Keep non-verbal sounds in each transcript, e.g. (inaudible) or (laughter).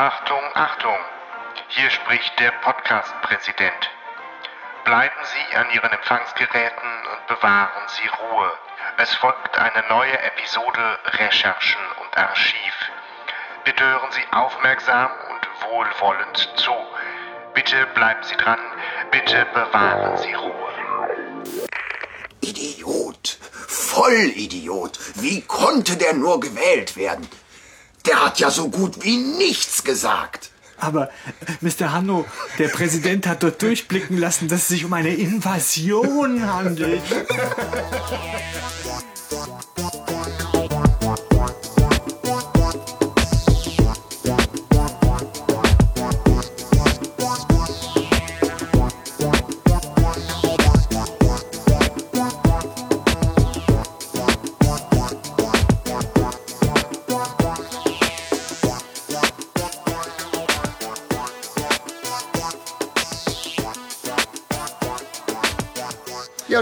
Achtung, Achtung! Hier spricht der Podcast-Präsident. Bleiben Sie an Ihren Empfangsgeräten und bewahren Sie Ruhe. Es folgt eine neue Episode Recherchen und Archiv. Bitte hören Sie aufmerksam und wohlwollend zu. Bitte bleiben Sie dran. Bitte bewahren Sie Ruhe. Idiot. Vollidiot. Wie konnte der nur gewählt werden? Der hat ja so gut wie nichts gesagt. Aber, Mr. Hanno, der Präsident hat dort durchblicken lassen, dass es sich um eine Invasion handelt. (laughs)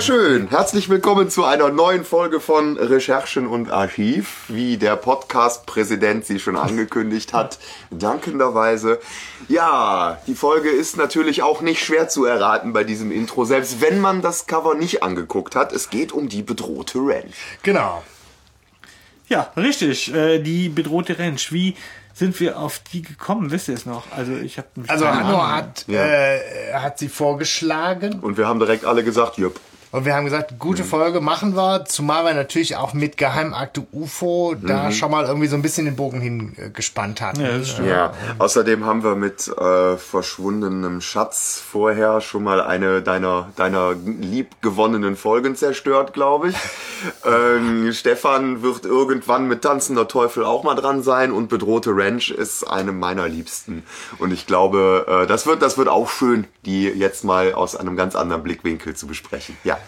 Ja, schön. Herzlich willkommen zu einer neuen Folge von Recherchen und Archiv, wie der Podcast-Präsident sie schon angekündigt hat, dankenderweise. Ja, die Folge ist natürlich auch nicht schwer zu erraten bei diesem Intro, selbst wenn man das Cover nicht angeguckt hat. Es geht um die bedrohte Ranch. Genau. Ja, richtig. Äh, die bedrohte Ranch. Wie sind wir auf die gekommen? Wisst ihr es noch? Also ich habe Also Hanno hat, Ja. äh, hat sie vorgeschlagen Und wir haben direkt alle gesagt, jupp. Und wir haben gesagt, gute Folge machen wir, zumal wir natürlich auch mit Geheimakte UFO da schon mal irgendwie so ein bisschen den Bogen hingespannt hatten. Ja, das stimmt. Ja, außerdem haben wir mit äh, verschwundenem Schatz vorher schon mal eine deiner, deiner liebgewonnenen Folgen zerstört, glaube ich. (laughs) ähm, Stefan wird irgendwann mit Tanzender Teufel auch mal dran sein und Bedrohte Ranch ist eine meiner liebsten. Und ich glaube, äh, das, wird, das wird auch schön, die jetzt mal aus einem ganz anderen Blickwinkel zu besprechen. Ja,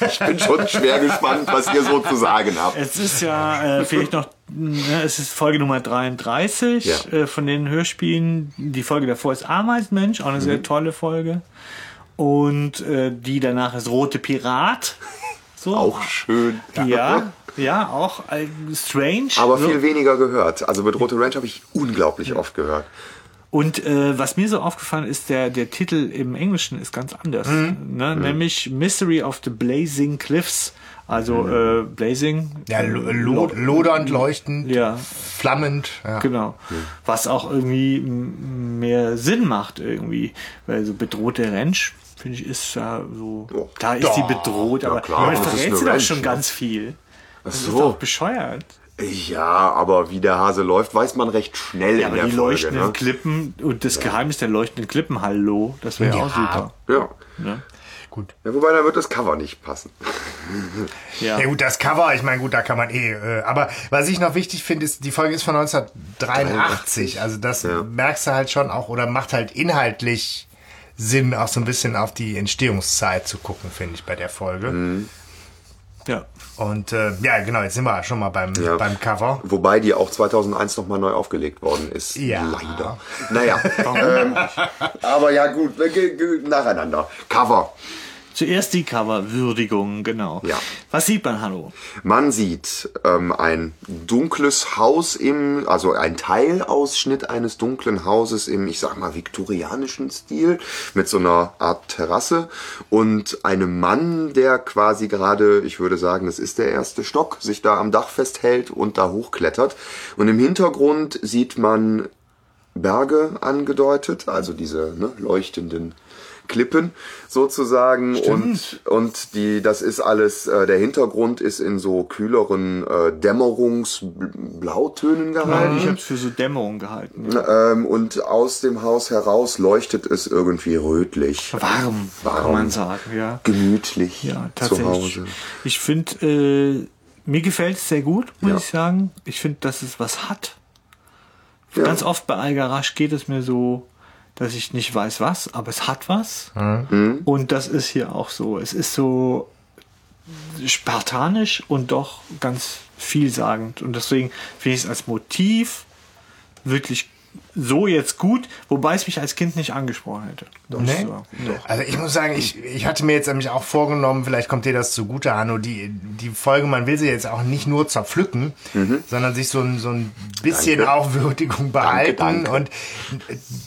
ich bin schon schwer gespannt, was ihr so zu sagen habt. Es ist ja äh, vielleicht noch, ne, es ist Folge Nummer 33 Ja. äh, von den Hörspielen. Die Folge davor ist Ameisenmensch, auch eine Mhm. sehr tolle Folge. Und äh, die danach ist Rote Pirat. So. Auch schön. Ja, ja, auch äh, strange. Aber so. viel weniger gehört. Also Bedrohte Ranch habe ich unglaublich oft gehört. Und äh, was mir so aufgefallen ist, der, der Titel im Englischen ist ganz anders. Mhm. Ne? Nämlich Mystery of the Blazing Cliffs. Also Mhm. äh, Blazing. Ja, lo lo lodernd, leuchtend, Ja. flammend. Ja. Genau. Was auch irgendwie mehr Sinn macht irgendwie. Weil so bedrohte Ranch, finde ich, ist ja so. Ja. Da ist Doch. bedroht, aber klar, man ist verrät sie doch schon ganz viel. Das ist so. doch bescheuert. Ja, aber wie der Hase läuft, weiß man recht schnell Ja, in aber der die Folge. leuchtenden Ne? Klippen und das Geheimnis der leuchtenden Klippen, hallo, das wäre Ja. auch super. Ja. Ne? Gut. ja, wobei da wird das Cover nicht passen. Ja. Ja gut, das Cover, ich meine, gut, da kann man eh. Äh, aber was ich noch wichtig finde, ist, die Folge ist von 1983. Also das Ja. merkst du halt schon auch oder macht halt inhaltlich Sinn, auch so ein bisschen auf die Entstehungszeit zu gucken, finde ich, bei der Folge. Mhm. ja. Und äh, ja, genau, jetzt sind wir schon mal beim, Ja. beim Cover. Wobei die auch 2001 nochmal neu aufgelegt worden ist. Ja. Leider. Naja. ähm, aber ja gut, nacheinander. Cover. Zuerst die Coverwürdigung, genau. Ja. Was sieht man, hallo? Man sieht ähm, ein dunkles Haus im, also ein Teilausschnitt eines dunklen Hauses im, ich sag mal, viktorianischen Stil mit so einer Art Terrasse und einem Mann, der quasi gerade, ich würde sagen, es ist der erste Stock, sich da am Dach festhält und da hochklettert. Und im Hintergrund sieht man Berge angedeutet, also diese ne, leuchtenden Klippen sozusagen und und die das ist alles äh, der Hintergrund ist in so kühleren äh, Dämmerungsblautönen gehalten Ich habe es für so Dämmerung gehalten. ähm, und aus dem Haus heraus leuchtet es irgendwie rötlich Warm, Warm. kann man sagen, ja. gemütlich Ja, zu tatsächlich. Hause Ich finde, äh, mir gefällt es sehr gut, muss Ja. ich sagen. Ich finde, dass es was hat. Ja. Ganz oft bei Algarasch geht es mir so, dass ich nicht weiß was, aber es hat was. Mhm. Und das ist hier auch so. Es ist so spartanisch und doch ganz vielsagend. Und deswegen finde ich es als Motiv wirklich so jetzt gut, wobei es mich als Kind nicht angesprochen hätte. Doch, Nee? so. Also ich muss sagen, ich, ich hatte mir jetzt nämlich auch vorgenommen, vielleicht kommt dir das zugute, Hanno, die, die Folge, man will sie jetzt auch nicht nur zerpflücken, sondern sich so ein, so ein bisschen Danke. auch Würdigung behalten. danke. Und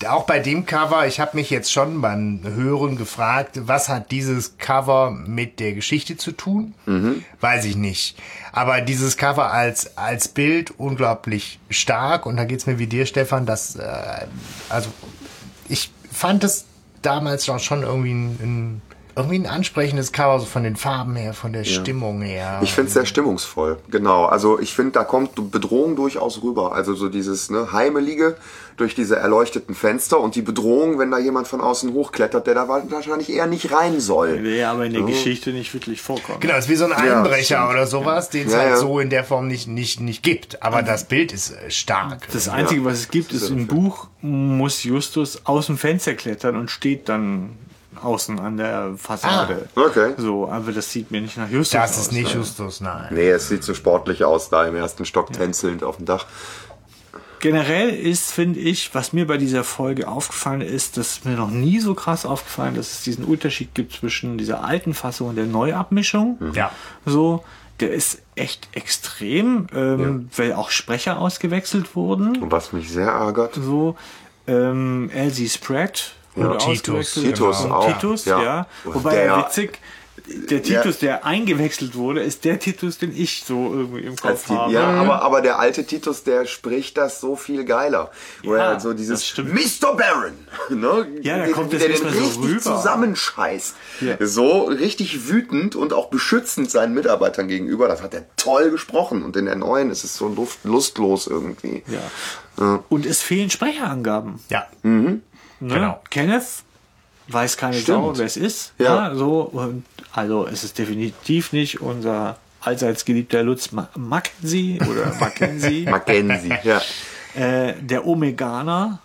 auch bei dem Cover, ich habe mich jetzt schon beim Hören gefragt, was hat dieses Cover mit der Geschichte zu tun? Weiß ich nicht. Aber dieses Cover als, als Bild unglaublich stark. Und da geht's mir wie dir, Stefan, dass, äh, also ich fand es damals schon irgendwie ein, ein, irgendwie ein ansprechendes Cover, so von den Farben her, von der Stimmung her. Ich finde es sehr stimmungsvoll, genau. Also ich finde, da kommt Bedrohung durchaus rüber. Also so dieses ne, Heimelige durch diese erleuchteten Fenster und die Bedrohung, wenn da jemand von außen hochklettert, der da wahrscheinlich eher nicht rein soll. Der aber in der Geschichte nicht wirklich vorkommt. Genau, es ist wie so ein Einbrecher stimmt. oder sowas, den es Ja, halt ja. so in der Form nicht, nicht, nicht gibt. Aber das Bild ist äh, stark. Das Einzige, was es gibt, ist im Buch, muss Justus aus dem Fenster klettern und steht dann außen an der Fassade. Ah, okay. So, aber das sieht mir nicht nach Justus Das aus. ist nicht ne? Justus, nein. Nee, es sieht so sportlich aus, da im ersten Stock tänzelnd auf dem Dach. Generell ist, finde ich, was mir bei dieser Folge aufgefallen ist, das ist mir noch nie so krass aufgefallen, dass es diesen Unterschied gibt zwischen dieser alten Fassung und der Neuabmischung. Ja. So, der ist echt extrem, ähm, weil auch Sprecher ausgewechselt wurden. Und was mich sehr ärgert, So, ähm, Elsie Spratt wurde Titus. Titus und auch, Titus, ja. ja. Wobei Der- witzig, der Titus, der eingewechselt wurde, ist der Titus, den ich so irgendwie im Kopf die, habe. ja, aber, aber der alte Titus, der spricht das so viel geiler. Wo Ja, er so dieses. Mr. Baron, (laughs) ne? Ja, da der, kommt das der nicht den mehr so richtig rüber. zusammenscheißt. Ja. So richtig wütend und auch beschützend seinen Mitarbeitern gegenüber. Das hat er toll gesprochen. Und in der neuen ist es so lustlos irgendwie. Ja. Und es fehlen Sprecherangaben. Ja. Ne? Genau. Kenneth weiß keine Stimmt. Sau, wer es ist. Ja. so und also es ist definitiv nicht unser allseits geliebter Lutz Ma Mackenzie oder (laughs) Mackenzie, Mackenzie, ja. (laughs) äh, der Omeganer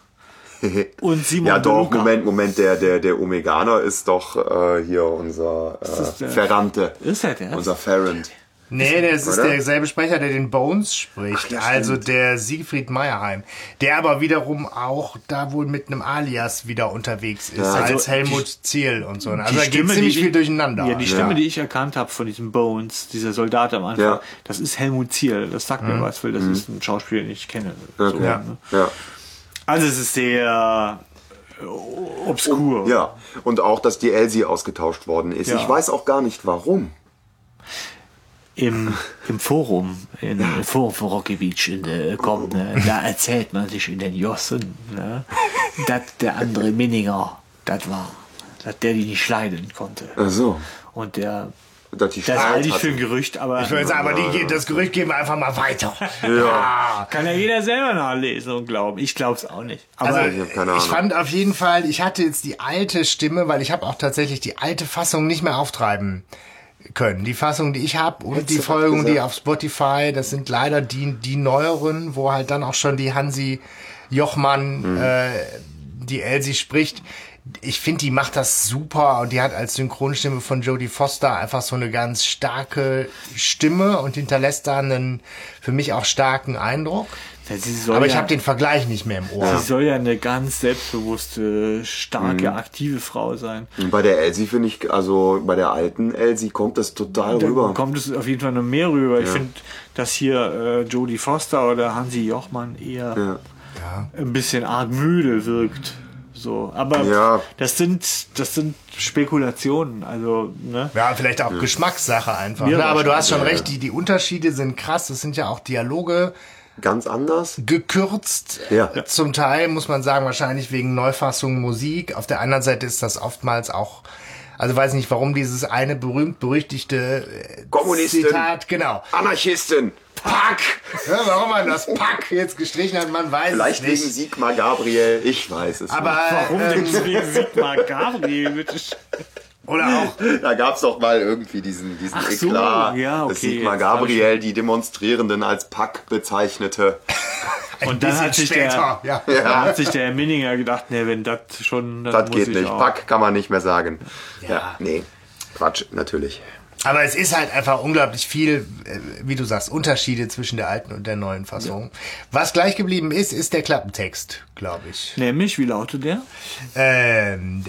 (laughs) und Simon Ja, doch, DeLuca. Moment, Moment, der, der, der Omeganer ist doch äh, hier unser das äh, der- Ferrante. Ist er der? Unser Ferrand. Nee, das ist Oder? derselbe Sprecher, der den Bones spricht. ja, also stimmt. der Siegfried Meyerheim. Der aber wiederum auch da wohl mit einem Alias wieder unterwegs ist. Also als Helmut die- Ziel und so. Also da geht ziemlich die- viel durcheinander. Ja, die Stimme, Ja. die ich erkannt habe von diesem Bones, dieser Soldat am Anfang, Ja. das ist Helmut Ziel. Das sagt mir was, weil das ist ein Schauspieler, den ich kenne. So, Okay. Ja. ne? Ja. Also es ist sehr obskur. Ja, und auch, dass die Elsie ausgetauscht worden ist. Ja. Ich weiß auch gar nicht warum. Im, Im Forum, in, im Forum von Rocky Beach in der, kommt, ne, da erzählt man sich in den Jossen, ne, dass der andere Minninger, das war, dass der die nicht leiden konnte. Ach so. Und der, das halte ich für ein Gerücht, aber Ich würde sagen, aber die, das Gerücht geben wir einfach mal weiter. Ja. kann ja jeder selber nachlesen und glauben. Ich glaube es auch nicht. Aber Also, ich ich fand auf jeden Fall, ich hatte jetzt die alte Stimme, weil ich habe auch tatsächlich die alte Fassung nicht mehr auftreiben können. Die Fassung, die ich habe und Hättest die Folgen, die auf Spotify, das sind leider die, die neueren, wo halt dann auch schon die Hansi Jochmann, Mhm. äh, die Elsie spricht. Ich finde, die macht das super und die hat als Synchronstimme von Jodie Foster einfach so eine ganz starke Stimme und hinterlässt da einen für mich auch starken Eindruck. Sie soll Aber ich ja, habe den Vergleich nicht mehr im Ohr. sie soll ja eine ganz selbstbewusste, starke, aktive Frau sein. Und bei der Elsie finde ich, also bei der alten Elsie kommt das total Da rüber. kommt es auf jeden Fall noch mehr rüber. Ich finde, dass hier äh, Jodie Foster oder Hansi Jochmann eher ein bisschen arg müde wirkt. So, aber Ja. das sind das sind Spekulationen. Also ne? Ja, vielleicht auch Geschmackssache einfach. Ja, ne? Aber du hast schon recht, die, die Unterschiede sind krass. Es sind ja auch Dialoge Ganz anders. gekürzt. Ja. Zum Teil muss man sagen, wahrscheinlich wegen Neufassung Musik. Auf der anderen Seite ist das oftmals auch, also weiß nicht, warum dieses eine berühmt-berüchtigte äh, Kommunisten. Zitat, genau. Anarchisten. Pack! Ja, warum man das Pack jetzt gestrichen hat, man weiß Vielleicht es wegen nicht. Sigmar Gabriel. Ich weiß es Aber, Warum ähm, denn wegen Sigmar Gabriel? Bitte? Oder auch. Da gab es doch mal irgendwie diesen, diesen Ach so, Eklat, ja, dass okay, Sigmar jetzt hab Gabriel die Demonstrierenden als Pack bezeichnete. Und dann hat sich später, der, ja. da hat sich der Minninger gedacht, ne, wenn das schon, dann Das geht ich nicht. auch. Pack kann man nicht mehr sagen. Ja, Ja. nee. Quatsch, natürlich. Aber es ist halt einfach unglaublich viel, äh, wie du sagst, Unterschiede zwischen der alten und der neuen Fassung. Was gleich geblieben ist, ist der Klappentext, glaube ich. Nämlich, wie lautet der? Ähm,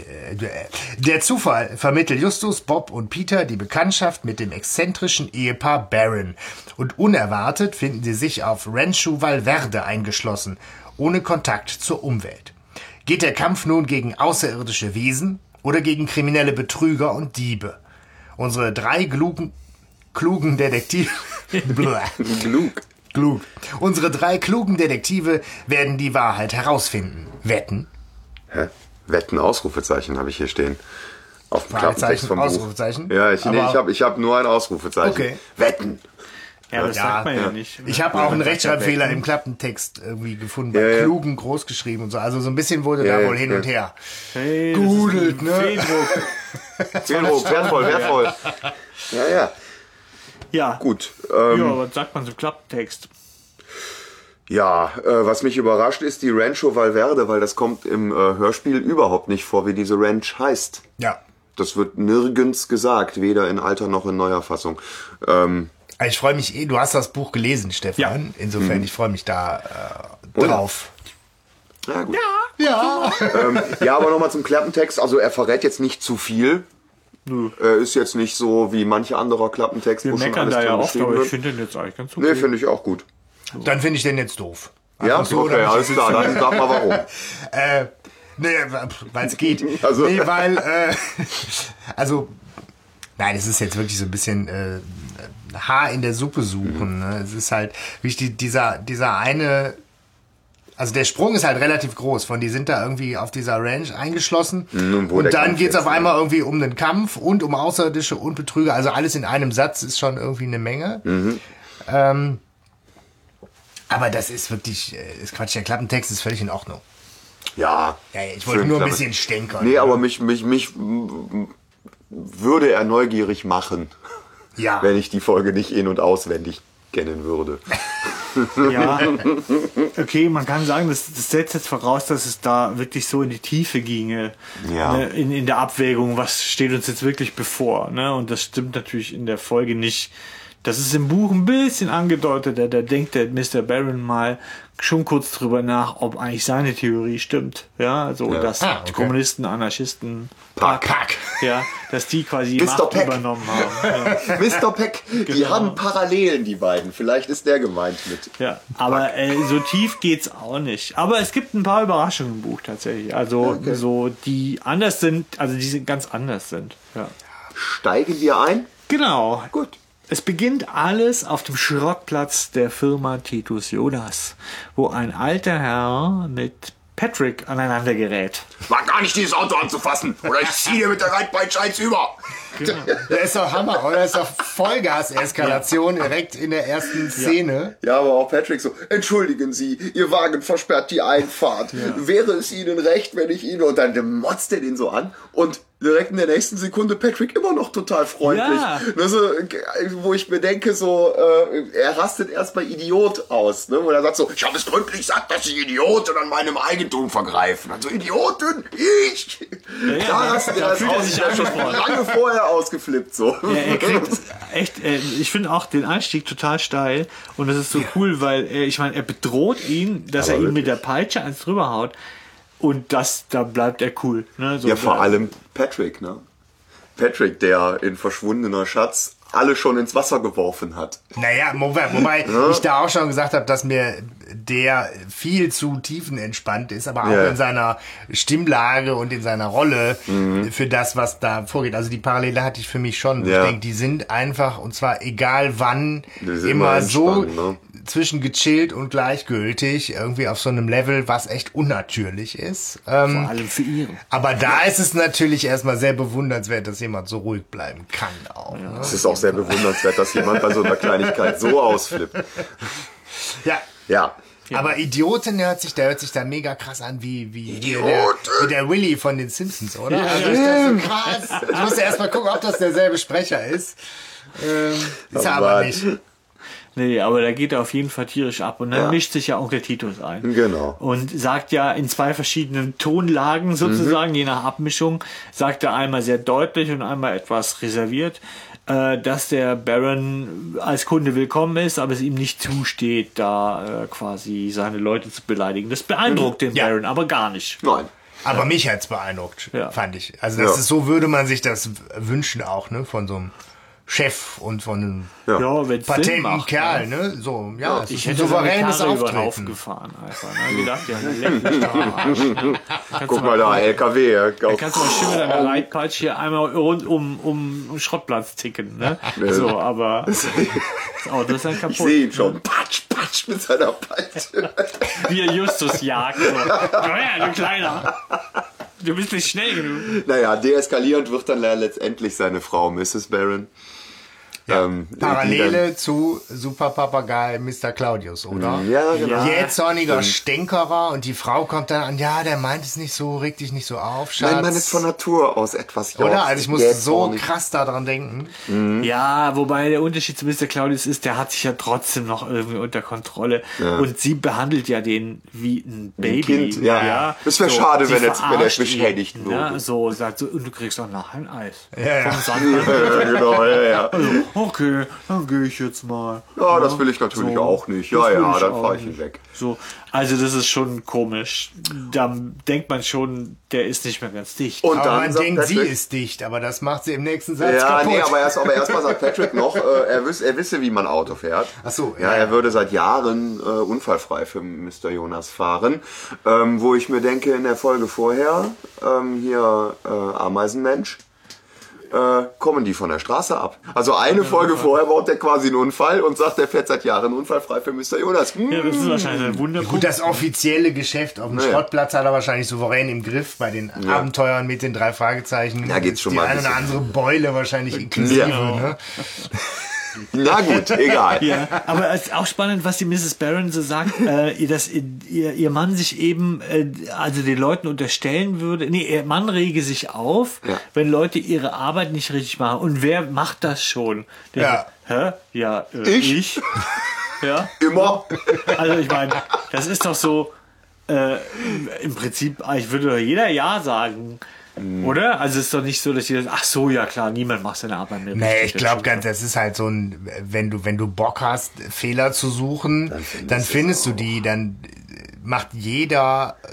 der- Zufall vermittelt Justus, Bob und Peter die Bekanntschaft mit dem exzentrischen Ehepaar Barron. Und unerwartet finden sie sich auf Rancho Valverde eingeschlossen, ohne Kontakt zur Umwelt. Geht der Kampf nun gegen außerirdische Wesen oder gegen kriminelle Betrüger und Diebe? Unsere drei klugen, klugen Detektive... (laughs) Klug. Klug. Unsere drei klugen Detektive werden die Wahrheit herausfinden. Wetten? Hä? Wetten, Ausrufezeichen habe ich hier stehen. Auf dem Fragezeichen, Klappentext vom Buch. Ausrufezeichen? Ja, ich, nee, ich habe ich hab nur ein Ausrufezeichen. Okay. Wetten. Ja, das Ja, sagt man ja, ja. nicht. Ich habe auch einen Rechtschreibfehler im Klappentext irgendwie gefunden, bei Ja, ja. klugen groß geschrieben und so. Also so ein bisschen wurde Ja, da ja, wohl hin und her. Hey, Gudelt, ne? (laughs) (laughs) Fehlruck, wertvoll, wertvoll. Ja, ja. Ja. Gut. Ähm, Ja, was sagt man zum Klappentext? Ja, äh, was mich überrascht ist die Rancho Valverde, weil das kommt im äh, Hörspiel überhaupt nicht vor, wie diese Ranch heißt. Ja. Das wird nirgends gesagt, weder in alter noch in neuer Fassung. Ähm, Ich freue mich eh, du hast das Buch gelesen, Stefan. Ja. Insofern, ich freue mich da äh, Oder? drauf. ja, gut. Ja. Ähm, ja, aber nochmal zum Klappentext. Also er verrät jetzt nicht zu viel. Er ist jetzt nicht so wie manche anderer Klappentext, Wir wo schon meckern alles da ja oft, aber ich finde den jetzt eigentlich ganz okay. Nee, finde ich auch gut. Dann finde ich den jetzt doof. Ja, Einfach so, okay, alles klar. Dann sag mal warum. (laughs) Äh, nee, weil es geht. (laughs) Also- Nee, weil, äh, (laughs) also, nein, es ist jetzt wirklich so ein bisschen äh, Haar in der Suppe suchen. Ne? Es ist halt wichtig, dieser, dieser eine, also der Sprung ist halt relativ groß. Von die sind da irgendwie auf dieser Ranch eingeschlossen. und wo und dann geht's jetzt, auf einmal irgendwie um den Kampf und um Außerirdische und Betrüger. Also alles in einem Satz ist schon irgendwie eine Menge. Ähm, aber das ist wirklich, äh, ist Quatsch. Der Klappentext ist völlig in Ordnung. Ja. Ja, ich wollte nur ein bisschen stänkern. Nee, ne? aber mich, mich, mich würde er neugierig machen, Ja. wenn ich die Folge nicht in- und auswendig kennen würde. (laughs) Ja, okay, man kann sagen, das, das setzt jetzt voraus, dass es da wirklich so in die Tiefe ginge, Ja. ne, in, in der Abwägung, was steht uns jetzt wirklich bevor. Ne? Und das stimmt natürlich in der Folge nicht. Das ist im Buch ein bisschen angedeutet, da, da denkt der Mr. Barron mal schon kurz drüber nach, ob eigentlich seine Theorie stimmt. Ja, also dass Ah, okay. Kommunisten, Anarchisten, Pack. Pack. ja, dass die quasi Mr. Macht Peck. übernommen haben. (laughs) Ja. Mr. Peck, die Genau. haben Parallelen, die beiden. Vielleicht ist der gemeint mit. Ja, aber äh, so tief geht's auch nicht. Aber es gibt ein paar Überraschungen im Buch tatsächlich. Also so die anders sind, also die sind ganz anders sind. Ja. Steigen wir ein? Genau. Gut. Es beginnt alles auf dem Schrottplatz der Firma Titus Jonas, wo ein alter Herr mit Patrick aneinander gerät. War gar nicht dieses Auto anzufassen. Oder ich ziehe dir mit der Reitpeitsche eins über. Der ist doch Hammer, oder? Das ist doch Vollgas-Eskalation direkt in der ersten Szene. Ja, aber auch Patrick so, entschuldigen Sie, Ihr Wagen versperrt die Einfahrt. Wäre es Ihnen recht, wenn ich Ihnen... Und dann motzt er den so an und direkt in der nächsten Sekunde Patrick immer noch total freundlich. Ja. Also, wo ich mir denke, so, äh, er rastet erst bei Idiot aus, ne? wo er sagt so, ich habe es gründlich satt, dass Sie Idioten an meinem Eigentum vergreifen. Also Idioten, ich! ja, da rastet er erst er aus. ist schon lange vorher ausgeflippt, so. Ja, er kriegt echt, äh, ich finde auch den Einstieg total steil und das ist so cool, weil äh, ich meine, er bedroht ihn, dass Aber er ihm mit wirklich. der Peitsche eins drüber haut und das, da bleibt er cool. Ne? So, Ja, vor allem Patrick, ne? Patrick, der in verschwundener Schatz alle schon ins Wasser geworfen hat. Naja, wobei, wobei (laughs) ich da auch schon gesagt habe, dass mir der viel zu tiefenentspannt ist, aber auch Ja. in seiner Stimmlage und in seiner Rolle Mhm. für das, was da vorgeht. Also die Parallele hatte ich für mich schon. Ja. Ich denke, die sind einfach, und zwar egal wann, immer, immer so ne? Zwischen gechillt und gleichgültig, irgendwie auf so einem Level, was echt unnatürlich ist. Ähm, Vor allem für ihren. aber da ist es natürlich erstmal sehr bewundernswert, dass jemand so ruhig bleiben kann auch. Ne? Es ist auch sehr bewundernswert, dass jemand bei so einer Kleinigkeit so ausflippt. Ja. Ja. Aber Idioten hört sich, der hört sich da mega krass an, wie, wie, der, wie der Willy von den Simpsons, oder? also ist das so krass. Ich musste erst mal gucken, ob das derselbe Sprecher ist. Ähm, ist er Aber nicht. Nee, aber da geht er auf jeden Fall tierisch ab. Und dann Ja. mischt sich ja Onkel Titus ein. Genau. Und sagt ja in zwei verschiedenen Tonlagen sozusagen, je nach Abmischung, sagt er einmal sehr deutlich und einmal etwas reserviert, äh, dass der Baron als Kunde willkommen ist, aber es ihm nicht zusteht, da äh, quasi seine Leute zu beleidigen. Das beeindruckt den Ja. Baron aber gar nicht. Nein. Aber mich hat's beeindruckt, Ja. fand ich. Also das Ja. ist so würde man sich das wünschen auch, ne, von so einem Chef und von einem Ja. Ja, patenten macht, Kerl, ne? So, ja, es Ich ist ein hätte souveränes Auftreten. gefahren. Einfach, ne? gedacht, ja, (laughs) leck. Ne? Guck du mal da, LKW. ja. Dann kannst du mal schön mit deiner Reitpeitsche hier einmal rund um, um um Schrottplatz ticken, ne? So, aber (laughs) das Auto ist Ich kaputt. sehe ihn schon. Patsch, patsch mit seiner Peitsche. (laughs) Wie er Justus jagt. So. Her, du Kleiner. Du bist nicht schnell genug. naja, deeskalierend wird dann letztendlich seine Frau, Mrs. Baron. Ähm, Parallele zu Super Papagei Mr. Claudius, oder? Ja, genau. Ja. Jähzorniger Stänkerer und die Frau kommt dann an, ja, der meint es nicht so, reg dich nicht so auf, Schatz. Nein, man ist von Natur aus etwas Oder? Also ich musste so krass daran denken. Ja, wobei der Unterschied zu Mr. Claudius ist, der hat sich ja trotzdem noch irgendwie unter Kontrolle. Und sie behandelt ja den wie ein Baby. Kind, ja. Es wär schade, sie wenn er- wenn er beschädigt ne? würde. So, sagt so, und du kriegst auch nachher ein Eis. Ja, ja. Vom Sandmann. (laughs) Ja, genau, ja, ja. Okay, dann gehe ich jetzt mal. Ja, das will ich natürlich So, auch nicht. Ja, ja, dann fahre ich ihn weg. So, also das ist schon komisch. Da denkt man schon, der ist nicht mehr ganz dicht. Und Aber dann man denkt, sie Patrick- ist dicht, aber das macht sie im nächsten Satz Ja, kaputt. nee, aber erst, aber erstmal sagt (laughs) Patrick noch, äh, er, wüs, er wisse, wie man Auto fährt. Ach so, ja. ja, er ja. würde seit Jahren äh, unfallfrei für Mr. Jonas fahren. Ähm, wo ich mir denke, in der Folge vorher, ähm, hier äh, Ameisenmensch, äh, kommen die von der Straße ab. Also eine Folge vorher baut der quasi einen Unfall und sagt, der fährt seit Jahren unfallfrei für Mr. Jonas. Hm. ja, das ist wahrscheinlich ein Wunderpunkt. Gut, das offizielle Geschäft auf dem Naja. Schrottplatz hat er wahrscheinlich souverän im Griff bei den Abenteuern mit den drei Fragezeichen. Da geht's schon Die mal ein eine oder andere Beule wahrscheinlich inklusive. Ja. Ne? Na gut, egal. Ja, aber es ist auch spannend, was die Mrs. Barron so sagt, äh, dass ihr, ihr Mann sich eben, äh, also den Leuten unterstellen würde, nee, ihr Mann rege sich auf, Ja. wenn Leute ihre Arbeit nicht richtig machen. Und wer macht das schon? Der Ja. sagt, Hä? Ja, äh, Ich? ich. Ja. Immer. Also ich meine, das ist doch so, äh, im Prinzip, ich würde doch jeder Ja sagen. Oder? Also es ist doch nicht so, dass jeder ach so, ja klar, niemand macht seine Arbeit mehr. Nee, ich glaube ganz, das ist halt so ein, wenn du, wenn du Bock hast, Fehler zu suchen, dann findest, du die, dann macht jeder äh,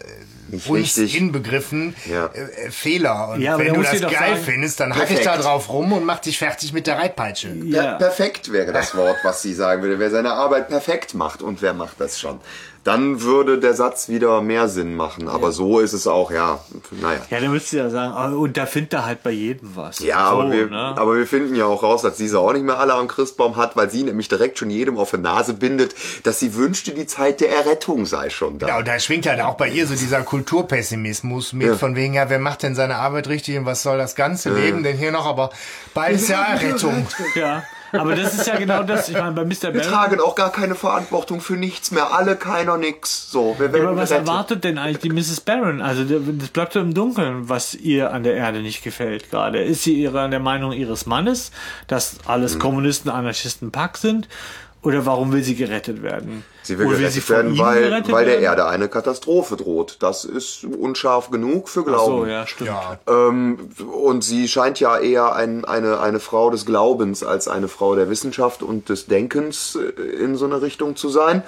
Nicht uns richtig. inbegriffen Ja. äh, äh, Fehler. Und Ja, wenn du das geil sagen- findest, dann hack ich Perfekt. da drauf rum und mach dich fertig mit der Reitpeitsche. Per Ja. perfekt wäre das Wort, was sie sagen würde. Wer seine Arbeit perfekt macht und wer macht das schon? Dann würde der Satz wieder mehr Sinn machen. Aber so ist es auch, ja. Naja. Ja, dann müsst ihr ja sagen, ah, und da findet er halt bei jedem was. Ja, so, aber, wir, ne? aber wir finden ja auch raus, dass diese auch nicht mehr alle am Christbaum hat, weil sie nämlich direkt schon jedem auf die Nase bindet, dass sie wünschte, die Zeit der Errettung sei schon da. Ja, und da schwingt halt auch bei ihr so dieser Kulturpessimismus mit, Ja. von wegen, ja, wer macht denn seine Arbeit richtig und was soll das ganze Leben denn hier noch? Aber bald ist ja Errettung. (laughs) Ja, aber das ist ja genau das. Ich meine, bei Mr. Wir Barron. tragen auch gar keine Verantwortung für nichts mehr. Alle, keiner, nix. So, wir werden Aber was gerettet. erwartet denn eigentlich die Mrs. Barron? Also das bleibt so im Dunkeln, was ihr an der Erde nicht gefällt gerade. Ist sie ihrer der Meinung ihres Mannes, dass alles Hm. Kommunisten, Anarchisten Pack sind? Oder warum will sie gerettet werden? Sie will Oder gerettet von werden, ihm weil, gerettet weil der werden? Erde eine Katastrophe droht. Das ist unscharf genug für Ach Glauben. so, ja, stimmt. Ja, Ähm, und sie scheint ja eher ein, eine, eine Frau des Glaubens als eine Frau der Wissenschaft und des Denkens äh, in so eine Richtung zu sein.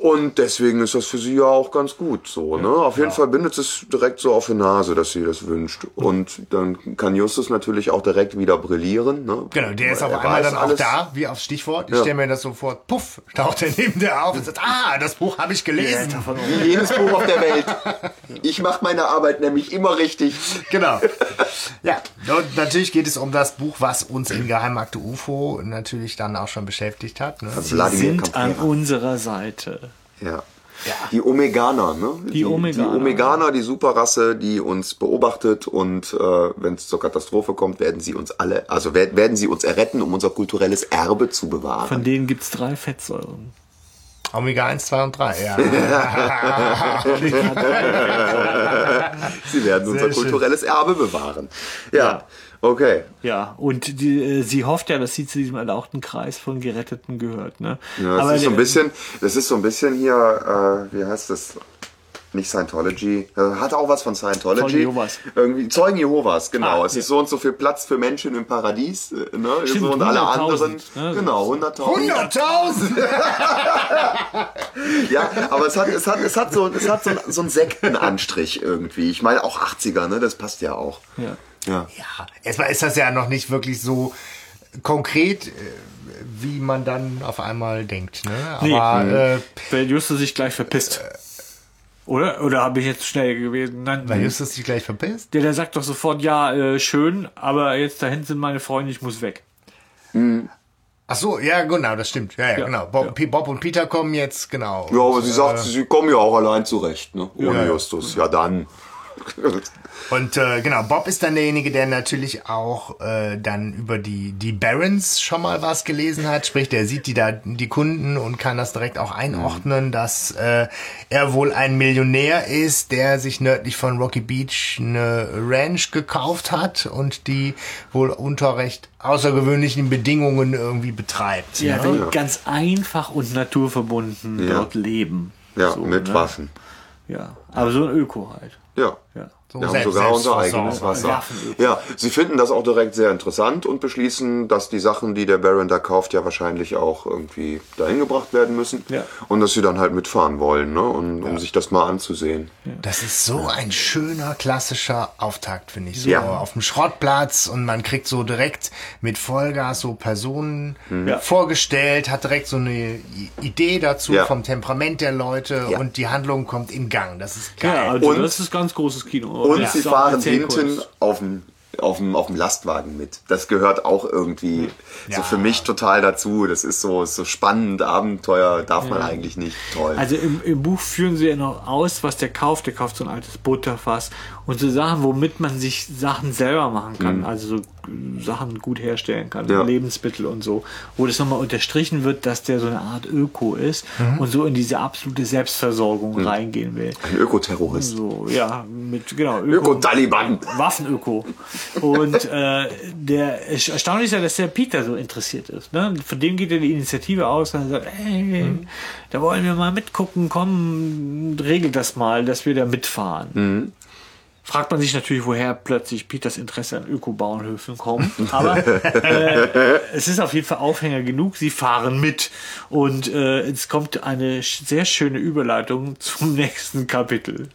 Und deswegen ist das für sie ja auch ganz gut so. Ne? Auf jeden Fall bindet es direkt so auf die Nase, dass sie das wünscht. Und dann kann Justus natürlich auch direkt wieder brillieren. Ne? Genau, der ist auf Er einmal dann auch alles. da, wie aufs Stichwort. Ich Ja. stelle mir das so vor, puff, taucht er neben der auf und sagt, ah, das Buch habe ich gelesen. Wie jedes Buch auf der Welt. Ich mache meine Arbeit nämlich immer richtig. Genau. Ja, und natürlich geht es um das Buch, was uns in Geheimakte UFO natürlich dann auch schon beschäftigt hat. Ne? Sie sind an unserer Seite. Ja. Die Omeganer, ne? Die, Omeganer. Die Omeganer, die Superrasse, die uns beobachtet und äh, wenn es zur Katastrophe kommt, werden sie uns alle, also wer- werden sie uns erretten, um unser kulturelles Erbe zu bewahren. Von denen gibt's drei Fettsäuren. Omega 1, 2 und 3, ja. (laughs) Sie werden unser schön. kulturelles Erbe bewahren. Ja, okay. Ja, und die, äh, sie hofft ja, dass sie zu diesem erlauchten Kreis von Geretteten gehört. Ne? Ja, das Aber ist so ein bisschen, das ist so ein bisschen hier, äh, wie heißt das? Nicht Scientology. Äh, Hat auch was von Scientology. Zeugen Jehovas. Irgendwie Zeugen Jehovas, genau. Ah, es ja. ist so und so viel Platz für Menschen im Paradies, äh, ne? Stimmt, so und alle 100.000, anderen. ne? Genau, 100.000. 100.000! (laughs) Ja, aber es hat, es hat, es hat so, es hat so, so einen Sektenanstrich irgendwie. Ich meine auch 80er, ne? Das passt ja auch. Ja. Ja. Ja, erstmal ist das ja noch nicht wirklich so konkret, äh, wie man dann auf einmal denkt. Ne? Nee. Aber äh, Weil Justus sich gleich verpisst. Oder? Oder habe ich jetzt schnell gewesen? Nein. weil Justus sich gleich verpisst. der, der sagt doch sofort, ja, äh, schön, aber jetzt dahin sind meine Freunde, ich muss weg. Ach so, ja, genau, das stimmt. Ja, ja, Ja, genau. Bob, P- Bob und Peter kommen jetzt, genau. Ja, aber Und, sie sagt, sie kommen ja auch allein zurecht, ne? Ohne Ja. Justus. Ja, dann. Und äh, genau, Bob ist dann derjenige, der natürlich auch äh, dann über die die Barons schon mal was gelesen hat. Sprich, der sieht die da die Kunden und kann das direkt auch einordnen, dass äh, er wohl ein Millionär ist, der sich nördlich von Rocky Beach eine Ranch gekauft hat und die wohl unter recht außergewöhnlichen Bedingungen irgendwie betreibt. Ja, ne? will ganz einfach und naturverbunden Ja. dort leben. Ja, So, mit ne? Waffen. Ja, aber so ein Öko halt. Ja. Ja. So Wir haben sogar unser eigenes Wasser. Ja, sie finden das auch direkt sehr interessant und beschließen, dass die Sachen, die der Baron da kauft, ja wahrscheinlich auch irgendwie dahin gebracht werden müssen. Ja. Und dass sie dann halt mitfahren wollen, ne? Und, um sich das mal anzusehen. Das ist so ein schöner, klassischer Auftakt, finde ich. So Ja. auf dem Schrottplatz und man kriegt so direkt mit Vollgas so Personen Ja. vorgestellt, hat direkt so eine Idee dazu Ja. vom Temperament der Leute Ja. und die Handlung kommt in Gang. Das ist geil. Ja, also Und- das ist ganz großes Kino. Und Das sie fahren hinten auf dem auf dem, auf dem Lastwagen mit. Das gehört auch irgendwie so Ja. für mich total dazu. Das ist so, so spannend, Abenteuer darf man eigentlich nicht. Toll. Also im, im Buch führen sie ja noch aus, was der kauft. Der kauft so ein altes Butterfass und so Sachen, womit man sich Sachen selber machen kann. Also so Sachen gut herstellen kann, Mhm. Ja. Lebensmittel und so. Wo das nochmal unterstrichen wird, dass der so eine Art Öko ist Mhm. und so in diese absolute Selbstversorgung reingehen will. Ein Ökoterrorist. So, ja, mit, genau, Öko, Öko-Taliban. Waffenöko. Und (laughs) äh, der erstaunlich ist ja, dass der Peter so interessiert ist. Ne? Von dem geht ja die Initiative aus und er sagt, hey, da wollen wir mal mitgucken, komm, regelt das mal, dass wir da mitfahren. Fragt man sich natürlich, woher plötzlich Peters Interesse an Ökobauernhöfen kommt. (laughs) Aber äh, es ist auf jeden Fall Aufhänger genug. Sie fahren mit. Und äh, es kommt eine sehr schöne Überleitung zum (laughs) nächsten Kapitel.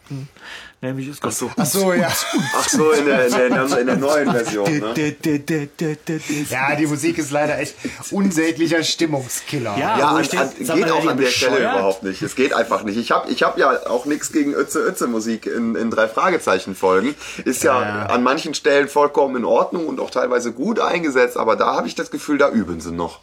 Nämlich kommt so. Ach so, ja. Ach so, in der, in der, in der neuen Version. Ne? (laughs) Ja, die Musik ist leider echt unsäglicher Stimmungskiller. Ja. Ja, an, an, geht mal, auch an der Stelle überhaupt nicht. Es geht einfach nicht. Ich habe ich hab ja auch nichts gegen Ötze Ötze Musik in, in drei Fragezeichen Folgen. Ist ja, Ja. an manchen Stellen vollkommen in Ordnung und auch teilweise gut eingesetzt, aber da habe ich das Gefühl, da üben sie noch.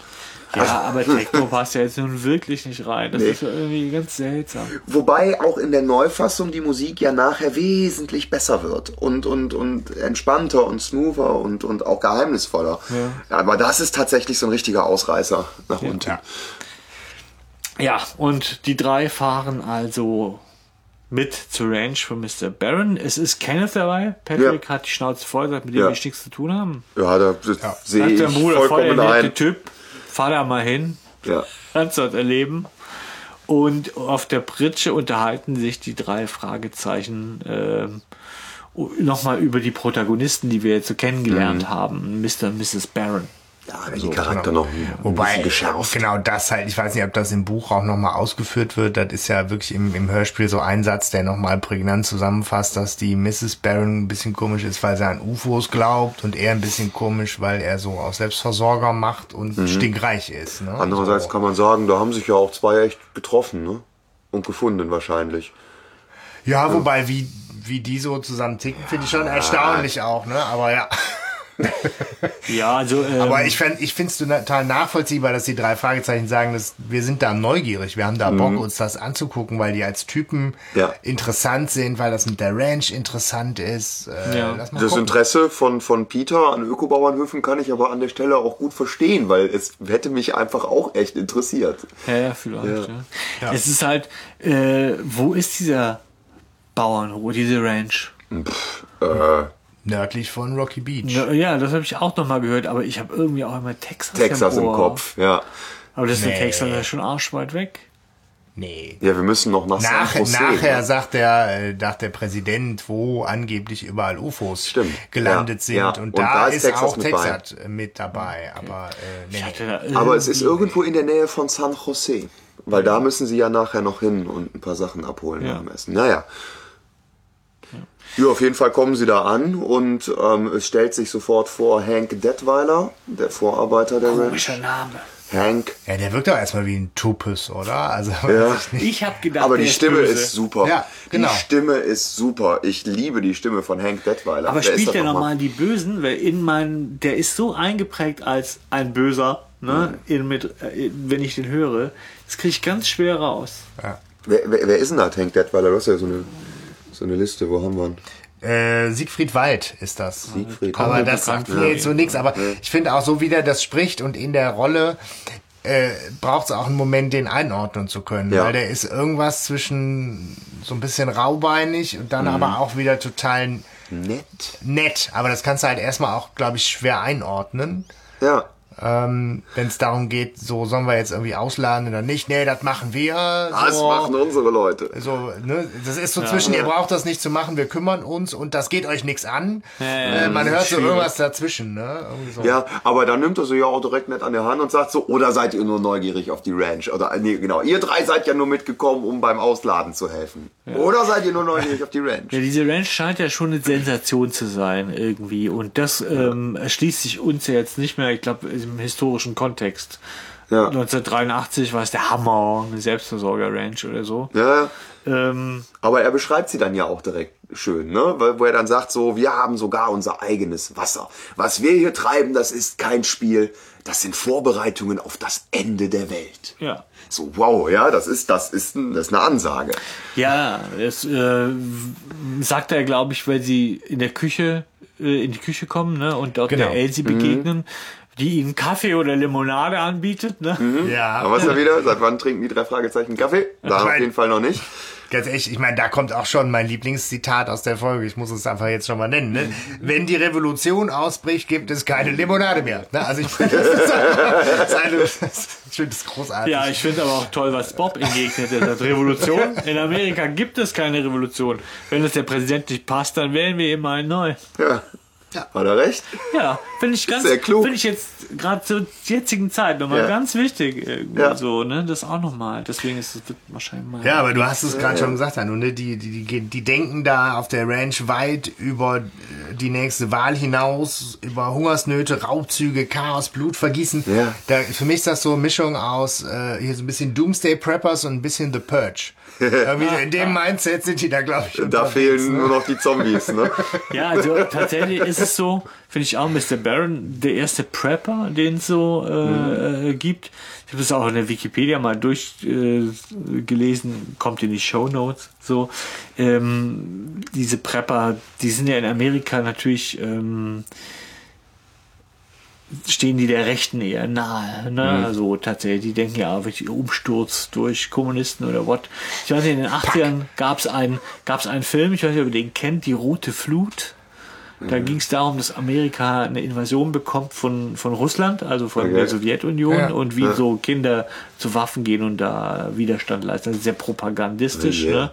Ja, aber Techno passt ja jetzt nun wirklich nicht rein. Das Nee. ist ja irgendwie ganz seltsam. Wobei auch in der Neufassung die Musik ja nachher wesentlich besser wird und, und, und entspannter und smoother und, und auch geheimnisvoller. Ja. Aber das ist tatsächlich so ein richtiger Ausreißer nach unten. Ja. Ja, und die drei fahren also mit zur Range von Mr. Barron. Es ist Kenneth dabei. Patrick hat die Schnauze voll, sagt, mit dem Ja. ich nichts zu tun haben. Ja, da das sehe ich der Bruder, voll vollkommen der nette ein. Typ. Fahr da mal hin. Ja. Kannst dort erleben. Und auf der Pritsche unterhalten sich die drei Fragezeichen ähm, nochmal über die Protagonisten, die wir jetzt so Mhm. kennengelernt haben. Mr. und Mrs. Barron. Ja, die Charakter noch ein genau. Wobei, bisschen geschärft. genau das halt, ich weiß nicht, ob das im Buch auch nochmal ausgeführt wird. Das ist ja wirklich im, im Hörspiel so ein Satz, der nochmal prägnant zusammenfasst, dass die Mrs. Barron ein bisschen komisch ist, weil sie an UFOs glaubt und er ein bisschen komisch, weil er so auf Selbstversorger macht und stinkreich ist. Ne? Andererseits so. kann man sagen, da haben sich ja auch zwei echt getroffen, ne? Und gefunden wahrscheinlich. Ja, wobei, wie, wie die so zusammen ticken, finde ich schon erstaunlich auch, ne? Aber ja. Ja, also. Ähm, Aber ich, fänd- ich finde es total nachvollziehbar, dass die drei Fragezeichen sagen, dass wir sind da neugierig, wir haben da Bock, uns das anzugucken, weil die als Typen Ja. interessant sind, weil das mit der Ranch interessant ist. Äh, Ja. lass mal Das gucken. Interesse von, von Peter an Ökobauernhöfen kann ich aber an der Stelle auch gut verstehen, weil es hätte mich einfach auch echt interessiert. Ja, ja, vielleicht. Ja. Ja. Es ist halt, äh, wo ist dieser Bauernhof, diese Ranch? Äh, Nördlich von Rocky Beach. Ja, das habe ich auch noch mal gehört, aber ich habe irgendwie auch immer Texas, Texas im Ohr. Kopf, ja. Aber das ist Nee. in Texas ja schon arschweit weg. Nee. Ja, wir müssen noch nach Nach, San Jose. nachher ne? sagt der, äh, sagt der Präsident, wo angeblich überall UFOs Stimmt. gelandet Ja, sind. ja. Und, Und da, da ist ist Texas auch mit Texas mit dabei. Aber äh, nee. Aber es ist irgendwo in der Nähe von San Jose. Weil da müssen sie ja nachher noch hin und ein paar Sachen abholen Ja. dem Essen. Naja. Ja, auf jeden Fall kommen sie da an und ähm, es stellt sich sofort vor Hank Detweiler, der Vorarbeiter der komischer Ranch. Name. Hank. Ja, der wirkt doch erstmal wie ein Tupus, oder? Also, Ja. weiß ich. Ich habe gedacht, Aber der die Stimme böse. ist super. Ja, genau. Die Stimme ist super. Ich liebe die Stimme von Hank Detweiler. Aber Wer ist spielt der nochmal? die Bösen? Weil in meinen, der ist so eingeprägt als ein Böser, ne? In, mit, äh, wenn ich den höre, das kriege ich ganz schwer raus. Ja. Wer, wer, wer ist denn das, Hank Detweiler? Du hast ja so eine, so eine Liste. Wo haben wir ihn? Äh, Siegfried Wald ist das. Siegfried aber Wald. das sagt mir jetzt so nichts. Aber ich finde auch so, wie der das spricht und in der Rolle äh, braucht es auch einen Moment, den einordnen zu können. Ja. Weil der ist irgendwas zwischen so ein bisschen raubeinig und Mhm. dann aber auch wieder total Nett. nett. Aber das kannst du halt erstmal auch, glaube ich, schwer einordnen. Ja. Ähm, Wenn es darum geht, so sollen wir jetzt irgendwie ausladen oder nicht. Nee, das machen wir. Das so. machen unsere Leute. So, ne, das ist so zwischen, ihr braucht das nicht zu machen, wir kümmern uns und das geht euch nichts an. ja, äh, man das hört so schwierig. irgendwas dazwischen, ne? So. Ja, aber dann nimmt er sie ja auch direkt nett an der Hand und sagt so, oder seid ihr nur neugierig auf die Ranch? Oder, äh, nee, genau, ihr drei seid ja nur mitgekommen, um beim Ausladen zu helfen. Oder seid ihr nur neugierig auf die Ranch? Ja, diese Ranch scheint ja schon eine Sensation zu sein irgendwie. Und das ähm, erschließt sich uns ja jetzt nicht mehr, ich glaube, im historischen Kontext. Ja. 1983 war es der Hammer, eine Selbstversorger-Ranch oder so. Ja, Ähm, aber er beschreibt sie dann ja auch direkt schön, ne? Weil- Wo er dann sagt so, wir haben sogar unser eigenes Wasser. Was wir hier treiben, das ist kein Spiel, das sind Vorbereitungen auf das Ende der Welt. ja. So, wow, ja, das ist, das ist, ein, das ist eine Ansage. Ja, das äh, sagt er, glaube ich, weil sie in der Küche, äh, in die Küche kommen, ne, und dort Genau. der Elsie begegnen, die ihnen Kaffee oder Limonade anbietet, ne? Ja, Aber was ja wieder? Seit wann trinken die drei Fragezeichen Kaffee? Da auf jeden Fall noch nicht. ganz ehrlich, ich meine, da kommt auch schon mein Lieblingszitat aus der Folge. Ich muss es einfach jetzt schon mal nennen. Ne? Wenn die Revolution ausbricht, gibt es keine Limonade mehr. Ne? Also ich finde, das ist einfach (laughs) eine, ich finde das großartig. Ja, ich finde aber auch toll, was Bob entgegnet. Er sagt, Revolution? In Amerika gibt es keine Revolution. Wenn es der Präsident nicht passt, dann wählen wir immer einen neu. Ja. Hat er recht? Ja, finde ich ganz, Sehr klug. finde ich jetzt gerade zur jetzigen Zeit nochmal Ja. ganz wichtig. irgendwie Ja. So, ne, das auch nochmal. Deswegen ist es wahrscheinlich mal. Ja, aber du hast es gerade schon gesagt, Hanno, ne? die, die, die, die denken da auf der Ranch weit über äh, die nächste Wahl hinaus, über Hungersnöte, Raubzüge, Chaos, Blutvergießen. Ja. Da, für mich ist das so eine Mischung aus äh, hier so ein bisschen Doomsday Preppers und ein bisschen The Purge. (laughs) In dem Mindset sind die da, glaube ich. Da fehlen ne? nur noch die Zombies, ne? (laughs) Ja, also tatsächlich ist es so, finde ich auch, Mr. Barron, der erste Prepper, den es so äh, äh, gibt. Ich habe das auch in der Wikipedia mal durchgelesen, äh, kommt in die Show Notes. So, ähm, diese Prepper, die sind ja in Amerika natürlich ähm, stehen die der Rechten eher nahe. Ne? Also tatsächlich, die denken ja wirklich Umsturz durch Kommunisten oder what. Ich weiß nicht, in den 80ern gab es einen, gab's einen Film, ich weiß nicht, ob ihr den kennt, Die Rote Flut. Da ging es darum, dass Amerika eine Invasion bekommt von, von Russland, also von Okay. der Sowjetunion Ja. und wie so Kinder zu Waffen gehen und da Widerstand leisten. Das ist sehr propagandistisch. Ja. Ne?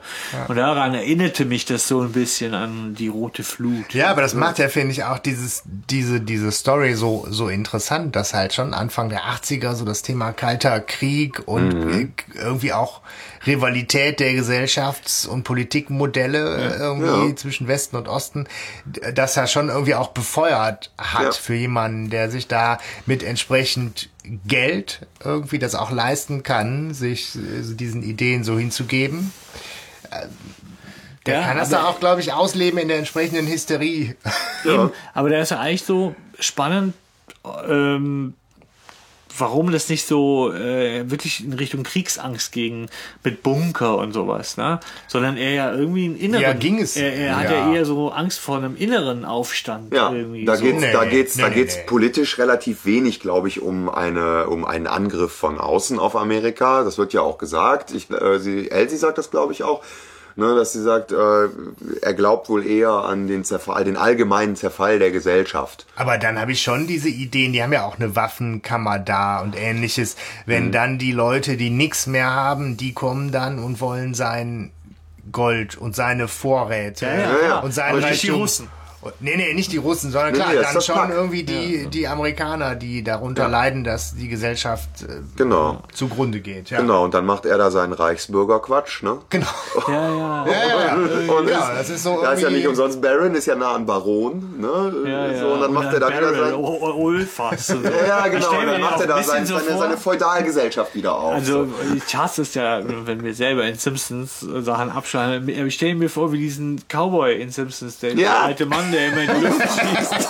Und daran erinnerte mich das so ein bisschen an die Rote Flut. Ja, aber das macht ja, finde ich, auch dieses, diese, diese Story so, so interessant, dass halt schon Anfang der 80er so das Thema kalter Krieg und Mhm. irgendwie auch Rivalität der Gesellschafts- und Politikmodelle äh, irgendwie Ja. zwischen Westen und Osten, das ja schon irgendwie auch befeuert hat Ja. für jemanden, der sich da mit entsprechend Geld irgendwie das auch leisten kann, sich äh, diesen Ideen so hinzugeben. Der Ja, kann das da auch, glaube ich, ausleben in der entsprechenden Hysterie. Eben, aber der ist ja eigentlich so, spannend, ähm, warum das nicht so äh, wirklich in Richtung Kriegsangst ging mit Bunker und sowas, ne? Sondern er ja irgendwie einen inneren. Ja, ging es. Er, er hat Ja. ja eher so Angst vor einem inneren Aufstand Ja, irgendwie. da so. geht's, Nee, da geht's, nee, da geht's nee. politisch relativ wenig, glaube ich, um eine, um einen Angriff von außen auf Amerika. Das wird ja auch gesagt. Ich, äh, sie, Elsie sagt das, glaube ich, auch. Ne, dass sie sagt, äh, er glaubt wohl eher an den Zerfall, den allgemeinen Zerfall der Gesellschaft. Aber dann habe ich schon diese Ideen, die haben ja auch eine Waffenkammer da und ähnliches. Wenn Mhm. dann die Leute, die nichts mehr haben, die kommen dann und wollen sein Gold und seine Vorräte Ja, ja, Ja, und sein Aber nicht die Reichtum. Und- Nee, nee, nicht die Russen, sondern Nee, klar, nee, dann schon Pack. irgendwie die, die Amerikaner, die darunter leiden, dass die Gesellschaft äh, Genau. zugrunde geht. Ja. Genau, und dann macht er da seinen Reichsbürgerquatsch, ne? Genau. (laughs) Ja, ja. Ja, ja, Und ja, das ist so Da ist ja nicht umsonst Baron, ist ja nah an Baron, ne? Ja, ja. So, und dann macht er da wieder Barrel, sein. Und so. (laughs) Ja, genau, und dann macht er da sein, so seine, seine Feudalgesellschaft wieder auf. Also so. ich hasse es ja, wenn wir selber in Simpsons Sachen abschneiden. Ich stelle mir vor, wie diesen Cowboy in Simpsons, der, der Ja. alte Mann, der immer in die Luft (laughs) schießt.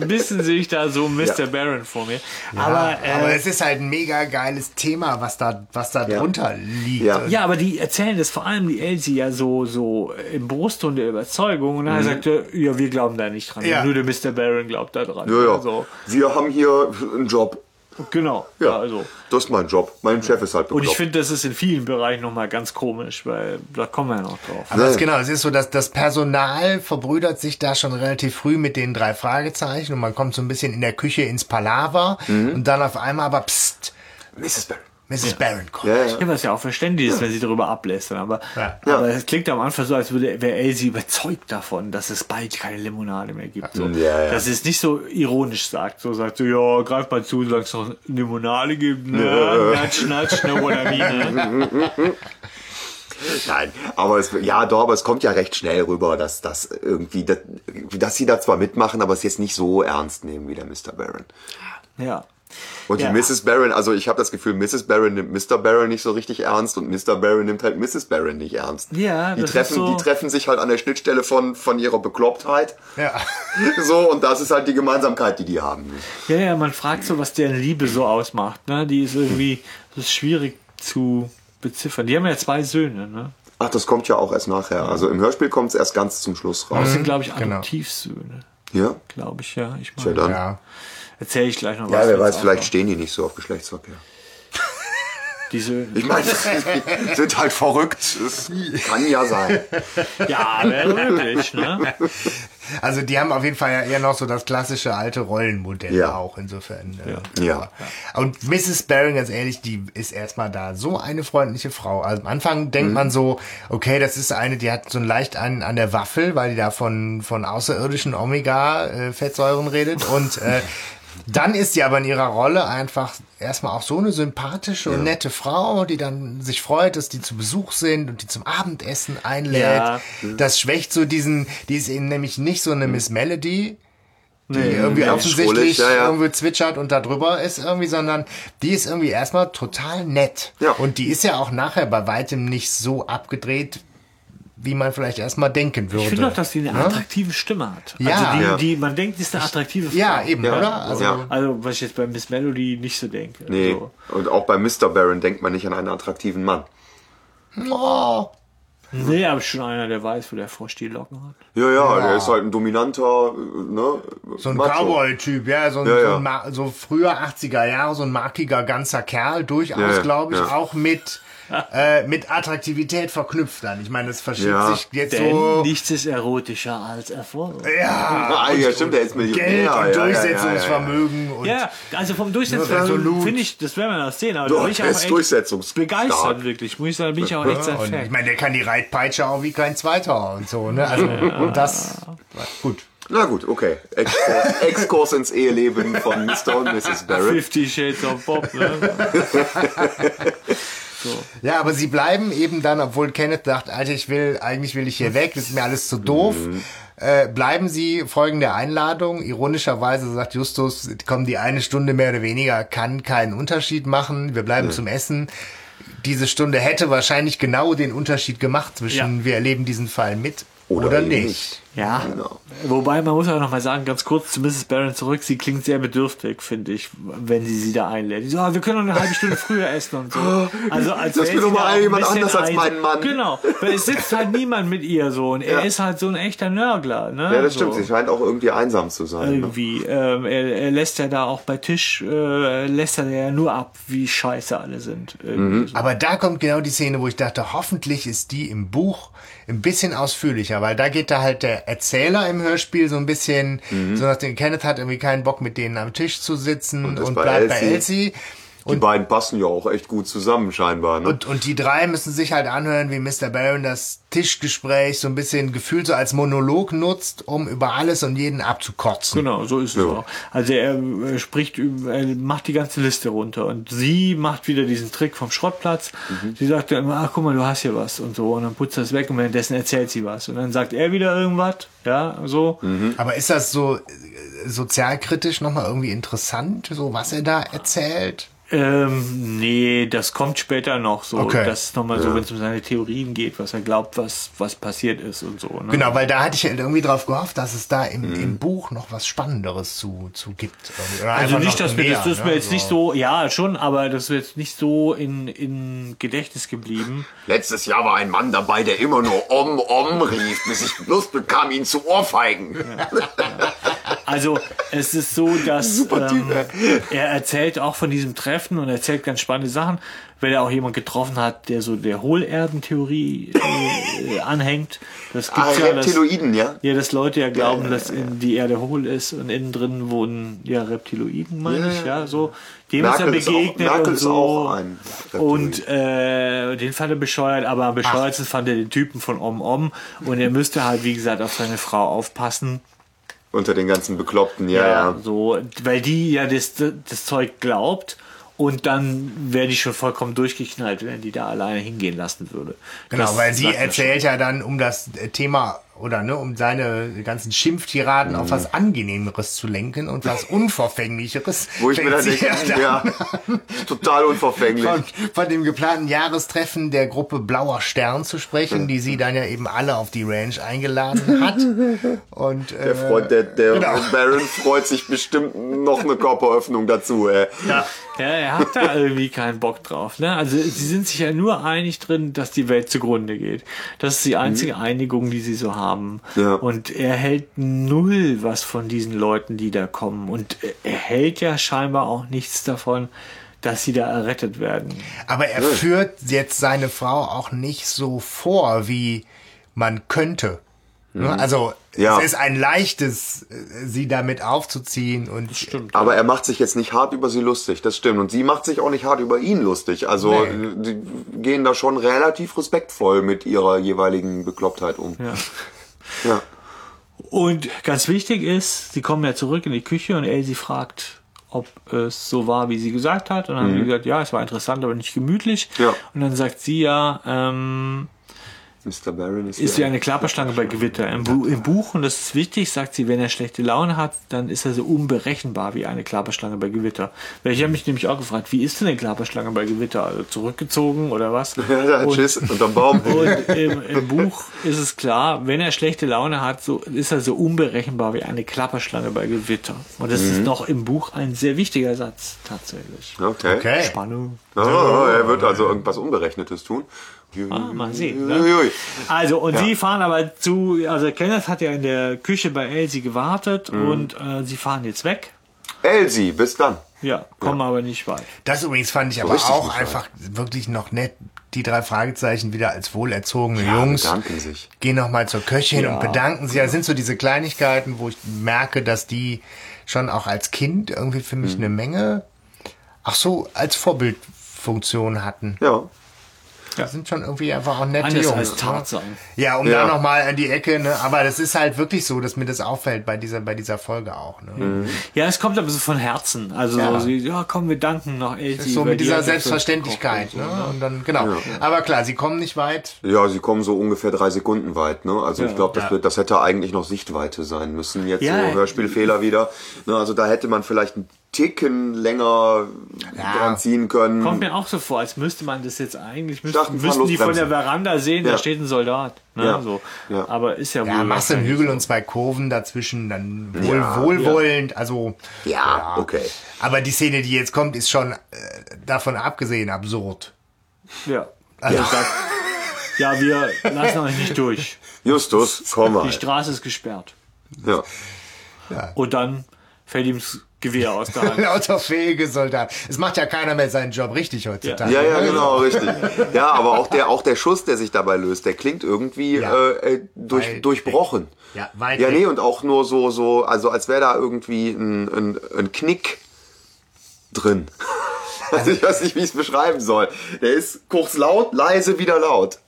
Ein bisschen sehe ich da so Mr. Ja. Baron vor mir. aber, äh, aber es ist halt ein mega geiles Thema, was da, was da drunter liegt. Ja. ja, aber die erzählen das vor allem die Elsie ja so, so im Brustton der Überzeugung. Und dann sagt er, ja, wir glauben da nicht dran. Ja. Nur der Mr. Baron glaubt da dran. Ja, ja. Also, Wir haben hier einen Job. Genau. Ja, also. das ist mein Job. Mein Chef ist halt Und ich bekloppt. finde, das ist in vielen Bereichen nochmal ganz komisch, weil da kommen wir ja noch drauf. Aber es, Ja. genau, es ist so, dass das Personal verbrüdert sich da schon relativ früh mit den drei Fragezeichen und man kommt so ein bisschen in der Küche ins Palaver Mhm. und dann auf einmal aber psst, Mrs. Baron. Mrs. Barron kommt. Ja, ja. Ja, was ja auch verständlich ist, wenn sie darüber ablästern. Aber, Ja. aber es klingt am Anfang so, als würde wäre Elsie überzeugt davon, dass es bald keine Limonade mehr gibt. So. Ja, ja. Dass sie es nicht so ironisch sagt. So sagt so, ja, greif mal zu, solange es noch Limonade gibt. Ne? Natsch, natsch, ne, what I mean, ne? (laughs) Nein, aber es, ja, doch, aber es kommt ja recht schnell rüber, dass, dass irgendwie, dass, dass sie da zwar mitmachen, aber es jetzt nicht so ernst nehmen wie der Mr. Baron. Ja. Und Ja. die Mrs. Baron, also ich habe das Gefühl, Mrs. Baron nimmt Mr. Baron nicht so richtig ernst und Mr. Baron nimmt halt Mrs. Baron nicht ernst. Ja, die das ist treffen, so- die treffen sich halt an der Schnittstelle von, von ihrer Beklopptheit. Ja. (laughs) So, und das ist halt die Gemeinsamkeit, die die haben. Ja, ja, man fragt so, was deren Liebe so ausmacht. Ne? Die ist irgendwie das ist schwierig zu beziffern. Die haben ja zwei Söhne, ne? Ach, das kommt ja auch erst nachher. Also im Hörspiel kommt es erst ganz zum Schluss Das raus. sind, glaube ich, genau. Adoptivsöhne. Ja? Glaube ich, ja. Ich meine, dann. ja. Erzähle ich gleich noch Ja, was. wer wenn's weiß, vielleicht stehen die nicht so auf Geschlechtsverkehr. (laughs) Die Söhne. Ich meine, die (laughs) sind halt verrückt. Das kann ja sein. Ja, wäre möglich, ne? Also die haben auf jeden Fall ja eher noch so das klassische alte Rollenmodell Ja. auch insofern. äh, Ja. Und Mrs. Barron, ganz ehrlich, die ist erstmal da so eine freundliche Frau. Also am Anfang Mhm. denkt man so, okay, das ist eine, die hat so ein leicht an, an der Waffel, weil die da von, von außerirdischen Omega-Fettsäuren redet. Und äh, dann ist sie aber in ihrer Rolle einfach erstmal auch so eine sympathische und nette Frau, die dann sich freut, dass die zu Besuch sind und die zum Abendessen einlädt. Ja. Das schwächt so diesen, die ist eben nämlich nicht so eine Miss Melody, die irgendwie ja, offensichtlich ja, ja. irgendwie zwitschert und da drüber ist irgendwie, sondern die ist irgendwie erstmal total nett. Ja. Und die ist ja auch nachher bei weitem nicht so abgedreht, wie man vielleicht erstmal denken würde. Ich finde auch, dass die eine Ne? attraktive Stimme hat. Ja. Also die, Ja. die man denkt, die ist eine attraktive Frau. Ja, eben, Ja. oder? Also, Ja. Also, was ich jetzt bei Miss Melody nicht so denke. Nee. So. Und auch bei Mr. Baron denkt man nicht an einen attraktiven Mann. oh, Nee, aber schon einer, der weiß, wo der Frosch die Locken hat. Ja, ja, der ist halt ein dominanter, ne? so ein. Cowboy-Typ, ja, so ein, Ja, so, ja. ein so früher 80er Jahre, so ein markiger ganzer Kerl, durchaus, Ja, ja, glaube ich, ja. auch mit, äh, mit Attraktivität verknüpft dann. Ich meine, das verschiebt Ja. sich jetzt Denn so. nichts ist erotischer als Erfolg. Ja, Ah, ja, stimmt, der ist Millionär. Geld Ja, und ja, ja, Durchsetzungsvermögen und Ja, also vom Durchsetzungsvermögen finde ich, das werden wir noch sehen, aber Doch, da bin ich auch durchsetzungsstark. begeistert, wirklich. Muss ich sagen, bin ich auch echt sein Und Fan. ich meine, der kann die Reitpeitsche auch wie kein Zweiter und so, ne? Also, und das, gut. Na gut, okay. Exkurs, Exkurs ins Eheleben von Mr. und Mrs. Barrett. Fifty Shades of Bob, ne? (laughs) Ja, aber sie bleiben eben dann, obwohl Kenneth sagt, Alter, ich will, eigentlich will ich hier weg, das ist mir alles zu doof. Äh, bleiben sie, folgen der Einladung. Ironischerweise sagt Justus, kommen die eine Stunde mehr oder weniger, kann keinen Unterschied machen. Wir bleiben zum Essen. Diese Stunde hätte wahrscheinlich genau den Unterschied gemacht zwischen Ja. wir erleben diesen Fall mit Oder oder, nicht. nicht. Ja, Genau. wobei man muss auch noch mal sagen, ganz kurz zu Mrs. Barron zurück, sie klingt sehr bedürftig, finde ich, wenn sie sie da einlädt. So, ah, wir können noch eine halbe Stunde früher essen und so. (laughs) Also als Lass wäre mir sie doch mal jemand anders als meinen Mann. Genau, weil es sitzt halt niemand mit ihr so und er ist halt so ein echter Nörgler. Ne? Ja, das stimmt. So. Sie scheint auch irgendwie einsam zu sein. Ne? Irgendwie. Ähm, er, er lässt ja da auch bei Tisch, äh, lässt er ja nur ab, wie scheiße alle sind. Irgendwie so. Aber da kommt genau die Szene, wo ich dachte, hoffentlich ist die im Buch ein bisschen ausführlicher, weil da geht da halt der Erzähler im Hörspiel so ein bisschen, so nach dem Kenneth hat irgendwie keinen Bock mit denen am Tisch zu sitzen und, ist bei bleibt bei Elsie. Die beiden passen ja auch echt gut zusammen, scheinbar. Ne? Und, und die drei müssen sich halt anhören, wie Mr. Barron das Tischgespräch so ein bisschen gefühlt so als Monolog nutzt, um über alles und jeden abzukotzen. Genau, so ist es auch. Also er äh, spricht, er macht die ganze Liste runter und sie macht wieder diesen Trick vom Schrottplatz. Sie sagt dann immer, ach guck mal, du hast hier was und so und dann putzt er es weg und währenddessen erzählt sie was und dann sagt er wieder irgendwas, ja, so. Aber ist das so äh, sozialkritisch nochmal irgendwie interessant, so was er da erzählt? Ähm, nee, das kommt später noch so. Okay. Das ist nochmal so, wenn es um seine Theorien geht, was er glaubt, was, was passiert ist und so. Ne? Genau, weil da hatte ich halt irgendwie drauf gehofft, dass es da im, im Buch noch was Spannenderes zu, zu gibt. Also nicht, dass mir mehr, das, das ist ne? mir jetzt nicht so, ja schon, aber das ist jetzt nicht so in, in Gedächtnis geblieben. Letztes Jahr war ein Mann dabei, der immer nur Om Om rief, bis ich Lust bekam, ihn zu ohrfeigen. (laughs) Also es ist so, dass ähm, er erzählt auch von diesem Treffen und erzählt ganz spannende Sachen, weil er auch jemand getroffen hat, der so der Hohlerdentheorie äh, anhängt. Das Ah, gibt's ja, dass, Reptiloiden, ja? ja, dass Leute ja glauben, dass in die Erde hohl ist und innen drin wohnen ja Reptiloiden, meine Ja, ich, ja. ja, so. Dem ist er Merkel ist auch- begegnet und ist so. auch ein Reptiloid. und äh, den fand er bescheuert, aber am bescheuertsten fand er den Typen von Om Om und er müsste halt, wie gesagt, auf seine Frau aufpassen. Unter den ganzen Bekloppten, ja, ja. So, weil die ja das, das Zeug glaubt und dann wäre die schon vollkommen durchgeknallt, wenn die da alleine hingehen lassen würde. Genau, Das weil sie er erzählt ja dann, um das Thema oder ne, um seine ganzen Schimpftiraden auf was Angenehmeres zu lenken und was (laughs) Unverfänglicheres. Wo ich mir dann denke, dann ja, (laughs) total unverfänglich. von, von dem geplanten Jahrestreffen der Gruppe Blauer Stern zu sprechen, die sie dann ja eben alle auf die Ranch eingeladen hat. (laughs) Und äh, Der Freund, der, der genau. Baron freut sich bestimmt noch eine Körperöffnung dazu, ey. Ja, ja, er hat da irgendwie keinen Bock drauf. Ne? Also sie sind sich ja nur einig drin, dass die Welt zugrunde geht. Das ist die einzige Einigung, die sie so haben. Ja. Und er hält null was von diesen Leuten, die da kommen. Und er hält ja scheinbar auch nichts davon, dass sie da errettet werden. Aber er führt jetzt seine Frau auch nicht so vor, wie man könnte. Ne? Also Mhm. Ja. es ist ein leichtes, sie damit aufzuziehen und Stimmt. Aber er macht sich jetzt nicht hart über sie lustig, das stimmt. Und sie macht sich auch nicht hart über ihn lustig. Also Nee. die gehen da schon relativ respektvoll mit ihrer jeweiligen Beklopptheit um. Ja. Ja. Und ganz wichtig ist, sie kommen ja zurück in die Küche und Elsie fragt, ob es so war, wie sie gesagt hat. Und dann haben sie gesagt, ja, es war interessant, aber nicht gemütlich. Ja. Und dann sagt sie ja, ähm, Mr. Baron ist, ist wie eine Klapperschlange bei Gewitter. Im, Bu Im Buch, und das ist wichtig, sagt sie, wenn er schlechte Laune hat, dann ist er so unberechenbar wie eine Klapperschlange bei Gewitter. Weil ich habe mich nämlich auch gefragt, wie ist denn eine Klapperschlange bei Gewitter? Also zurückgezogen oder was? (laughs) Ja, Und- Schiss unterm Baum. (laughs) und im, im Buch ist es klar, wenn er schlechte Laune hat, so ist er so unberechenbar wie eine Klapperschlange bei Gewitter. Und das ist noch im Buch ein sehr wichtiger Satz, tatsächlich. Okay. okay. Spannung. Oh, er wird also irgendwas Unberechnetes tun. Ah, mal sehen. Ne? Also, und Ja. sie fahren aber zu, also Kenneth hat ja in der Küche bei Elsie gewartet Mhm. und äh, sie fahren jetzt weg. Elsie, bis dann. Ja, kommen aber nicht weit. Das übrigens fand ich aber richtig auch einfach wirklich noch nett. Die drei Fragezeichen wieder als wohlerzogene Jungs Bedanken sich. gehen noch mal zur Köchin Ja. und bedanken sich. Das sind so diese Kleinigkeiten, wo ich merke, dass die schon auch als Kind irgendwie für Mhm. mich eine Menge, ach so, als Vorbildfunktion hatten. Ja. Das sind schon irgendwie einfach auch nette Anders Jungs. als ne? Ja, um Ja. da noch mal an die Ecke, ne? Aber das ist halt wirklich so, dass mir das auffällt bei dieser, bei dieser Folge auch, ne? Mhm. Ja, es kommt aber so von Herzen. Also, Ja. so, ja, komm, wir danken noch Elsie. So mit die dieser so Selbstverständlichkeit, ne? so, Und dann, genau. Aber klar, sie kommen nicht weit. Ja, sie kommen so ungefähr drei Sekunden weit. Ne? Also ich Ja. glaube, das, wird- das hätte eigentlich noch Sichtweite sein müssen. Jetzt Ja. so Hörspielfehler wieder. Ne? Also da hätte man vielleicht ein Ticken länger Ja. dran ziehen können. Kommt mir auch so vor, als müsste man das jetzt eigentlich, müssten, müssten die von der. Veranda sehen, Ja. da steht ein Soldat. Ne? Ja. So. Ja. Aber ist ja, Ja, wohl machst du einen Hügel so. und zwei Kurven dazwischen, dann wohl, Ja. wohlwollend, also. Ja, okay. Aber die Szene, die jetzt kommt, ist schon äh, davon abgesehen absurd. Ja. Also sagt, ja, wir lassen euch nicht durch. Justus, komm mal. Die Straße ist gesperrt. Ja. Und dann fällt ihm Gewehr (laughs) aus der Hand. Lauter fähige Soldaten. Es macht ja keiner mehr seinen Job richtig heutzutage. Ja, ja, genau, (laughs) richtig. Ja, aber auch der, auch der Schuss, der sich dabei löst, der klingt irgendwie Ja. äh, äh, durch, Weit durchbrochen. Ja, weit Ja, weg. nee, und auch nur so, so, also als wäre da irgendwie ein, ein, ein Knick drin. (laughs) Also ich weiß nicht, wie ich es beschreiben soll. Der ist kurz laut, leise, wieder laut.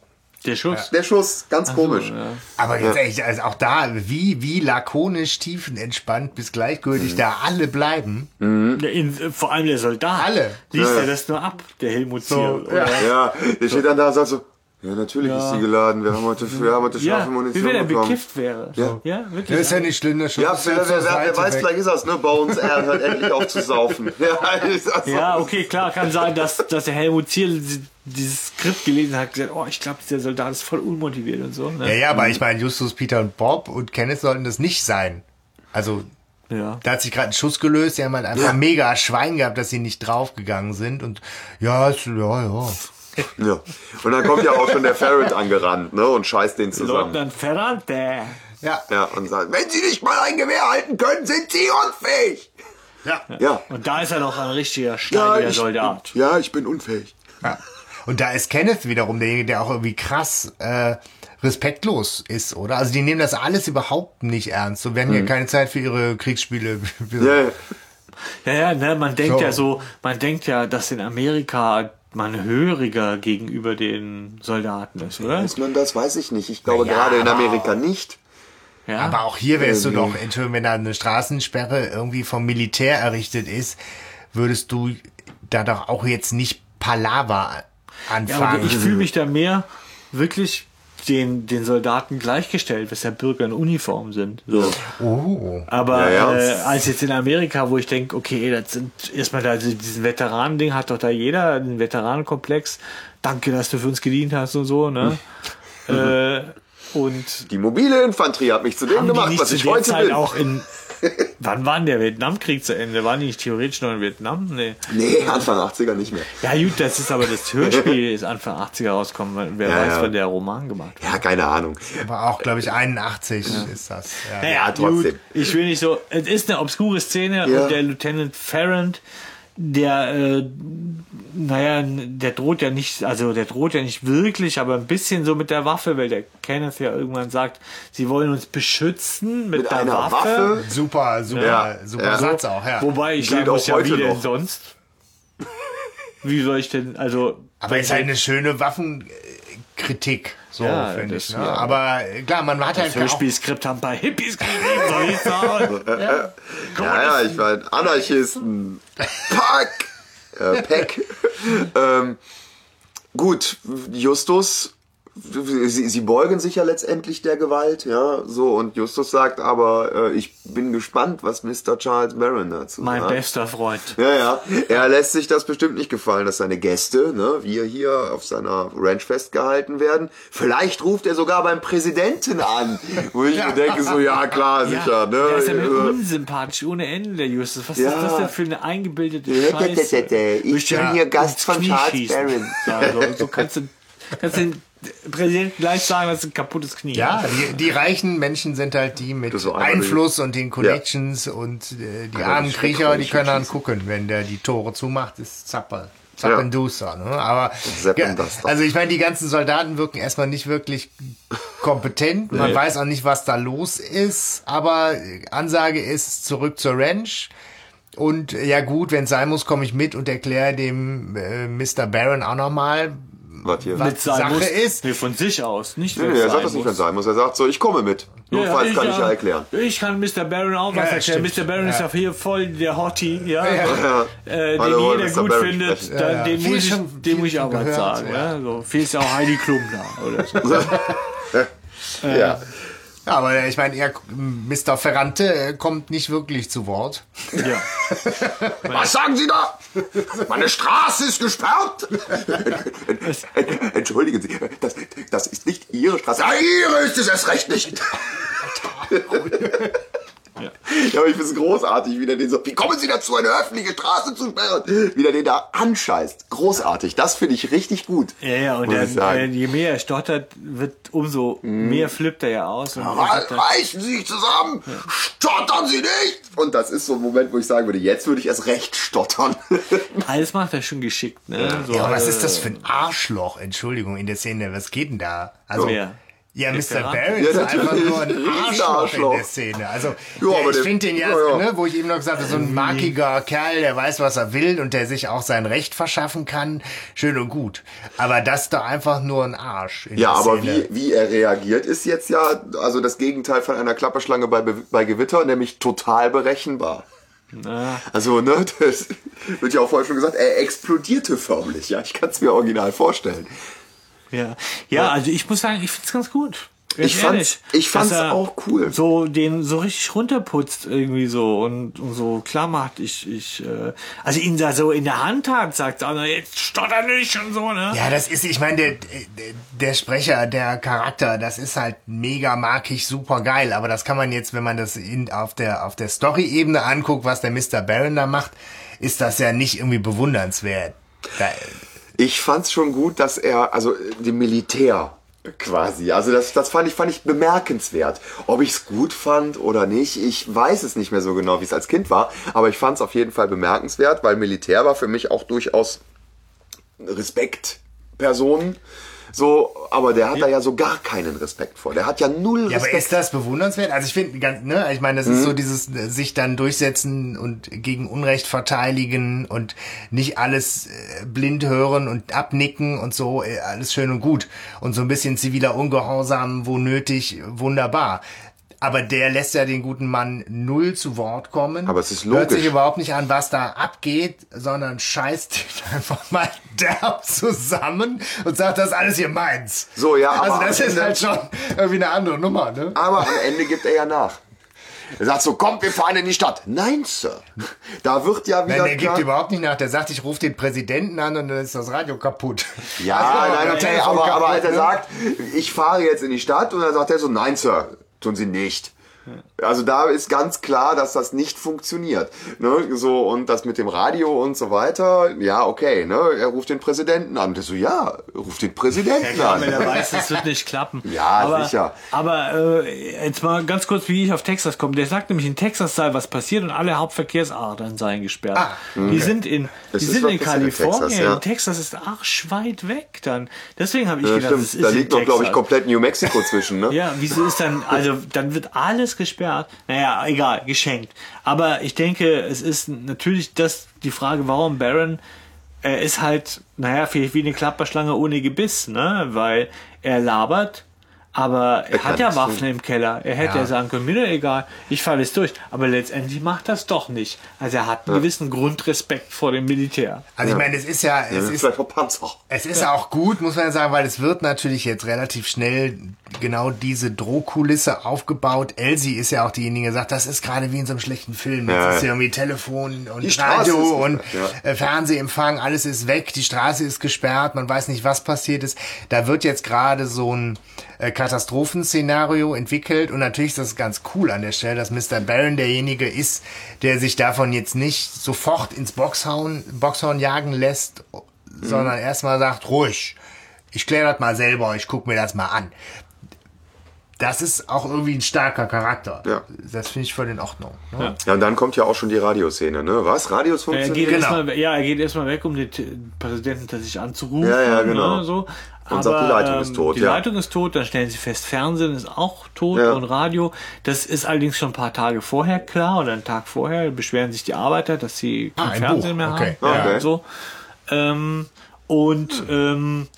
Der Schuss. Der Schuss, ganz komisch. Ja. Aber jetzt echt, also auch da, wie, wie lakonisch, tiefenentspannt bis gleichgültig da alle bleiben. Ja, in, vor allem der Soldat. Alle. Liest Ja. er das nur ab, der Helmut Ziel. So, oder? Ja, der steht dann da und sagt so, ja, natürlich Ja. ist sie geladen. Wir haben heute, wir haben heute Ja, scharfe wie Munition wenn er bekommen. bekifft wäre. Ja. ja wirklich. Das ist ja nicht schlimm, der Schuss Ja, wer, wer, wer, weiß, weg. vielleicht ist das, ne? Bones, er hört endlich auf zu saufen. (laughs) Ja, das. Ja, okay, klar, kann sein, dass, dass der Helmut Ziel die- dieses Skript gelesen hat, gesagt, oh, ich glaube, dieser Soldat ist voll unmotiviert und so. Ja, Ne? ja, aber ich meine, Justus, Peter und Bob und Kenneth sollten das nicht sein. Also, Ja. da hat sich gerade ein Schuss gelöst, die haben halt einfach Ja. mega Schwein gehabt, dass sie nicht draufgegangen sind und ja, ist, ja, ja. (laughs) Ja. Und dann kommt ja auch schon der Ferret angerannt, ne? Und scheißt den zusammen. Leutnant Ferrante. Ja, Ja, und sagt, wenn Sie nicht mal ein Gewehr halten können, sind Sie unfähig. ja. Ja. Und da ist er noch ein richtiger steiniger ich, Soldat. ja, ich bin unfähig. ja. Und da ist Kenneth wiederum derjenige, der auch irgendwie krass äh, respektlos ist, oder? Also die nehmen das alles überhaupt nicht ernst. So, wir haben ja keine Zeit für ihre Kriegsspiele. (laughs) Ja, ja. Ja, ja, ne, man denkt So. ja so, man denkt ja, dass in Amerika man höriger gegenüber den Soldaten ist, oder? Ist man das, weiß ich nicht. Ich glaube Ja, gerade in Amerika nicht. Ja. Aber auch hier wärst du nee. doch, Entschuldigung, wenn da eine Straßensperre irgendwie vom Militär errichtet ist, würdest du da doch auch jetzt nicht Palaver Ja, anfangen. ich fühle mich da mehr wirklich den, den Soldaten gleichgestellt, was ja Bürger in Uniform sind. So. oh. Aber Ja, ja. Äh, als jetzt in Amerika, wo ich denke, okay, das sind erstmal da diesen Veteranen-Ding hat doch da jeder, den Veteranenkomplex. Danke, dass du für uns gedient hast und so, ne? (laughs) äh, und Die mobile Infanterie hat mich zu dem gemacht, was ich heute Zeit bin. auch in Wann war denn der Vietnamkrieg zu Ende? War die nicht theoretisch noch in Vietnam? Nee. Nee, Anfang 80er nicht mehr. Ja gut, das ist aber das Hörspiel ist Anfang 80er rausgekommen. Wer Ja, weiß, ja. wann der Roman gemacht wurde. Ja, keine Ahnung. Aber auch, glaube ich, 81 ist das. Ja. Naja, trotzdem. Gut, ich will nicht so. Es ist eine obskure Szene Ja. und der Lieutenant Farrand, der, äh, naja, der droht ja nicht, also der droht ja nicht wirklich, aber ein bisschen so mit der Waffe, weil der Kenneth ja irgendwann sagt, sie wollen uns beschützen mit, Mit der einer Waffe. Waffe? Super, super, Ja, super ja. Satz auch, ja. Wobei ich Gilt sagen muss, ja, wie denn sonst? Wie soll ich denn, also. Aber es ist halt eine schöne Waffenkritik, so Ja, finde ich. Ne? ja. Aber äh, klar, man hat halt Das Hörspielskript haben ein paar Hippies geschrieben, soll ich sagen. (laughs) Ja. Ja, ja, ich war ein Anarchisten. (laughs) Pack! Äh, Pack. (laughs) ähm, gut, Justus, sie, sie beugen sich ja letztendlich der Gewalt, ja, so, und Justus sagt aber, äh, ich bin gespannt, was Mr. Charles Barron dazu Mein sagt. bester Freund. Ja, ja. Er lässt sich das bestimmt nicht gefallen, dass seine Gäste, ne, wir hier auf seiner Ranch festgehalten werden. Vielleicht ruft er sogar beim Präsidenten an. Wo ich mir denke, so, ja, klar, sicher, ne. Der ist ja Äh, unsympathisch ohne Ende, der Justus. Was Ja. ist das denn für eine eingebildete Scheiße? ich bin hier Gast von Charles. Barron. Ja, so, so kannst du, kannst den Präsidenten gleich sagen, das ist ein kaputtes Knie. ja, die, die reichen Menschen sind halt die mit so Einfluss und den Connections und äh, die armen Kriecher, die können dann gucken, wenn der die Tore zumacht, ist Zappel. Zappenduster, ne? Aber ja, also ich meine, die ganzen Soldaten wirken erstmal nicht wirklich kompetent. Man Nee. weiß auch nicht, was da los ist, aber Ansage ist zurück zur Ranch. Und ja gut, wenn es sein muss, komme ich mit und erkläre dem äh, Mr. Barron auch nochmal, Was hier? was Mit sein Sache muss, ist. Nee, von sich aus, nicht Nee, wenn nee, es er sagt sein das nicht, wenn es sein muss. Er sagt so, ich komme mit. Notfalls kann ich ja erklären. Ich kann Mr. Barron auch was Ja, erklären. stimmt. Mr. Barron ist Ja. hier voll der Hottie, ja. Ja. Äh, den Hallo, jeder Mr. gut Barron findet, dann, Ja, ja. den, Viel muss ich, viel muss ich auch was sagen. ja. Ja. So, viel ist ja auch Heidi Klum da. Oder so. (laughs) Ja. Ja, aber ich meine, er, Mr. Ferrante äh, kommt nicht wirklich zu Wort. Ja. (laughs) Was sagen Sie da? Meine Straße ist gesperrt. Entschuldigen Sie, das, das ist nicht Ihre Straße. Ja, Ihre ist es erst recht nicht. Ja, aber ich finde es großartig, wie der den so, wie kommen Sie dazu, eine öffentliche Straße zu sperren? Wie der den da anscheißt. Großartig. Das finde ich richtig gut. Ja, ja, und dann, sagen. äh, je mehr er stottert, wird umso mehr flippt er ja aus. Und dann, Reißen Sie sich zusammen! Stottern Sie nicht! Und das ist so ein Moment, wo ich sagen würde, jetzt würde ich erst recht stottern. (laughs) alles macht er schon geschickt, ne? So, Ja, aber was äh, ist das für ein Arschloch? Entschuldigung, in der Szene. Was geht denn da? Also, Wer? Ja, Mr. Barron Ja, ist einfach nur ein Arschloch, Riesenarschloch. in der Szene. Also, Ja, der, ich finde den ja, ja. Ne, wo ich eben noch gesagt habe, so ein markiger Kerl, der weiß, was er will und der sich auch sein Recht verschaffen kann. Schön und gut. Aber das ist doch einfach nur ein Arsch. In Ja, der aber Szene. wie, wie er reagiert, ist jetzt ja also das Gegenteil von einer Klapperschlange bei, Be- bei Gewitter, nämlich total berechenbar. Also, ne, das wird ja auch vorher schon gesagt, er explodierte förmlich, ja. Ich kann es mir original vorstellen. Ja. ja, also ich muss sagen, ich find's ganz gut. Ganz Ich fand's- ich fand's auch cool. So den so richtig runterputzt irgendwie so und, und so klar macht, ich, ich, äh, also ihn da so in der Hand hat, sagt, also jetzt stotter nicht und so, ne? Ja, das ist, ich meine, der, der Sprecher, der Charakter, das ist halt mega markig, super geil. Aber das kann man jetzt, wenn man das in, auf der, auf der Story-Ebene anguckt, was der Mr. Baron da macht, ist das ja nicht irgendwie bewundernswert. Da, Ich fand's schon gut, dass er, also dem Militär quasi, also das, das fand ich, fand ich bemerkenswert. Ob ich's gut fand oder nicht, ich weiß es nicht mehr so genau, wie es als Kind war, aber ich fand's auf jeden Fall bemerkenswert, weil Militär war für mich auch durchaus Respektpersonen. So, aber der hat da ja so gar keinen Respekt vor. Der hat ja null Ja, aber Respekt. ist das bewundernswert? Also ich finde, ganz, ne, ich meine, das ist so dieses äh, sich dann durchsetzen und gegen Unrecht verteidigen und nicht alles äh, blind hören und abnicken und so, äh, alles schön und gut. Und so ein bisschen ziviler Ungehorsam, wo nötig, wunderbar. Aber der lässt ja den guten Mann null zu Wort kommen. Aber es ist Hört sich logisch. überhaupt nicht an, was da abgeht, sondern scheißt ihn (laughs) einfach mal derb zusammen und sagt, das ist alles hier meins. So, ja, Also aber das am ist Ende- halt schon irgendwie eine andere Nummer, ne? Aber am Ende gibt er ja nach. Er sagt so, kommt, wir fahren in die Stadt. Nein, Sir. Da wird ja wieder Nein, der klar- gibt überhaupt nicht nach. Der sagt, ich rufe den Präsidenten an und dann ist das Radio kaputt. Ja, (laughs) Also, nein, das okay, aber, aber als er kaputt, ne? sagt, ich fahre jetzt in die Stadt und dann sagt er so, nein, Sir, tun Sie nicht. Also da ist ganz klar, dass das nicht funktioniert. Ne? So, und das mit dem Radio und so weiter, ja, okay, ne? Er ruft den Präsidenten an. Der so, ja, ruft den Präsidenten Ja, an. wenn er weiß, (laughs) es wird nicht klappen. Ja, aber, sicher. Aber äh, jetzt mal ganz kurz, wie ich auf Texas komme. Der sagt nämlich, in Texas sei was passiert und alle Hauptverkehrsadern seien gesperrt. Ah, Die sind in, Es die sind in passiert in Kalifornien. Texas, ja. In Texas ist arschweit weg dann. Deswegen habe ich Ja, gedacht, es stimmt. ist Da liegt noch, glaube ich, komplett New Mexico zwischen, ne? Ja, wieso ist dann, also dann wird alles gesperrt. Naja, egal, geschenkt. Aber ich denke, es ist natürlich das die Frage, warum Baron, er ist halt, naja, vielleicht wie eine Klapperschlange ohne Gebiss, ne? Weil er labert, aber er, hat ja Waffen tun. im Keller. Er hätte ja. sagen können, mir doch egal, ich falle es durch. Aber letztendlich macht das doch nicht. Also er hat einen gewissen Grundrespekt vor dem Militär. Also ich meine, es ist ja, es ist, es ist auch gut, muss man ja sagen, weil es wird natürlich jetzt relativ schnell genau diese Drohkulisse aufgebaut. Elsie ist ja auch diejenige, die sagt, das ist gerade wie in so einem schlechten Film. Jetzt Ja, ist ja. ja irgendwie Telefon und Die Radio und ja. äh, Fernsehempfang, alles ist weg, die Straße ist gesperrt, man weiß nicht, was passiert ist. Da wird jetzt gerade so ein äh, Katastrophenszenario entwickelt und natürlich ist das ganz cool an der Stelle, dass Mr. Barron derjenige ist, der sich davon jetzt nicht sofort ins Boxhorn, Boxhorn jagen lässt, sondern erstmal sagt, ruhig, ich kläre das mal selber, ich gucke mir das mal an. Das ist auch irgendwie ein starker Charakter. Ja. Das finde ich voll in Ordnung. Ne? Ja, und dann kommt ja auch schon die Radioszene, ne? Was? Radios Er geht funktionieren? Genau. erstmal, ja, er geht erstmal weg, um den Präsidenten tatsächlich anzurufen. Ja, ja, genau. Ne, so. Und sagt, die Leitung ist tot, Die ja. Leitung ist tot, dann stellen sie fest, Fernsehen ist auch tot Ja. und Radio. Das ist allerdings schon ein paar Tage vorher klar oder einen Tag vorher beschweren sich die Arbeiter, dass sie kein Ah, Fernsehen Buch, mehr okay. haben. Ja. Okay. und So. Ähm, und ähm,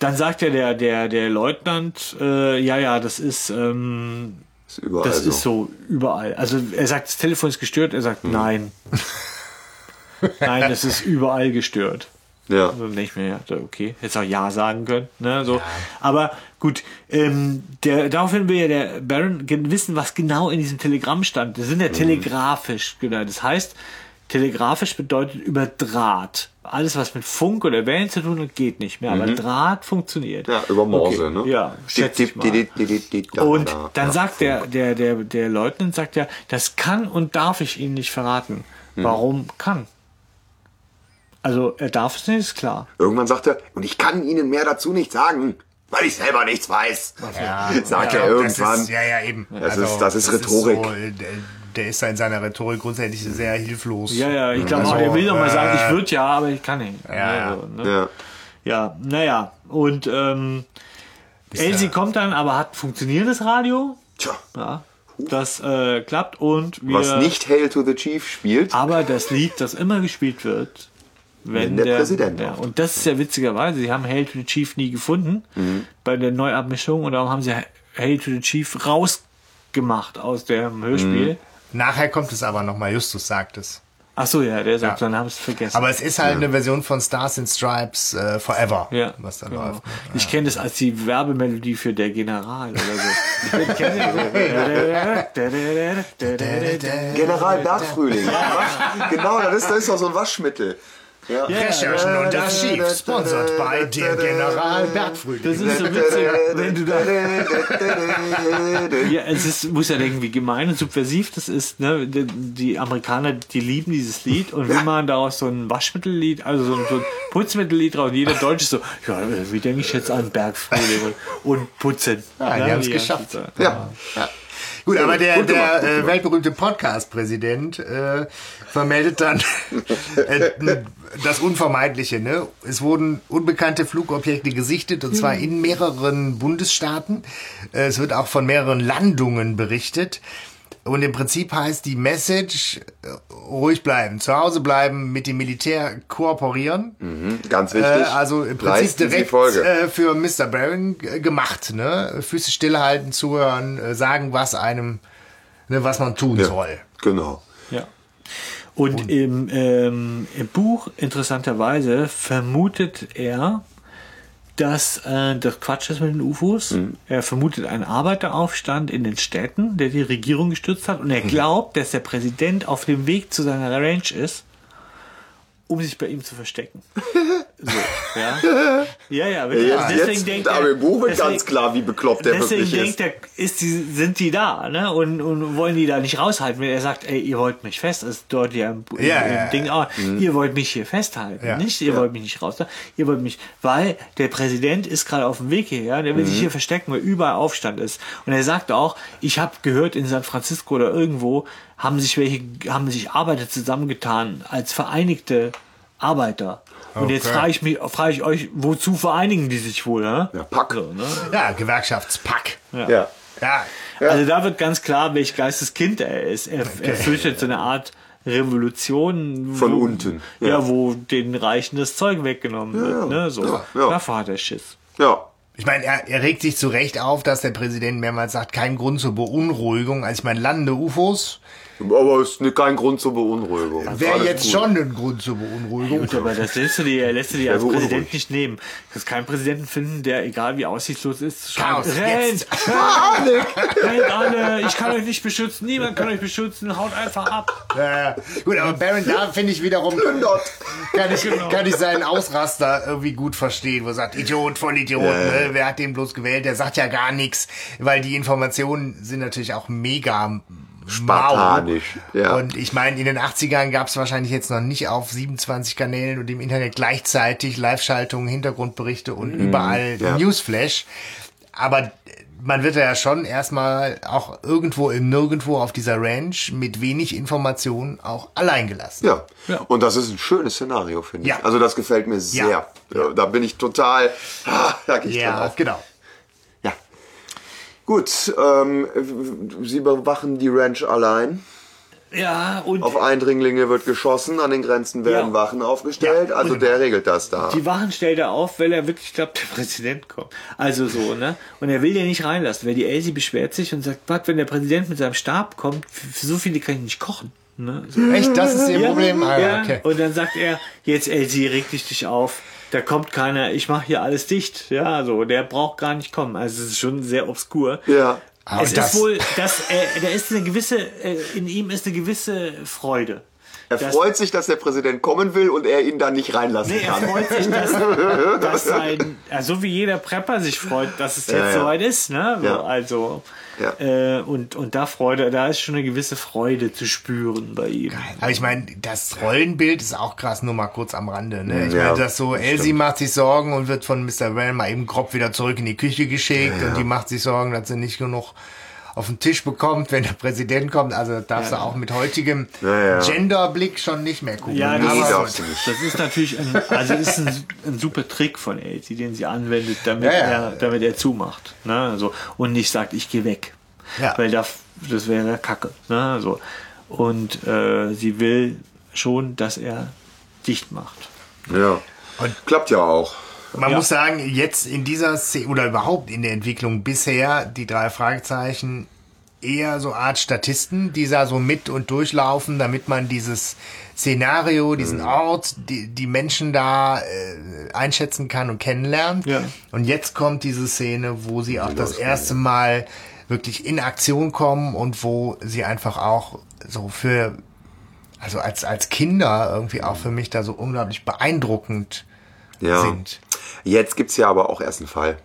dann sagt ja der, der, der Leutnant, äh, ja, ja, das ist, ähm, Ist überall das so. ist so überall. Also er sagt, das Telefon ist gestört, er sagt Hm. nein. (laughs) nein, das ist überall gestört. Ja. Und dann denke ich mir, ja, okay, hätte auch Ja sagen können. Ne, so. Aber gut, ähm, der, daraufhin will ja der Baron wissen, was genau in diesem Telegramm stand. Das sind Mhm. ja telegrafisch, genau. Das heißt, telegrafisch bedeutet über Draht. Alles, was mit Funk oder Wellen zu tun hat, geht nicht mehr. Aber Draht funktioniert. Mhm. Ja, über Morse, Okay, ne? Ja, schätze ich mal. da, Und da. dann Ja. sagt der, der, der, der Leutnant sagt ja, das kann und darf ich Ihnen nicht verraten. Hm. Warum kann? Also er darf es nicht, ist klar. Irgendwann sagt er, und ich kann Ihnen mehr dazu nicht sagen, weil ich selber nichts weiß. Ja, (laughs) Sagt ich er irgendwann. Das ist, ja, ja, eben. Also, Das ist- das ist Rhetorik. so, äh, der, der ist da in seiner Rhetorik grundsätzlich sehr hilflos. Ja, ja, ich glaube Also, auch, er will doch mal äh, sagen, ich würde ja, aber ich kann nicht. Ja, Also, ne? Ja. ja, naja. Und ähm, Elsie kommt dann, aber hat funktionierendes Radio. Tja, Ja, das äh, klappt und wir, was nicht Hail to the Chief spielt. Aber das Lied, das immer gespielt wird, wenn, Wenn der Präsident ja, und das ist ja witzigerweise, sie haben Hail to the Chief nie gefunden Mhm. bei der Neuabmischung und darum haben sie Hail to the Chief rausgemacht aus dem Hörspiel. Mhm. Nachher kommt es aber nochmal, Justus sagt es. Ach so, ja, der sagt, Ja. dann haben sie es vergessen. Aber es ist halt eine Version von Stars and Stripes äh, Forever, ja, was da genau. läuft. Ich kenne das als die Werbemelodie für der General oder so. General Bergfrühling. (laughs) Genau, das ist, das ist doch so ein Waschmittel. Ja. Recherchen und Archiv, sponsored bei der General Bergfrühling. Das ist so witzig, wenn du da. Ja, es ist, muss ja denken, wie gemein und subversiv das ist. Ne? Die, die Amerikaner, die lieben dieses Lied und wenn man daraus so ein Waschmittellied, also so ein, so ein Putzmittellied draus, und jeder Deutsche so, ja, wie denke ich jetzt an Bergfrühling und, und Putzen. Ja, die haben es geschafft. Ja. Gut, aber der, der äh, weltberühmte Podcast-Präsident äh, vermeldet dann (laughs) äh, das Unvermeidliche. Ne? Es wurden unbekannte Flugobjekte gesichtet, und zwar in mehreren Bundesstaaten. Äh, es wird auch von mehreren Landungen berichtet. Und im Prinzip heißt die Message, äh, ruhig bleiben, zu Hause bleiben, mit dem Militär kooperieren. Ganz Äh, wichtig. also im Prinzip Leisten direkt Folge. äh, für Mr. Barron gemacht. Ne? Füße stillhalten, zuhören, äh, sagen, was einem, ne, was man tun ja, soll. Genau. Ja. Und im, ähm, im Buch, interessanterweise, vermutet er, dass äh, das Quatsch ist mit den UFOs. Er vermutet einen Arbeiteraufstand in den Städten, der die Regierung gestürzt hat. Und er glaubt, dass der Präsident auf dem Weg zu seiner Ranch ist, um sich bei ihm zu verstecken. (laughs) So, (laughs) ja. Ja, ja, wirklich. Jetzt, Also deswegen jetzt, denkt aber er, im Buch wird deswegen- ganz klar, wie bekloppt der Deswegen wirklich ist. denkt er, ist die, sind die da, ne? Und, und wollen die da nicht raushalten, wenn er sagt, ey, ihr wollt mich fest, das ist dort ja im, im, Ja, im ja, Ding auch, ihr wollt mich hier festhalten, Ja. nicht? Ihr wollt mich nicht raus, ihr wollt mich, weil der Präsident ist gerade auf dem Weg hierher, der will sich hier verstecken, weil überall Aufstand ist. Und er sagt auch, ich habe gehört, in San Francisco oder irgendwo haben sich welche, haben sich Arbeiter zusammengetan als Vereinigte Arbeiter. Und jetzt Okay. frage ich mich, frage ich euch, wozu vereinigen die sich wohl, ne? Ja, Pack. So, ne? Ja, Gewerkschaftspack. Ja. Ja. Also da wird ganz klar, welch Geisteskind er ist. Er, er fürchtet so eine Art Revolution. Von wo, unten, Ja. ja. wo den Reichen das Zeug weggenommen wird. Ne? So. Ja, ja. Davor hat er Schiss. Ja. Ich meine, er, er regt sich zu Recht auf, dass der Präsident mehrmals sagt, kein Grund zur Beunruhigung. Also ich meine, landende UFOs Aber es ist ne- kein Grund zur Beunruhigung. wäre jetzt gut. schon ein Grund zur Beunruhigung. Gut, aber das lässt du dir, lässt du dir als. Präsident nicht nehmen. Du kannst keinen Präsidenten finden, der, egal wie aussichtslos ist, Chaos, schreit, rennt, (laughs) jetzt. rennt alle, ich kann euch nicht beschützen, niemand kann euch beschützen, haut einfach ab. Ja, ja. Gut, aber Baron, da finde ich wiederum, kann ich, kann ich seinen Ausraster irgendwie gut verstehen, wo er sagt, Idiot, Vollidiot, ne? wer hat den bloß gewählt, der sagt ja gar nichts, weil die Informationen sind natürlich auch mega Spartanisch, mau. ja. Und ich meine, in den 80ern gab es wahrscheinlich jetzt noch nicht auf 27 Kanälen und im Internet gleichzeitig Live-Schaltungen, Hintergrundberichte und überall ja. Newsflash. Aber man wird ja schon erstmal auch irgendwo im Nirgendwo auf dieser Ranch mit wenig Informationen auch allein gelassen. Ja. Ja. Und das ist ein schönes Szenario, finde Ja. ich. Also das gefällt mir sehr. Ja. Ja, Da bin ich total, ah, da gehe ich drin Ja, auf. genau. Ja. Gut, ähm, Sie bewachen die Ranch allein. Ja, und Auf Eindringlinge wird geschossen, an den Grenzen werden Ja. Wachen aufgestellt. Ja, also der regelt das da. Die Wachen stellt er auf, weil er wirklich glaubt, der Präsident kommt. Also so, ne? Und er will den nicht reinlassen, weil die Elsie beschwert sich und sagt, was, wenn der Präsident mit seinem Stab kommt, für so viele kann ich nicht kochen. Ne? So. Echt, das ist ihr Problem? Ah, ja. okay. Und dann sagt er, jetzt Elsie, reg dich dich auf. Da kommt keiner, ich mache hier alles dicht. Ja, so, der braucht gar nicht kommen. Also es ist schon sehr obskur. Ja. Ah, es das- ist wohl, dass äh, da ist eine gewisse, äh, in ihm ist eine gewisse Freude. Er Das- freut sich, dass der Präsident kommen will und er ihn dann nicht reinlassen Nee, er kann. freut sich, dass, (laughs) dass sein, also wie jeder Prepper sich freut, dass es jetzt Ja, ja. soweit ist, ne? So, Ja. Also, Ja. äh, und, und da Freude, da ist schon eine gewisse Freude zu spüren bei ihm. Aber ich meine, das Rollenbild ist auch krass, nur mal kurz am Rande. Ne? Ich Ja, meine, das so, Elsie stimmt. macht sich Sorgen und wird von Mr. Wren mal eben grob wieder zurück in die Küche geschickt und die macht sich Sorgen, dass sie nicht genug auf den Tisch bekommt, wenn der Präsident kommt. Also das darfst du auch mit heutigem Ja, ja. Genderblick schon nicht mehr gucken. Ja, Nee, das, darfst ist, das ist natürlich ein, also ist ein, ein super Trick von Elsie, den sie anwendet, damit, Ja, ja. Er, damit er zumacht. Ne? Also, und nicht sagt, ich gehe weg. Ja. Weil das, das wäre Kacke. Ne? Also, und äh, sie will schon, dass er dicht macht. Ja. Und- Klappt ja auch. Man Ja. muss sagen, jetzt in dieser Szene oder überhaupt in der Entwicklung bisher die drei Fragezeichen eher so Art Statisten, die da so mit und durchlaufen, damit man dieses Szenario, diesen Mhm. Ort, die, die Menschen da äh, einschätzen kann und kennenlernt. Ja. Und jetzt kommt diese Szene, wo sie auch das erste Mal wirklich in Aktion kommen und wo sie einfach auch so für, also als, als Kinder irgendwie auch für mich da so unglaublich beeindruckend Ja. sind. Jetzt gibt's ja aber auch erst einen Fall.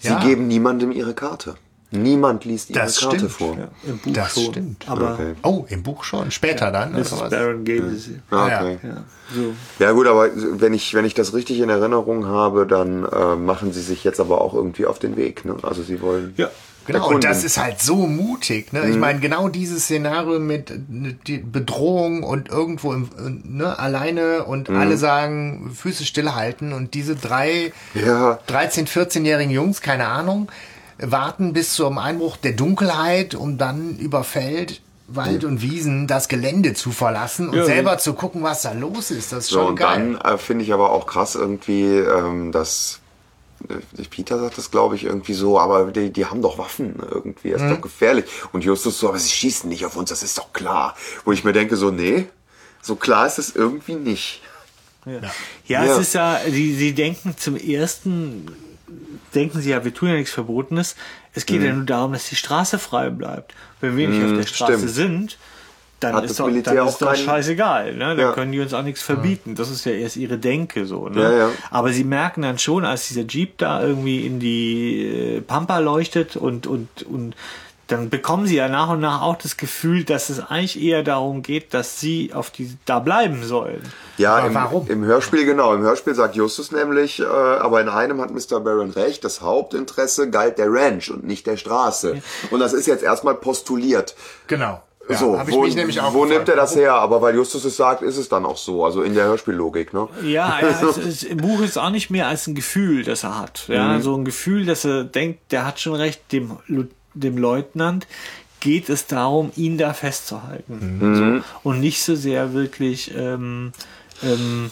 Sie Ja. geben niemandem ihre Karte. Niemand liest ihre Das Karte stimmt, vor. Ja, Im Buch Das schon. stimmt. Aber Okay. Oh, im Buch schon. Später dann. oder Mrs. was? Barron gave sie. Ah, Ja. okay. Ja, so. Ja gut, aber wenn ich, wenn ich das richtig in Erinnerung habe, dann äh, machen sie sich jetzt aber auch irgendwie auf den Weg. Ne? Also sie wollen. Ja. Genau, und das ist halt so mutig. Ne? Ich meine, genau dieses Szenario mit die Bedrohung und irgendwo im, äh, ne, alleine und alle sagen, Füße stillhalten und diese drei Ja. 13-, 14-jährigen Jungs, keine Ahnung, warten bis zum Einbruch der Dunkelheit, um dann über Feld, Wald und Wiesen das Gelände zu verlassen und Ja, selber zu gucken, was da los ist. Das ist So, schon und geil. dann äh, finde ich aber auch krass irgendwie, ähm, dass Peter sagt das, glaube ich, irgendwie so, aber die, die haben doch Waffen irgendwie, das ist doch gefährlich. Und Justus so, aber sie schießen nicht auf uns, das ist doch klar. Wo ich mir denke, so, nee, so klar ist es irgendwie nicht. Ja, Ja. es ist ja, sie, sie denken zum ersten, denken sie ja, wir tun ja nichts Verbotenes. Es geht Mhm. ja nur darum, dass die Straße frei bleibt. Wenn wir nicht auf der Straße stimmt. sind, dann Hat ist das doch, Militär dann auch ist doch keinen- scheißegal. Ne? Da Ja. können die uns auch nichts verbieten. Das ist ja erst ihre Denke so. Ne? Ja, ja. Aber sie merken dann schon, als dieser Jeep da irgendwie in die äh, Pampa leuchtet und, und, und dann bekommen sie ja nach und nach auch das Gefühl, dass es eigentlich eher darum geht, dass sie auf die da bleiben sollen. Ja, im, warum? im Hörspiel, genau. Im Hörspiel sagt Justus nämlich, äh, aber in einem hat Mr. Barron recht, das Hauptinteresse galt der Ranch und nicht der Straße. Und das ist jetzt erstmal postuliert. Genau. Ja, so, hab ich wo, mich nämlich auch wo nimmt er das her? Aber weil Justus es sagt, ist es dann auch so. Also in der Hörspiellogik, ne? Ja, (laughs) es, es, im Buch ist auch nicht mehr als ein Gefühl, das er hat. Ja, Mhm. so ein Gefühl, dass er denkt, der hat schon recht, dem, dem Leutnant geht es darum, ihn da festzuhalten. Mhm. So. Und nicht so sehr wirklich ähm, ähm,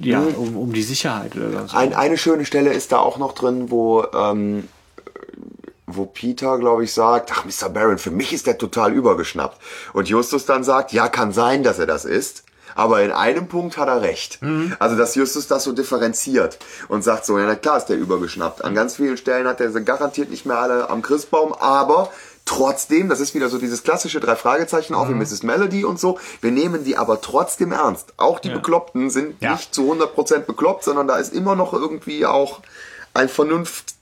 ja, um, um die Sicherheit oder so. Mhm. Ein, eine schöne Stelle ist da auch noch drin, wo, ähm, wo Peter, glaube ich, sagt, ach, Mr. Barron, für mich ist der total übergeschnappt. Und Justus dann sagt, ja, kann sein, dass er das ist. Aber in einem Punkt hat er recht. Also, dass Justus das so differenziert und sagt so, ja, na klar ist der übergeschnappt. An ganz vielen Stellen hat er garantiert nicht mehr alle am Christbaum, aber trotzdem, das ist wieder so dieses klassische drei Fragezeichen, auch wie Mrs. Melody und so, wir nehmen die aber trotzdem ernst. Auch die Bekloppten sind Ja. nicht zu 100% bekloppt, sondern da ist immer noch irgendwie auch ein Vernunft,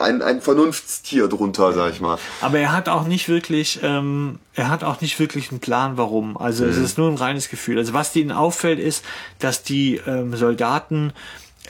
ein, ein Vernunftstier drunter, sag ich mal. Aber er hat auch nicht wirklich, ähm, er hat auch nicht wirklich einen Plan, warum. Also Mhm. es ist nur ein reines Gefühl. Also was ihnen auffällt, ist, dass die ähm, Soldaten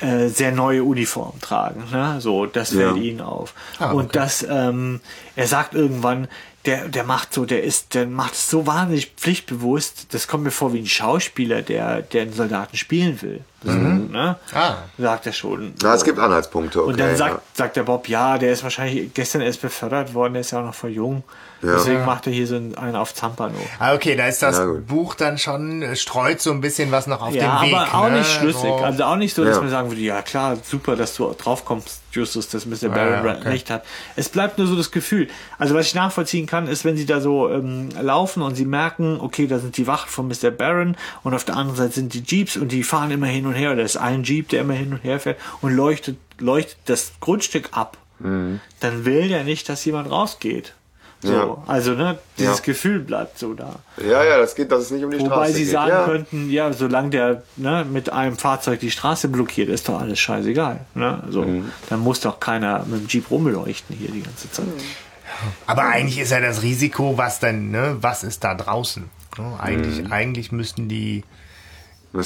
äh, sehr neue Uniformen tragen. Ne? So, das fällt Ja. ihnen auf. Ah, Und dass ähm, er sagt irgendwann, der, der macht so, der ist, der macht es so wahnsinnig pflichtbewusst. Das kommt mir vor wie ein Schauspieler, der, der einen Soldaten spielen will. So, ne? Ah. Sagt er schon. Na, es gibt Anhaltspunkte. Okay, Und dann sagt, ja. sagt der Bob, ja, der ist wahrscheinlich gestern erst befördert worden, der ist ja auch noch voll jung. Deswegen macht er hier so einen, auf Zampano. Ah, okay, da ist das Ja. Buch dann schon, äh, streut so ein bisschen was noch auf Ja, dem Weg. aber auch ne? nicht schlüssig. So. Also auch nicht so, dass Ja. man sagen würde, ja klar, super, dass du drauf kommst, Justus, dass Mr. Baron ja, okay. recht hat. Es bleibt nur so das Gefühl. Also was ich nachvollziehen kann, ist, wenn sie da so ähm, laufen und sie merken, okay, da sind die Wachen von Mr. Baron und auf der anderen Seite sind die Jeeps und die fahren immer hin und her. Da ist ein Jeep, der immer hin und her fährt und leuchtet, leuchtet das Grundstück ab. Mhm. Dann will der nicht, dass jemand rausgeht. So, Ja. also ne, dieses Ja. Gefühl bleibt so da. ja, ja, das geht, dass es nicht um die Wobei Straße sie geht. sagen ja. könnten, ja, solange der ne, mit einem Fahrzeug die Straße blockiert, ist doch alles scheißegal. Ne? So, Mhm. Dann muss doch keiner mit dem Jeep rumleuchten hier die ganze Zeit. Aber eigentlich ist ja das Risiko, was denn, ne, was ist da draußen? Ne, eigentlich, Mhm. eigentlich müssten die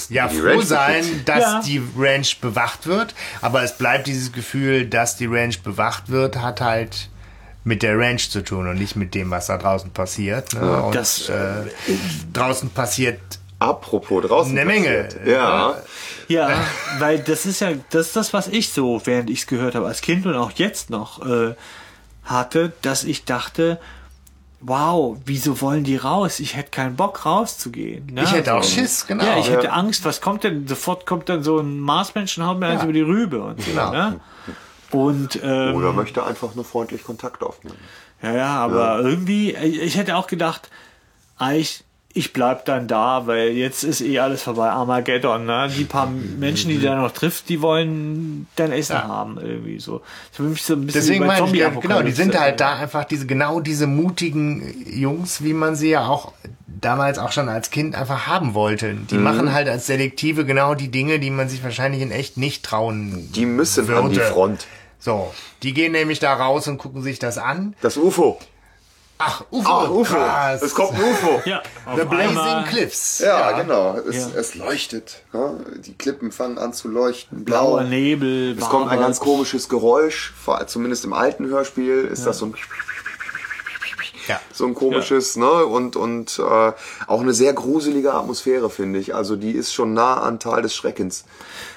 ja die froh Ranch sein, dass Ja. die Ranch bewacht wird. Aber es bleibt dieses Gefühl, dass die Ranch bewacht wird, hat halt mit der Ranch zu tun und nicht mit dem, was da draußen passiert. Ne? Und Das- äh, draußen passiert Apropos draußen. Eine Menge. passiert. Ja. Ja, weil das ist ja, das ist das, was ich so, während ich es gehört habe, als Kind und auch jetzt noch äh, hatte, dass ich dachte, wow, wieso wollen die raus? Ich hätte keinen Bock rauszugehen. Ne? Ich hätte auch So. Schiss, genau. Ja, ich hätte Ja. Angst, was kommt denn? Sofort kommt dann so ein Marsmenschen, haut mir eins Ja. über die Rübe und so, Genau. ne? Und ähm, Oder möchte einfach nur freundlich Kontakt aufnehmen. Ja, ja, aber irgendwie, ich ich hätte auch gedacht, eigentlich, ich bleib dann da, weil jetzt ist eh alles vorbei. Armageddon, ne? Die paar Menschen, die da noch trifft, die wollen dann Essen Ja. haben, irgendwie so. Das ist für mich so ein bisschen Deswegen meine ich, ja, genau, die sind halt da einfach diese, genau diese mutigen Jungs, wie man sie ja auch damals auch schon als Kind einfach haben wollte. Mhm. Die machen halt als Detektive genau die Dinge, die man sich wahrscheinlich in echt nicht trauen Die müssen an die würde. Front. So, die gehen nämlich da raus und gucken sich das an. Das UFO. Ach, UFO. Ah, UFO. krass. Es kommt ein UFO. Ja, The Blazing einmal- Cliffs. Ja, genau. Es, Ja. es leuchtet. Ja? Die Klippen fangen an zu leuchten. Blau. Blauer Nebel, Es kommt ein ganz komisches Geräusch. Zumindest im alten Hörspiel ist das so ein Ja. so ein komisches, ne? Und, und äh, auch eine sehr gruselige Atmosphäre, finde ich. Also die ist schon nah an Tal des Schreckens.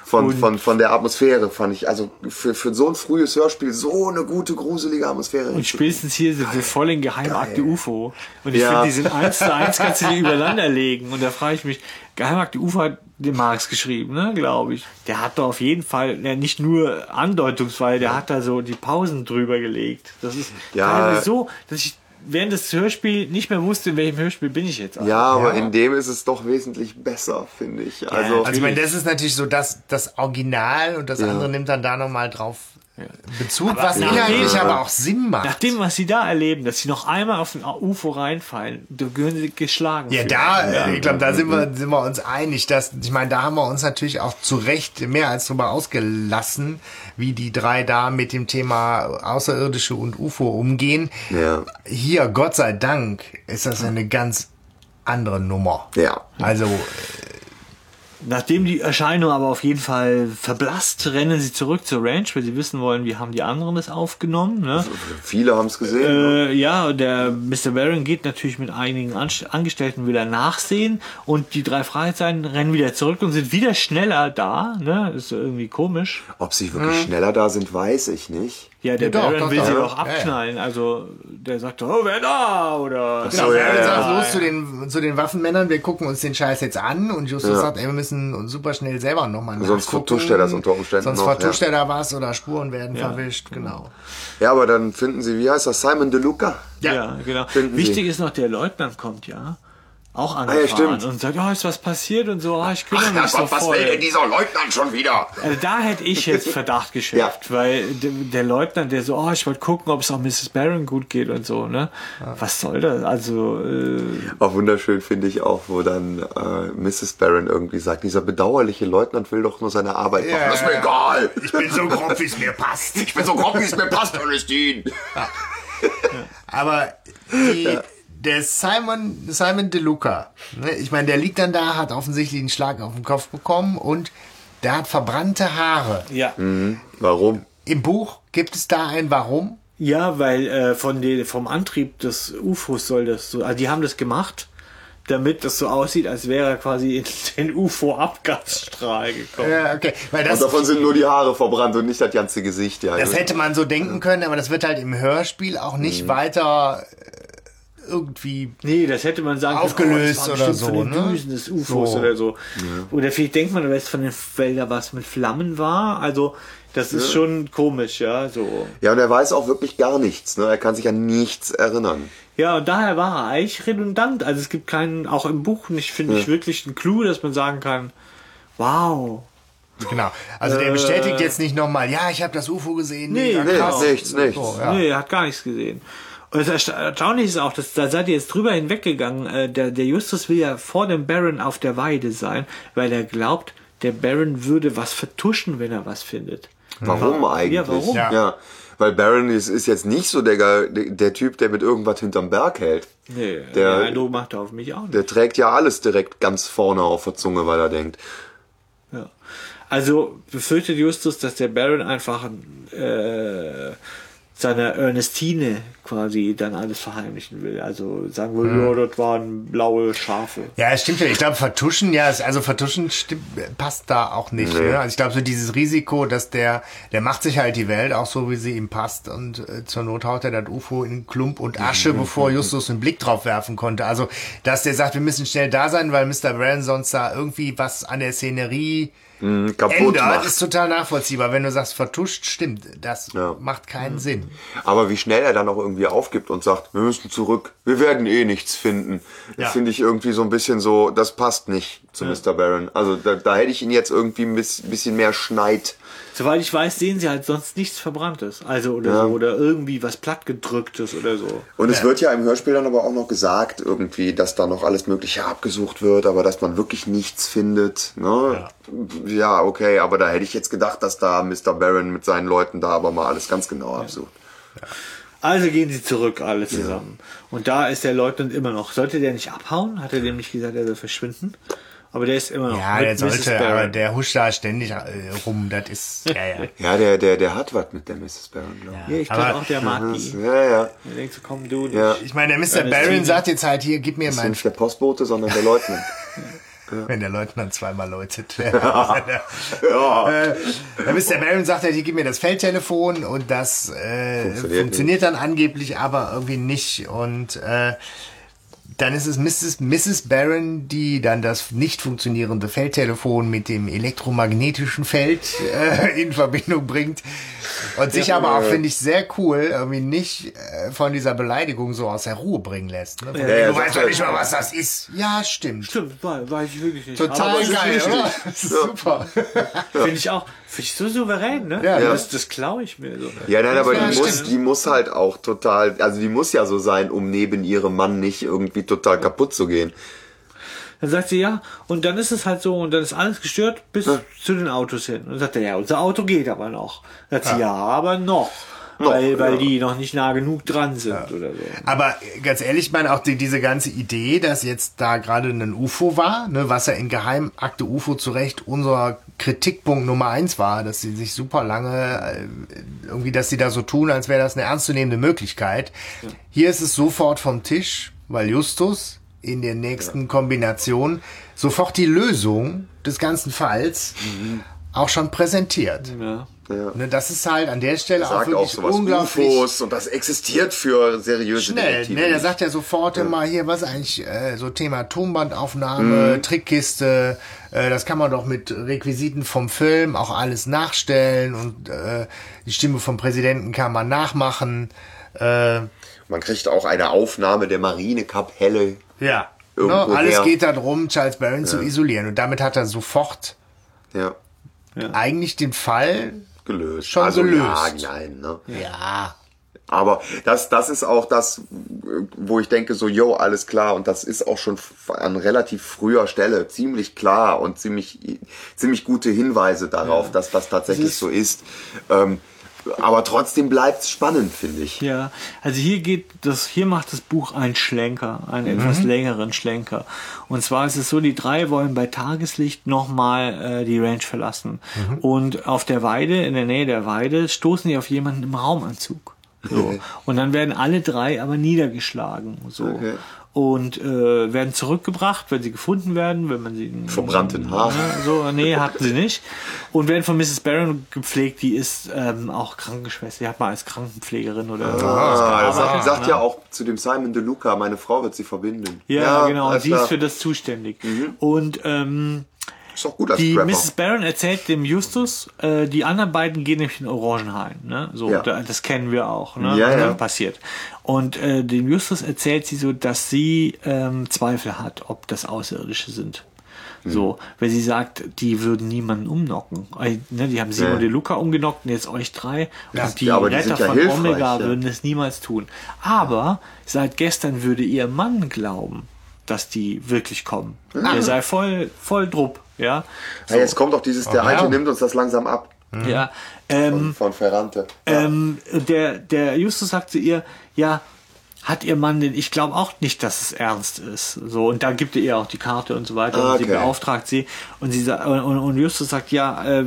Von, Und- von, von der Atmosphäre, fand ich. Also für, für so ein frühes Hörspiel so eine gute, gruselige Atmosphäre. Und spätestens hier sind wir voll in Geheimakte UFO. Und ich Ja. finde, die sind eins zu eins, (laughs) kannst du die übereinander legen. Und da frage ich mich, Geheimakte UFO hat den Marx geschrieben, ne, glaube ich. Der hat da auf jeden Fall, ja, nicht nur andeutungsweise, der hat da so die Pausen drüber gelegt. Das ist Ja. so, dass ich während des Hörspiels nicht mehr wusste, in welchem Hörspiel bin ich jetzt. eigentlich. ja, aber Ja. in dem ist es doch wesentlich besser, finde ich. Also, natürlich. Also ich meine, das ist natürlich so das, das Original und das andere nimmt dann da nochmal drauf Bezug, was nachdem- inhaltlich aber auch Sinn macht. Nach dem, was sie da erleben, dass sie noch einmal auf ein UFO reinfallen, da gehören sie geschlagen. Ja, für. da, äh, ich glaube, da sind wir, sind wir uns einig, dass, ich meine, da haben wir uns natürlich auch zu Recht mehr als drüber ausgelassen, wie die drei da mit dem Thema Außerirdische und UFO umgehen. Ja. Hier, Gott sei Dank, ist das eine ganz andere Nummer. ja. Also, Nachdem die Erscheinung aber auf jeden Fall verblasst, rennen sie zurück zur Ranch, weil sie wissen wollen, wie haben die anderen das aufgenommen. Ne? Viele haben es gesehen. ne? Äh, ja, der Mr. Baron geht natürlich mit einigen Angestellten wieder nachsehen und die drei Fragezeichen rennen wieder zurück und sind wieder schneller da. Ne? Ist irgendwie komisch. Ob sie wirklich schneller da sind, weiß ich nicht. Ja, der Ja, doch, Baron doch, will doch. sie Ja, doch ja. abknallen. Also der sagt, oh, wer da? Oder genau, So, wir ja, ja. also los zu den, zu den Waffenmännern, wir gucken uns den Scheiß jetzt an und Justus sagt, ey, wir müssen uns super schnell selber nochmal Sonst vertuscht er das unter Umständen Sonst noch, vertuscht ja. er da was oder Spuren werden verwischt, genau. Ja, aber dann finden sie, wie heißt das, Simon DeLuca? Ja, genau. Finden Wichtig Sie. ist noch, der Leutnant kommt ja auch ja, angefahren stimmt. und sagt, oh, ist was passiert und so, oh, ich kümmere mich so voll. dieser Leutnant schon wieder? Also da hätte ich jetzt (laughs) Verdacht geschöpft, weil der, der Leutnant, der so, oh, ich wollte gucken, ob es auch Mrs. Barron gut geht und so, ne? Was soll das? Also, äh, Auch wunderschön finde ich auch, wo dann äh, Mrs. Barron irgendwie sagt, dieser bedauerliche Leutnant will doch nur seine Arbeit machen. Das ist mir egal. Ich bin so grob, wie es mir passt. Ich bin so grob, wie es mir passt, Ernestine. Aber die, der Simon, Simon DeLuca, ne, ich meine, der liegt dann da, hat offensichtlich einen Schlag auf den Kopf bekommen und der hat verbrannte Haare. ja. Warum? Im Buch gibt es da ein Warum? Ja, weil äh, von den, vom Antrieb des UFOs soll das so, also die haben das gemacht, damit das so aussieht, als wäre er quasi in (laughs) den UFO-Abgasstrahl gekommen. Ja, okay. Weil das, Und davon sind nur die Haare verbrannt und nicht das ganze Gesicht. Ja. das hätte man so denken können, aber das wird halt im Hörspiel auch Mhm. nicht weiter äh, irgendwie Nee, das hätte man sagen Aufgelöst können, oh, das war oder so, von den ne? Düsen des UFOs So. oder so. Oder vielleicht denkt man, dass von den Feldern was mit Flammen war. Also, das ist schon komisch, ja, so. ja, und er weiß auch wirklich gar nichts. Ne? Er kann sich an nichts erinnern. Ja, und daher war er eigentlich redundant. Also es gibt keinen, auch im Buch nicht, finde ich, wirklich einen Clou, dass man sagen kann, wow. Genau. Also der bestätigt jetzt nicht nochmal, ja, ich habe das UFO gesehen. Nee, nee, krass. nichts, nichts. So, ja. Nee, er hat gar nichts gesehen. Und das Ersta- Erstaunliche ist auch, dass da seid ihr jetzt drüber hinweggegangen. Äh, der, der Justus will ja vor dem Baron auf der Weide sein, weil er glaubt, der Baron würde was vertuschen, wenn er was findet. Warum eigentlich? Ja, warum? Ja. Ja. Weil Baron ist, ist jetzt nicht so der, Ge- der Typ, der mit irgendwas hinterm Berg hält. Nee, Der- der Eindruck macht er auf mich auch nicht. Der trägt ja alles direkt ganz vorne auf der Zunge, weil er denkt. Ja. Also befürchtet Justus, dass der Baron einfach äh, seiner Ernestine quasi dann alles verheimlichen will. Also sagen will, ja, das waren blaue Schafe. Ja, es stimmt ja. Ich glaube, vertuschen, ja, es- also vertuschen stimmt, passt da auch nicht. Ne? Also ich glaube, so dieses Risiko, dass der, der macht sich halt die Welt auch so, wie sie ihm passt und äh, zur Not haut er das UFO in Klump und Asche, bevor Justus einen Blick drauf werfen konnte. Also, dass der sagt, wir müssen schnell da sein, weil Mr. Brown sonst da irgendwie was an der Szenerie hm, Kaputt ändert, macht. ist total nachvollziehbar. Wenn du sagst, vertuscht, stimmt. Das Ja. macht keinen Sinn. Aber wie schnell er dann auch irgendwie aufgibt und sagt, wir müssen zurück, wir werden eh nichts finden. Das Ja. finde ich irgendwie so ein bisschen so, das passt nicht zu Mr. Baron. Also da, da hätte ich ihn jetzt irgendwie ein bis- bisschen mehr Schneid. Soweit ich weiß, sehen sie halt sonst nichts Verbranntes. Also oder Ja. so, oder irgendwie was plattgedrücktes oder so. Und es wird ja im Hörspiel dann aber auch noch gesagt, irgendwie, dass da noch alles Mögliche abgesucht wird, aber dass man wirklich nichts findet. Ne? Ja. okay, aber da hätte ich jetzt gedacht, dass da Mr. Baron mit seinen Leuten da aber mal alles ganz genau absucht. Also gehen sie zurück, alle zusammen. Und da ist der Leutnant immer noch. Sollte der nicht abhauen? Hat er dem nicht gesagt, er soll verschwinden? Aber der ist immer noch. Ja, mit der sollte, Barron. aber der huscht da ständig äh, rum. Das ist, (laughs) ja, ja. Ja, der, der, der hat was mit der Mrs. Baron, glaube Ja, ich glaube auch, der mag die. ich. Ja, ja. Er denkt so, komm du. Ja. Ich meine, der Mr. Ernestine. Barron sagt jetzt halt hier, gib mir Das ist mein nicht der Postbote, sondern der Leutnant. (laughs) wenn der Leutnant zweimal läutet. (laughs) äh, der Mr. Barron sagt halt, hier, gib mir das Feldtelefon und das äh, Funktioniert funktioniert, dann angeblich, aber irgendwie nicht. Und äh, dann ist es Mrs. Mrs. Barron, die dann das nicht funktionierende Feldtelefon mit dem elektromagnetischen Feld äh, in Verbindung bringt. Und sich aber auch, finde ich, sehr cool, irgendwie nicht äh, von dieser Beleidigung so aus der Ruhe bringen lässt. Ne? Ja, ja, du weißt doch nicht mal, was das ist. Ja, stimmt. Stimmt, weiß, ich wirklich nicht. Total geil, oder? Das (laughs) ist Super. Finde ich auch. Finde ich so souverän, ne? Ja. Das, das klaue ich mir so. Ja, nein, aber Ja, die muss, die muss halt auch total, also die muss ja so sein, um neben ihrem Mann nicht irgendwie total kaputt zu gehen. Dann sagt sie ja, und dann ist es halt so, und dann ist alles gestört bis zu den Autos hin. Und dann sagt er, ja, unser Auto geht aber noch. Dann sagt sie, ja, aber noch. Weil, weil ja. die noch nicht nah genug dran sind oder so. Aber äh, ganz ehrlich, ich meine auch die, diese ganze Idee, dass jetzt da gerade ein UFO war, ne, was ja in Geheimakte UFO zu Recht unser Kritikpunkt Nummer eins war, dass sie sich super lange äh, irgendwie, dass sie da so tun, als wäre das eine ernstzunehmende Möglichkeit. Hier ist es sofort vom Tisch, weil Justus in der nächsten Kombination sofort die Lösung des ganzen Falls auch schon präsentiert. Ja. Ne, das ist halt an der Stelle auch Sagt auch wirklich sowas unglaublich UFOs und das existiert für seriöse schnell. Detektive Ne, der sagt ja sofort immer hier, was eigentlich äh, so Thema Tonbandaufnahme, Mhm. Trickkiste, äh, das kann man doch mit Requisiten vom Film auch alles nachstellen und äh, die Stimme vom Präsidenten kann man nachmachen. Äh, Man kriegt auch eine Aufnahme der Marinekapelle. ja. Ne, Irgendwo alles her. geht darum, Charles Barron zu isolieren und damit hat er sofort Ja, eigentlich den Fall. Gelöst. Schon also, gelöst. Ja, nein, ne? Ja. Aber das, das ist auch das, wo ich denke, so, yo, alles klar. Und das ist auch schon an relativ früher Stelle ziemlich klar und ziemlich, ziemlich gute Hinweise darauf, dass das tatsächlich ist- so ist. Ähm, aber trotzdem bleibt es spannend, finde ich. Ja, also hier geht das, hier macht das Buch einen Schlenker, einen Mhm. etwas längeren Schlenker. Und zwar ist es so, die drei wollen bei Tageslicht nochmal äh, die Ranch verlassen. Mhm. Und auf der Weide, in der Nähe der Weide, stoßen die auf jemanden im Raumanzug. So. Und dann werden alle drei aber niedergeschlagen. So. Okay. Und äh, werden zurückgebracht, wenn sie gefunden werden, wenn man sie. Verbrannten Haar. Ja, so, nee, hatten sie nicht. Und werden von Mrs. Barron gepflegt, die ist ähm, auch Krankenschwester. Die hat mal als Krankenpflegerin oder so. Ah, das sagt, sagt ne? ja auch zu dem Simon De Luca, meine Frau wird sie verbinden. Ja, genau. Und sie ist für das zuständig. Und ähm, Ist doch gut als die Rapper. Mrs. Barron erzählt dem Justus, äh, die anderen beiden gehen nämlich in den Orangenhain. Ne? So, Ja. da, das kennen wir auch, ne? Ja, was ja. passiert. Und äh, dem Justus erzählt sie so, dass sie ähm, Zweifel hat, ob das Außerirdische sind. Mhm. So, weil sie sagt, die würden niemanden umnocken. Äh, ne, die haben Simon Ja. De Luca umgenockt und jetzt euch drei. und die ja, die Retter ja von Omega ja. würden es niemals tun. Aber seit gestern würde ihr Mann glauben, dass die wirklich kommen. Er sei voll, voll drupp, ja. Hey, jetzt kommt doch dieses, der Oh, Alte ja. nimmt uns das langsam ab. Ja. Ähm, Von Ferrante. Ja. ähm, der, der Justus sagt zu ihr, ja, hat ihr Mann denn, ich glaube auch nicht, dass es ernst ist. So, und da gibt er ihr auch die Karte und so weiter Ah, und sie okay. beauftragt sie und sie und, und Justus sagt, ja, äh,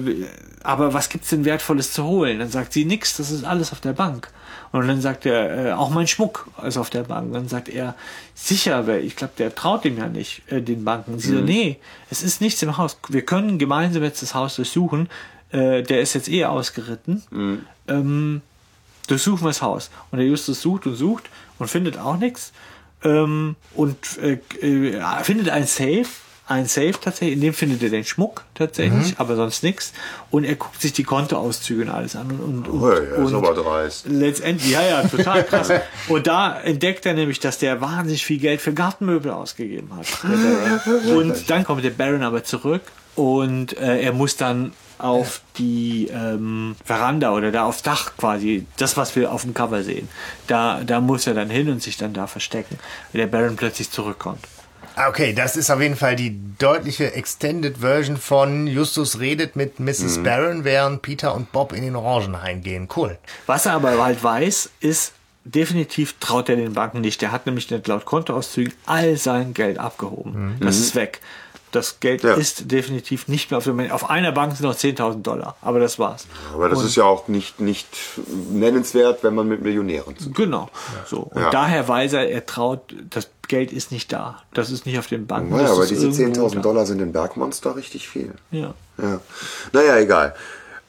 aber was gibt's denn Wertvolles zu holen? Dann sagt sie, nix, das ist alles auf der Bank. Und dann sagt er, äh, auch mein Schmuck ist auf der Bank. Dann sagt er, sicher, weil ich glaube, der traut dem ja nicht, äh, den Banken. Sie so, nee, es ist nichts im Haus. Wir können gemeinsam jetzt das Haus durchsuchen. Äh, der ist jetzt eh ausgeritten. Ähm, durchsuchen wir das Haus. Und der Justus sucht und sucht und findet auch nichts. Ähm, und äh, äh, findet ein Safe, ein Safe tatsächlich, in dem findet er den Schmuck tatsächlich, aber sonst nichts. Und er guckt sich die Kontoauszüge und alles an und, und, und, Oh, ja, ist und aber dreist. letztendlich, ja, ja, total (laughs) krass. und da entdeckt er nämlich, dass der wahnsinnig viel Geld für Gartenmöbel ausgegeben hat. (laughs) Baron. und dann kommt der Baron aber zurück und äh, er muss dann auf die ähm, Veranda oder da aufs Dach quasi, das, was wir auf dem Cover sehen, da, da muss er dann hin und sich dann da verstecken, wenn der Baron plötzlich zurückkommt. Ah, Okay, das ist auf jeden Fall die deutliche Extended Version von Justus redet mit Mrs. Barron, während Peter und Bob in den Orangenhain gehen. Cool. Was er aber halt weiß, ist, definitiv traut er den Banken nicht. Der hat nämlich nicht laut Kontoauszügen all sein Geld abgehoben. Das ist weg. Das Geld Ja. ist definitiv nicht mehr auf dem Auf einer Bank sind noch 10.000 Dollar, aber das war's. Aber das Und- ist ja auch nicht, nicht nennenswert, wenn man mit Millionären zu Genau. So. Und Ja. daher weiß er, er traut, das Geld ist nicht da. Das ist nicht auf den Banken. Naja, aber diese irgendwo 10.000 da. Dollar sind in Bergmonster richtig viel. Ja. Ja. Naja, egal.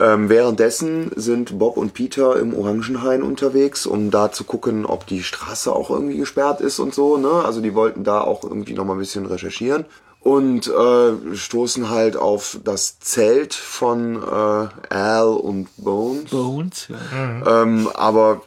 Ähm, währenddessen sind Bob und Peter im Orangenhain unterwegs, um da zu gucken, ob die Straße auch irgendwie gesperrt ist und so. Ne? Also die wollten da auch irgendwie noch mal ein bisschen recherchieren. Und äh, stoßen halt auf das Zelt von äh, Al und Bones. Bones. Ja. Ähm, aber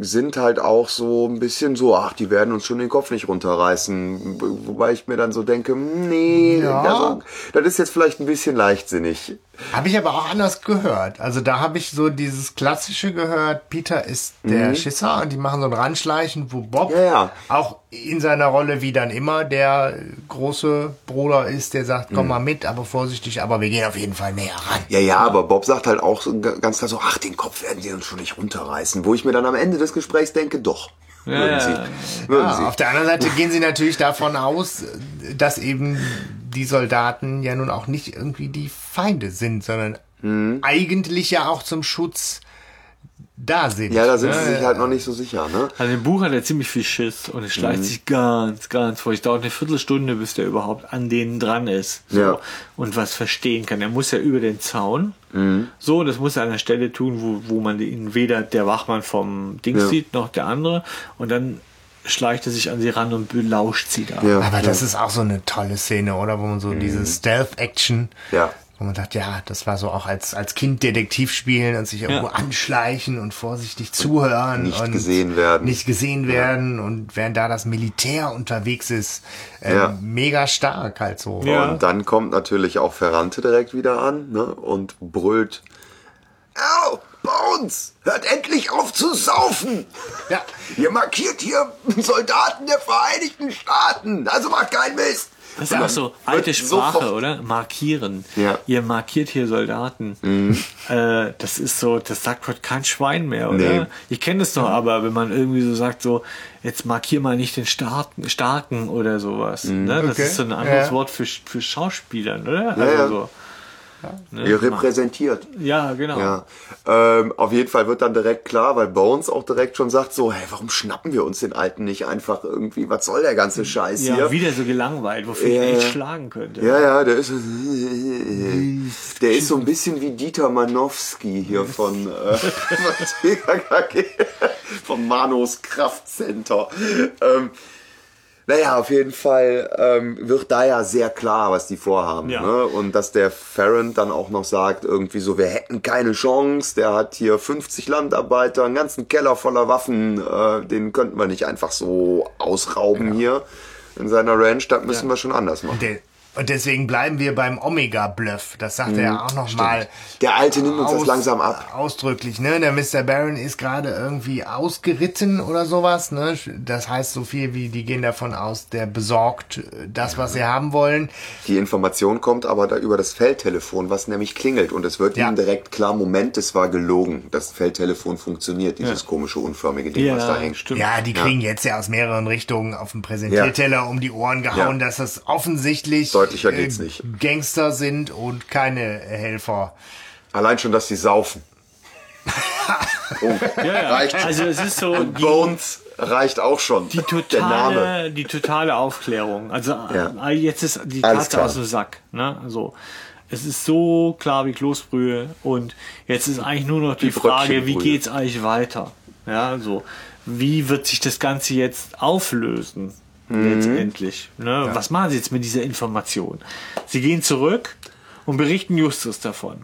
sind halt auch so ein bisschen so, ach, die werden uns schon den Kopf nicht runterreißen. Wobei ich mir dann so denke, nee, Ja. also, das ist jetzt vielleicht ein bisschen leichtsinnig. Habe ich aber auch anders gehört. Also da habe ich so dieses klassische gehört. Peter ist der Schisser und die machen so ein Ranschleichen, wo Bob Ja, ja. auch in seiner Rolle wie dann immer der große Bruder ist, der sagt, komm mal mit, aber vorsichtig, aber wir gehen auf jeden Fall näher ran. Ja, ja, aber Bob sagt halt auch ganz klar so, ach, den Kopf werden sie uns schon nicht runterreißen. Wo ich mir dann am Ende des Gesprächs denke, doch. Würden ja, sie. Würden Ja, sie. auf der anderen Seite gehen sie natürlich davon aus, dass eben die Soldaten ja nun auch nicht irgendwie die Feinde sind, sondern Mhm. eigentlich ja auch zum Schutz da sind. Ja, da sind sie Ne? sich halt noch nicht so sicher, ne? Also im Buch hat er ziemlich viel Schiss und es Mhm. schleicht sich ganz, ganz vor. Es dauert eine Viertelstunde, bis der überhaupt an denen dran ist. So. Ja. Und was verstehen kann. Er muss ja über den Zaun. Mhm. So, das muss er an der Stelle tun, wo, wo man ihn weder der Wachmann vom Dings Ja. sieht, noch der andere. Und dann schleicht er sich an sie ran und belauscht sie da. Ja. Aber das ist auch so eine tolle Szene, oder? Wo man so diese Stealth-Action, Mhm. Ja. Wo man sagt, ja, das war so auch als, als Kind Detektiv spielen und sich irgendwo Ja. anschleichen und vorsichtig zuhören. nicht und gesehen werden. Nicht gesehen werden. Und während da das Militär unterwegs ist, äh, Ja. mega stark halt so. Ja. Und dann kommt natürlich auch Ferrante direkt wieder an ne? und brüllt, Au, Bones, hört endlich auf zu saufen. Ja. Ihr markiert hier Soldaten der Vereinigten Staaten, also macht keinen Mist. Das ist auch so alte Sprache, oder? Markieren. Ja. Ihr markiert hier Soldaten. Äh, das ist so, das sagt heute kein Schwein mehr, oder? Nee. Ich kenne es doch aber, wenn man irgendwie so sagt, so, jetzt markier mal nicht den Starken, Starken oder sowas. Ne? Das Okay. ist so ein anderes Ja. Wort für, für Schauspielern, oder? Ja, ja. so. Ne? Ihr repräsentiert. Ja, genau. Ja, ähm, auf jeden Fall wird dann direkt klar, weil Bones auch direkt schon sagt so, hey, warum schnappen wir uns den Alten nicht einfach irgendwie? Was soll der ganze Scheiß Ja, hier? wieder so gelangweilt, wofür Ja, ich echt ja. schlagen könnte. Ja, ja, der ist, der ist so ein bisschen wie Dieter Manowski hier von, äh, (laughs) von TKKG, (laughs) vom Manos Kraftcenter. Ähm, naja, auf jeden Fall ähm, wird da ja sehr klar, was die vorhaben. Ja. Ne? Und dass der Farron dann auch noch sagt, irgendwie so, wir hätten keine Chance, der hat hier 50 Landarbeiter, einen ganzen Keller voller Waffen, äh, den könnten wir nicht einfach so ausrauben hier in seiner Ranch, das müssen wir schon anders machen. De und deswegen bleiben wir beim Omega-Bluff. Das sagt er ja auch nochmal. Der Alte nimmt uns das langsam ab. Ausdrücklich, ne? Der Mr. Baron ist gerade irgendwie ausgeritten oder sowas, ne? Das heißt so viel wie, die gehen davon aus, der besorgt äh, das, was sie haben wollen. Die Information kommt aber da über das Feldtelefon, was nämlich klingelt. Und es wird Ja. ihm direkt klar, Moment, es war gelogen. Das Feldtelefon funktioniert, dieses komische, unförmige Ding, Ja, was da hängt. stimmt. Ja, die kriegen jetzt ja aus mehreren Richtungen auf dem Präsentierteller um die Ohren gehauen, Ja. dass das offensichtlich Deutlicher geht's nicht. Gangster sind und keine Helfer. Allein schon, dass sie saufen. (laughs) oh, Ja, ja. reicht. Also es ist so die, Bones reicht auch schon. die Der Name. totale, die totale Aufklärung. Also Ja. äh, jetzt ist die Katze aus dem Sack. Ne? So. Es ist so klar wie Kloßbrühe und jetzt ist eigentlich nur noch die, Die Frage, wie geht's eigentlich weiter? Ja, so. Wie wird sich das Ganze jetzt auflösen? Mhm. Letztendlich. Ne? Was machen sie jetzt mit dieser Information? Sie gehen zurück und berichten Justus davon.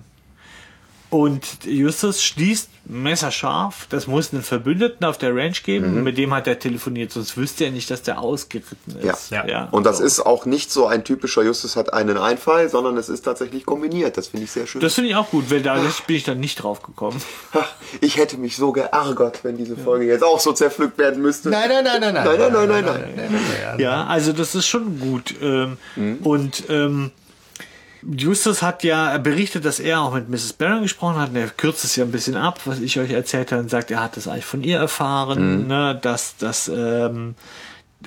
Und Justus schließt messerscharf, das muss einen Verbündeten auf der Ranch geben, mit dem hat er telefoniert, sonst wüsste er nicht, dass der ausgeritten Ja. ist. Ja. Und das so. ist auch nicht so ein typischer Justus hat einen Einfall, sondern es ist tatsächlich kombiniert. Das finde ich sehr schön. Das finde ich auch gut, weil da bin ich dann nicht drauf gekommen. Ha, (laughs) ich hätte mich so geärgert, wenn diese Folge jetzt auch so zerpflückt werden müsste. Nein, nein, nein, nein, nein. nein, nein, nein, nein. nein. Ja, also das ist schon gut. Ähm, Und ähm, Justus hat ja berichtet, dass er auch mit Mrs. Barron gesprochen hat. Und er kürzt es ja ein bisschen ab, was ich euch erzählt habe, und sagt, er hat das eigentlich von ihr erfahren, ne, dass das ähm,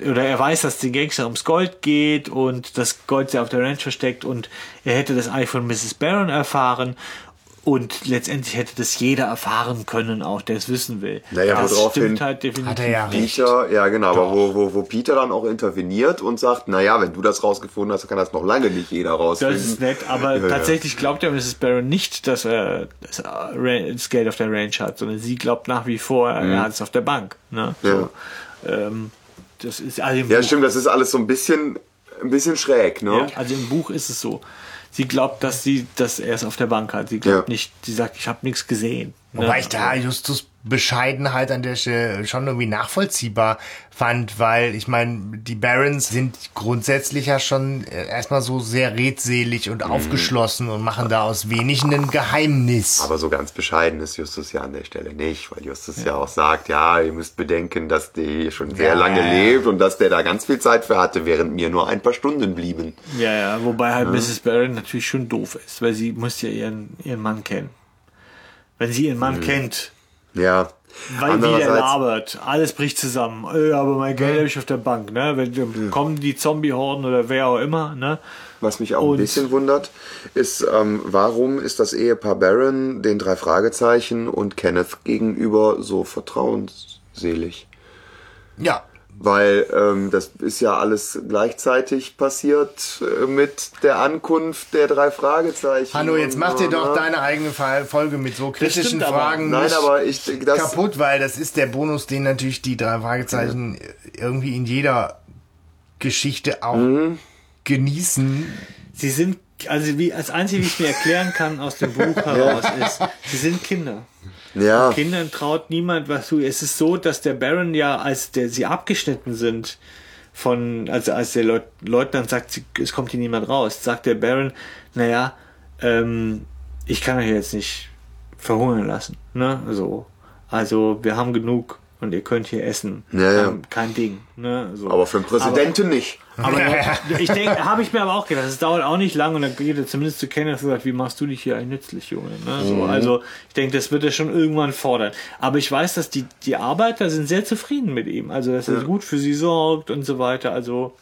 oder er weiß, dass den Gangster ums Gold geht und das Gold sehr auf der Ranch versteckt und er hätte das eigentlich von Mrs. Barron erfahren und letztendlich hätte das jeder erfahren können, auch der es wissen will. Naja, das woraufhin stimmt halt definitiv. Hat er ja. Peter, ja genau, aber wo, wo, wo Peter dann auch interveniert und sagt, naja, wenn du das rausgefunden hast, dann kann das noch lange nicht jeder rausfinden. Das ist nett, aber Ja, ja. tatsächlich glaubt ja Mrs. Barron nicht, dass er das, äh, Geld auf der Range hat, sondern sie glaubt nach wie vor, er hat es auf der Bank. Ne? So, ähm, das ist also Ja, Buch, stimmt, das ist alles so ein bisschen, ein bisschen schräg, ne? ja, also im Buch ist es so. Sie glaubt, dass sie, dass er es auf der Bank hat. Sie glaubt Ja. nicht, sie sagt, ich habe nichts gesehen. ne? Wobei ich da Justus Bescheidenheit an der Stelle schon irgendwie nachvollziehbar fand, weil ich meine, die Barons sind grundsätzlich ja schon äh, erstmal so sehr redselig und aufgeschlossen und machen da aus wenig ein Geheimnis. Aber so ganz bescheiden ist Justus ja an der Stelle nicht, weil Justus ja, auch sagt, ja, ihr müsst bedenken, dass die schon sehr Ja, lange ja, ja. lebt und dass der da ganz viel Zeit für hatte, während mir nur ein paar Stunden blieben. Ja, ja, wobei halt Mrs. Barron natürlich schon doof ist, weil sie muss ja ihren, ihren Mann kennen. Wenn sie ihren Mann kennt, Ja. Weil wie der labert, alles bricht zusammen. Äh, aber mein Geld habe ich auf der Bank, ne? Wenn dann kommen die Zombie-Horden oder wer auch immer, ne? was mich auch Und- ein bisschen wundert, ist, ähm, warum ist das Ehepaar Baron den drei Fragezeichen und Kenneth gegenüber so vertrauensselig? ja, Weil ähm, das ist ja alles gleichzeitig passiert äh, mit der Ankunft der drei Fragezeichen. Hallo, jetzt mach dir doch äh, deine eigene Folge mit so kritischen stimmt aber. Fragen Nein, nicht aber ich das kaputt, weil das ist der Bonus, den natürlich die drei Fragezeichen irgendwie in jeder Geschichte auch Mhm. genießen. Sie sind, also wie, als einzige, wie ich mir erklären kann aus dem Buch heraus ist, sie sind Kinder. ja Kindern traut niemand was zu. Es ist so, dass der Baron ja, als der, sie abgeschnitten sind, von, also als der Leut, Leutnant sagt, sie- es kommt hier niemand raus, sagt der Baron, naja, ähm, ich kann euch jetzt nicht verhungern lassen, ne, so. Also, wir haben genug und ihr könnt hier essen. Ja, ja. Ähm, kein Ding, ne, so. aber für den Präsidenten nicht. Aber (laughs) ich denke, habe ich mir aber auch gedacht, es dauert auch nicht lang und dann geht er zumindest zu Kenneth und sagt, wie machst du dich hier eigentlich nützlich, Junge? Ne? So, also ich denke, das wird er schon irgendwann fordern. Aber ich weiß, dass die, die Arbeiter sind sehr zufrieden mit ihm. Also dass er gut für sie sorgt und so weiter. Also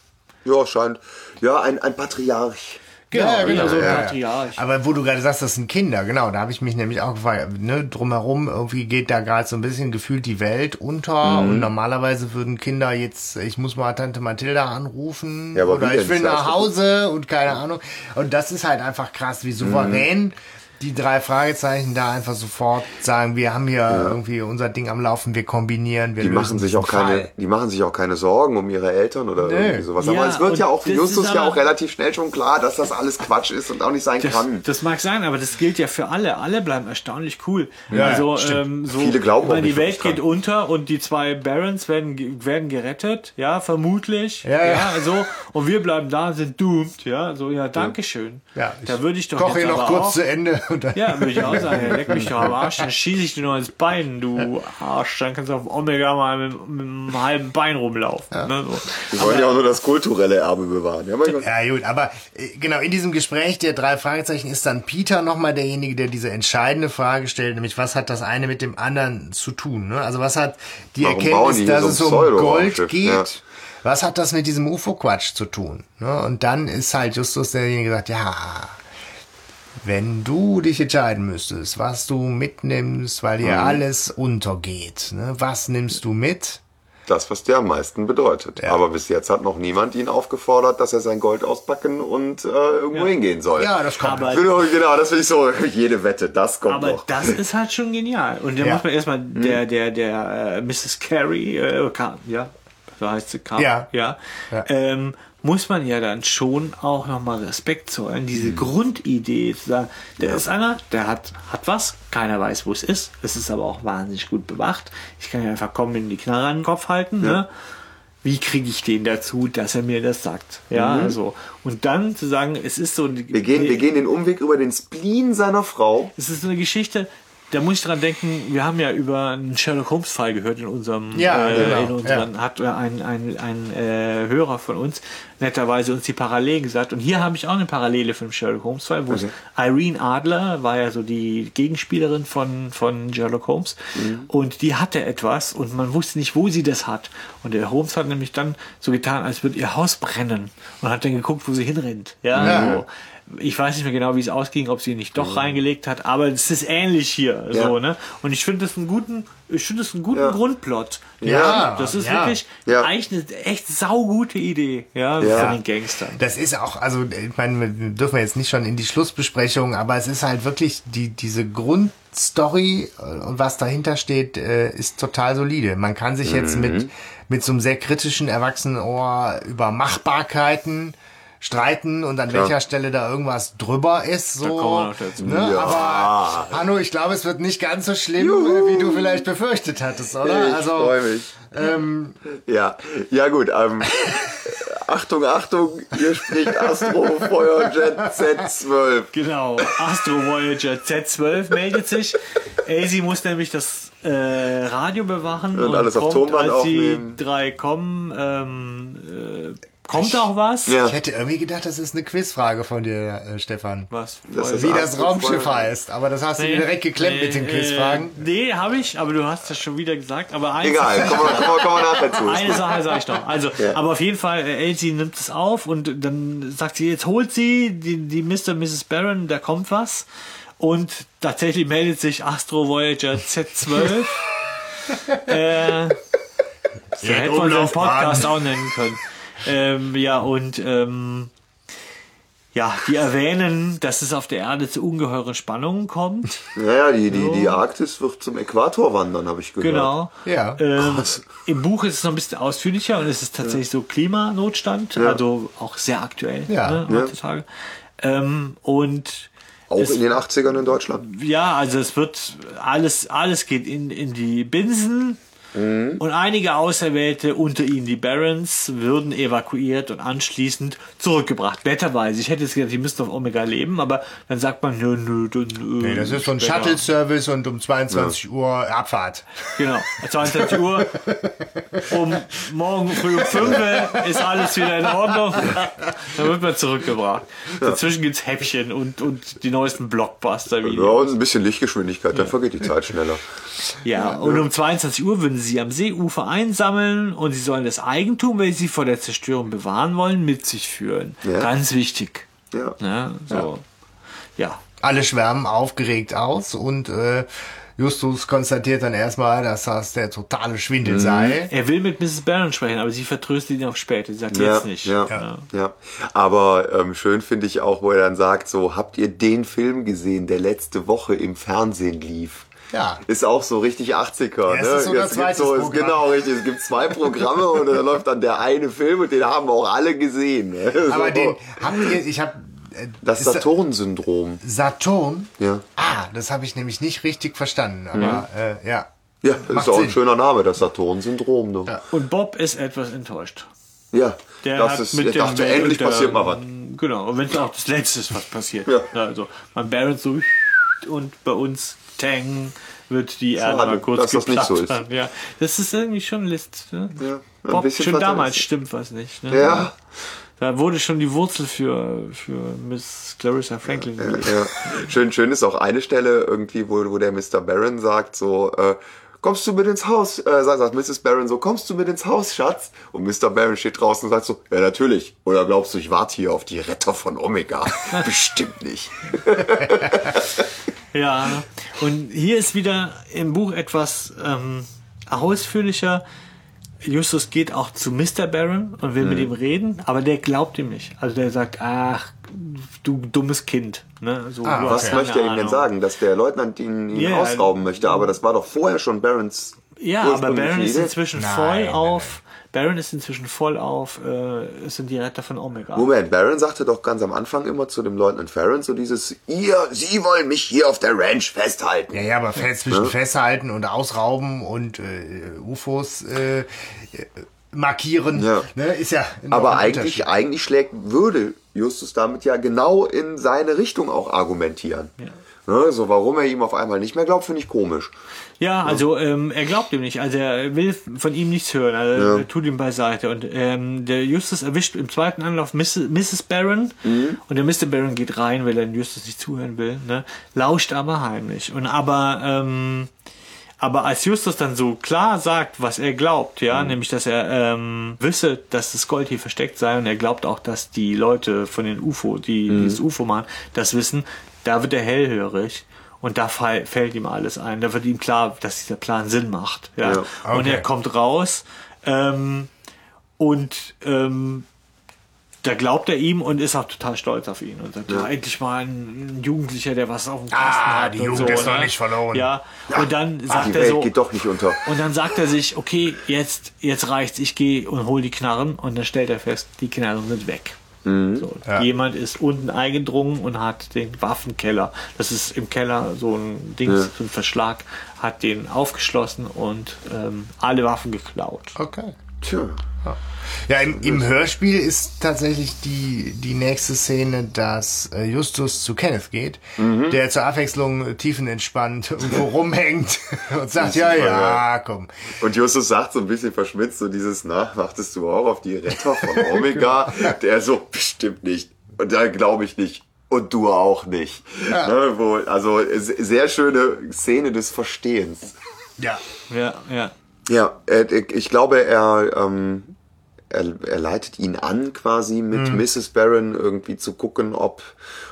Ja, scheint. Ja, ein, ein Patriarch. Genau, Ja, ja, genau. so ein Ja, ja. Patriarch. Aber wo du gerade sagst, das sind Kinder, genau, da habe ich mich nämlich auch gefragt, ne, drumherum irgendwie geht da gerade so ein bisschen gefühlt die Welt unter Mhm. und normalerweise würden Kinder jetzt, ich muss mal Tante Mathilda anrufen Ja, aber oder ich will nach Hause und keine Ahnung. Und das ist halt einfach krass, wie souverän Mhm. Die drei Fragezeichen da einfach sofort sagen, wir haben hier irgendwie unser Ding am Laufen, wir kombinieren, wir Die machen sich auch keine, die machen sich auch keine Sorgen um ihre Eltern oder Nee. irgendwie sowas. Aber Ja, es wird ja auch für Justus ja aber- auch relativ schnell schon klar, dass das alles Quatsch ist und auch nicht sein Das, kann. das mag sein, aber das gilt ja für alle. Alle bleiben erstaunlich cool. Ja, also, ähm, so, Viele glauben meine, auch die nicht Welt wirklich geht dran. unter und die zwei Barons werden, werden gerettet, ja, vermutlich. Ja, ja. so. Und wir bleiben da und sind doomed, ja. So, ja, Dankeschön. Ja, da würde ich doch koche jetzt hier noch aber kurz auch, zu Ende. Dann Ja, würde ich auch sagen, ja, (laughs) leck mich doch am Arsch, dann schieße ich dir noch ins Bein, du Arsch. Dann kannst du auf Omega mal mit, mit einem halben Bein rumlaufen. Ne, so. Die wollen ja auch nur das kulturelle Erbe bewahren. Ja. Ja, gut, aber äh, genau, in diesem Gespräch der drei Fragezeichen ist dann Peter nochmal derjenige, der diese entscheidende Frage stellt, nämlich was hat das eine mit dem anderen zu tun? Ne? Also was hat die Warum Erkenntnis, die dass so es um Pseudo-Raumschiff? Gold geht? Ja. Was hat das mit diesem UFO-Quatsch zu tun? Ne? Und dann ist halt Justus derjenige, der sagt, ja, wenn du dich entscheiden müsstest, was du mitnimmst, weil Mhm. hier alles untergeht, ne? was nimmst du mit? Das, was der am meisten bedeutet. Ja. Aber bis jetzt hat noch niemand ihn aufgefordert, dass er sein Gold auspacken und äh, irgendwo hingehen soll. Ja, das kommt. Aber- Genau, genau, das finde ich so, (laughs) jede Wette, das kommt Aber noch. das ist halt schon genial. Und da Ja. muss man erstmal der, der, der äh, Mrs. Carey, äh, ja, so heißt sie, Car Ja. ja, Ja. Ähm, muss man ja dann schon auch nochmal Respekt zollen. Diese Grundidee zu sagen, der ist einer, der hat, hat was, keiner weiß, wo es ist. Es ist aber auch wahnsinnig gut bewacht. Ich kann ja einfach kommen, in die Knarre an den Kopf halten, ne? Wie kriege ich den dazu, dass er mir das sagt? Ja, also. Und dann zu sagen, es ist so. Wir gehen, wir gehen den Umweg über den Spleen seiner Frau. Es ist so eine Geschichte, da muss ich dran denken, wir haben ja über einen Sherlock Holmes Fall gehört in unserem, Ja, äh, genau, in unseren, hat ein, ein, ein äh, Hörer von uns netterweise uns die Parallelen gesagt. Und hier habe ich auch eine Parallele für den Sherlock Holmes Fall, wo es Irene Adler war ja so die Gegenspielerin von, von Sherlock Holmes und die hatte etwas und man wusste nicht, wo sie das hat. Und der Holmes hat nämlich dann so getan, als würde ihr Haus brennen und hat dann geguckt, wo sie hinrennt. Ja, Ja. So. Ich weiß nicht mehr genau, wie es ausging, ob sie ihn nicht doch reingelegt hat, aber es ist ähnlich hier, Ja. so, ne? Und ich finde das einen guten, ich finde das einen guten Ja. Grundplot. Ja, das ist ja. wirklich Ja. eigentlich eine echt saugute Idee, ja, Ja. von den Gangstern. Das ist auch, also ich meine, wir dürfen jetzt nicht schon in die Schlussbesprechung, aber es ist halt wirklich die diese Grundstory äh, und was dahinter steht, äh, ist total solide. Man kann sich jetzt Mhm. mit mit so einem sehr kritischen Erwachsenenohr über Machbarkeiten streiten und an welcher Stelle da irgendwas drüber ist. So, kommen wir noch dazu. Ne? Ja. Aber Hanno, ich glaube, es wird nicht ganz so schlimm, äh, wie du vielleicht befürchtet hattest, oder? Ich also freue mich. ähm, Ja, ja gut. Ähm, (laughs) Achtung, Achtung, hier spricht Astro Feuerjet Z12. Genau, Astro Voyager Z12 meldet sich. Elsie muss nämlich das äh, Radio bewachen Und alles auf kommt, Tonband als die aufnehmen. drei kommen, ähm, äh, kommt auch was. Ja. ich hätte irgendwie gedacht, das ist eine Quizfrage von dir, äh, Stefan. Was? Das ist wie das Raumschiff Feuer- heißt. Aber das hast du Nee, mir direkt geklemmt nee, mit den äh, Quizfragen. Nee, habe ich, aber du hast das schon wieder gesagt. Aber eins, Egal, kommen wir, kommen wir, kommen wir nachher zu. Eine Sache sage ich noch. Also, Ja. aber auf jeden Fall, äh, Elsie nimmt es auf und dann sagt sie, jetzt holt sie die, die Mr. und Mrs. Barron, da kommt was. Und tatsächlich meldet sich Astro Voyager Z12. (laughs) äh, so hätte man den Podcast auch nennen können. Ähm, ja, und ähm, ja, die erwähnen, dass es auf der Erde zu ungeheuren Spannungen kommt. Naja, die, die, die Arktis wird zum Äquator wandern, habe ich gehört. Genau. Ja. Ähm. Im Buch ist es noch ein bisschen ausführlicher und es ist tatsächlich so Klimanotstand, also auch sehr aktuell Ja. ne, Ja. heutzutage. Ähm, und Auch es, in den 80ern in Deutschland. ja, also es wird alles, alles geht in, in die Binsen. Mhm. Und einige Auserwählte, unter ihnen die Barons, würden evakuiert und anschließend zurückgebracht. Netterweise. Ich hätte jetzt gedacht, die müssten auf Omega leben, aber dann sagt man, nö, nö, dann, äh, Nee, das ist so ein später. Shuttle-Service und um 22 Uhr Abfahrt. Genau, 22 Uhr. Um morgen früh um 5 Uhr ist alles wieder in Ordnung. Dann wird man zurückgebracht. Dazwischen gibt's Häppchen und, und die neuesten Ja, Blockbuster-Videos. und ein bisschen Lichtgeschwindigkeit, dann vergeht die Zeit schneller. Ja, und um 22 Uhr würden sie am Seeufer einsammeln und sie sollen das Eigentum, welches sie vor der Zerstörung bewahren wollen, mit sich führen. Ja. Ganz wichtig. Ja. Ne? So. Ja. Alle schwärmen aufgeregt aus und äh, Justus konstatiert dann erstmal, dass das der totale Schwindel sei. Er will mit Mrs. Barron sprechen, aber sie vertröstet ihn auf später. Sie sagt Ja, jetzt nicht. ja, Ja. ja. Aber ähm, schön finde ich auch, wo er dann sagt, so, habt ihr den Film gesehen, der letzte Woche im Fernsehen lief? Ja. Ist auch so richtig 80er, Ja, ne? es zweites so, es, genau, richtig. Es gibt zwei Programme und da läuft dann der eine Film und den haben wir auch alle gesehen. Ne? Aber so. den habt ihr, ich habe das ist da- Saturn-Syndrom. Saturn. Ja. Ah, das habe ich nämlich nicht richtig verstanden. Aber äh, ja. Ja, das Macht ist auch Sinn. ein schöner Name, das Saturn-Syndrom. Ne? Ja, Und Bob ist etwas enttäuscht. ja Der das hat ist, mit dem dachte, endlich und, passiert mal was. Genau, und wenn es auch das Letzte ist, was passiert. Ja. Also, man Baron so (laughs) und bei uns Tang wird die Erde mal kurz dass das nicht so. Ja, das ist irgendwie schon List. Ne? Ja, Bob, schon damals stimmt was nicht. Ne? Ja. Da wurde schon die Wurzel für, für Miss Clarissa Franklin. gelegt. Ja. Schön, schön ist auch eine Stelle irgendwie, wo, wo der Mr. Barron sagt so, äh, kommst du mit ins Haus? Äh, sagt, sagt Mrs. Barron so, kommst du mit ins Haus, Schatz? Und Mr. Barron steht draußen und sagt so, ja natürlich. Oder glaubst du, ich warte hier auf die Retter von Omega? (laughs) Bestimmt nicht. Ja, (laughs) (laughs) und hier ist wieder im Buch etwas ähm, ausführlicher. Justus geht auch zu Mr. Baron und will mit Mhm. ihm reden, aber der glaubt ihm nicht. Also der sagt, ach, du dummes Kind. Ne? So, Ah, du Was möchte er ihm denn sagen? Dass der Leutnant ihn, ihn Ja, ausrauben möchte, aber das war doch vorher schon Barons Ja, aber Baron ist inzwischen Nein, voll nein, auf. Baron ist inzwischen voll auf. Äh, es sind die Retter von Omega. Moment, Baron sagte doch ganz am Anfang immer zu dem Leutnant Farron so dieses, ihr, Sie wollen mich hier auf der Ranch festhalten. Ja, ja, aber fest zwischen festhalten und ausrauben und äh, UFOs äh, markieren, Ja. ne, ist ja Aber eigentlich, eigentlich schlägt, würde Justus damit ja genau in seine Richtung auch argumentieren. Ne, so warum er ihm auf einmal nicht mehr glaubt, finde ich komisch. Ja, also ähm, er glaubt ihm nicht. Also er will von ihm nichts hören. Also er tut ihm beiseite. Und ähm, der Justus erwischt im zweiten Anlauf Mrs. Mrs. Barron. Und der Mr. Barron geht rein, weil er den Justus nicht zuhören will. Ne? Lauscht aber heimlich. Und aber ähm, aber als Justus dann so klar sagt, was er glaubt, ja, nämlich, dass er ähm, wisse, dass das Gold hier versteckt sei und er glaubt auch, dass die Leute von den UFO, die dieses UFO machen, das wissen, da wird er hellhörig und da fall, fällt ihm alles ein. Da wird ihm klar, dass dieser Plan Sinn macht. Ja. Ja, Und okay. er kommt raus ähm, und ähm, da glaubt er ihm und ist auch total stolz auf ihn und sagt, ja, endlich mal ein Jugendlicher, der was auf dem Kasten Ah, hat. die und Jugend so, ist noch ne? nicht verloren. Ja, und dann sagt Die er Welt so, geht doch nicht unter. und dann sagt er sich, okay, jetzt, jetzt reicht's, ich gehe und hol die Knarren und dann stellt er fest, die Knarren sind weg. So, Jemand ist unten eingedrungen und hat den Waffenkeller, das ist im Keller so ein Ding, so ein Verschlag, hat den aufgeschlossen und ähm, alle Waffen geklaut. Okay. Tja. Ja, im, im Hörspiel ist tatsächlich die, die nächste Szene, dass äh, Justus zu Kenneth geht, Mhm. der zur Abwechslung tiefenentspannt (laughs) irgendwo rumhängt (laughs) und sagt, ja, super, ja, komm. Und Justus sagt so ein bisschen verschmitzt so dieses, na, wartest du auch auf die Retter von (laughs) Omega? Der so, bestimmt nicht. Und da glaube ich nicht. Und du auch nicht. Ne, wo, also se- sehr schöne Szene des Verstehens. Ja. Ja, ja. Ja, äh, ich glaube, er, ähm, er, er leitet ihn an, quasi mit Mrs. Barron irgendwie zu gucken, ob,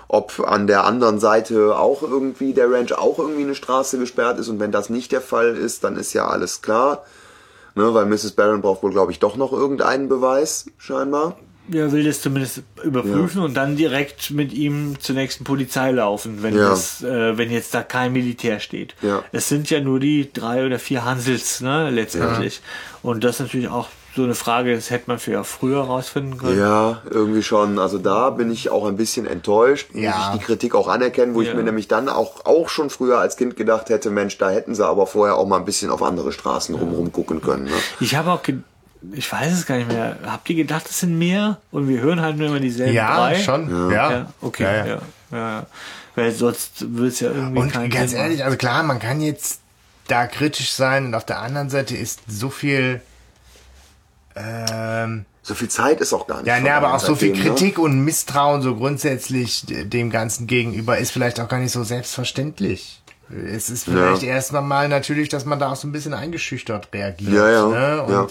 ob an der anderen Seite auch irgendwie der Ranch auch irgendwie eine Straße gesperrt ist. Und wenn das nicht der Fall ist, dann ist ja alles klar. Ne, weil Mrs. Barron braucht wohl, glaube ich, doch noch irgendeinen Beweis, scheinbar. Er will das zumindest überprüfen und dann direkt mit ihm zur nächsten Polizei laufen, wenn, Ja. das, äh, wenn jetzt da kein Militär steht. Ja. Es sind ja nur die drei oder vier Hansels, ne, letztendlich. Und das ist natürlich auch so eine Frage, das hätte man für früher rausfinden können. Ja, irgendwie schon. Also da bin ich auch ein bisschen enttäuscht. Ja. Muss ich die Kritik auch anerkennen, wo Ja. ich mir nämlich dann auch, auch schon früher als Kind gedacht hätte, Mensch, da hätten sie aber vorher auch mal ein bisschen auf andere Straßen rum gucken können. Ne? Ich habe auch, ge ich weiß es gar nicht mehr, habt ihr gedacht, es sind mehr? Und wir hören halt nur immer dieselben Ja, drei? schon. Ja. Ja, okay, Ja, ja. ja. ja. Weil sonst wird es ja irgendwie Und keinen ganz Sinn ehrlich, machen. also klar, man kann jetzt da kritisch sein und auf der anderen Seite ist so viel, ähm, So viel Zeit ist auch gar nicht. ja, ne, aber auch so viel ne? Kritik und Misstrauen so grundsätzlich dem Ganzen gegenüber ist vielleicht auch gar nicht so selbstverständlich. Es ist vielleicht erstmal mal natürlich, dass man da auch so ein bisschen eingeschüchtert reagiert. Ja, ja, Ne? Und ja.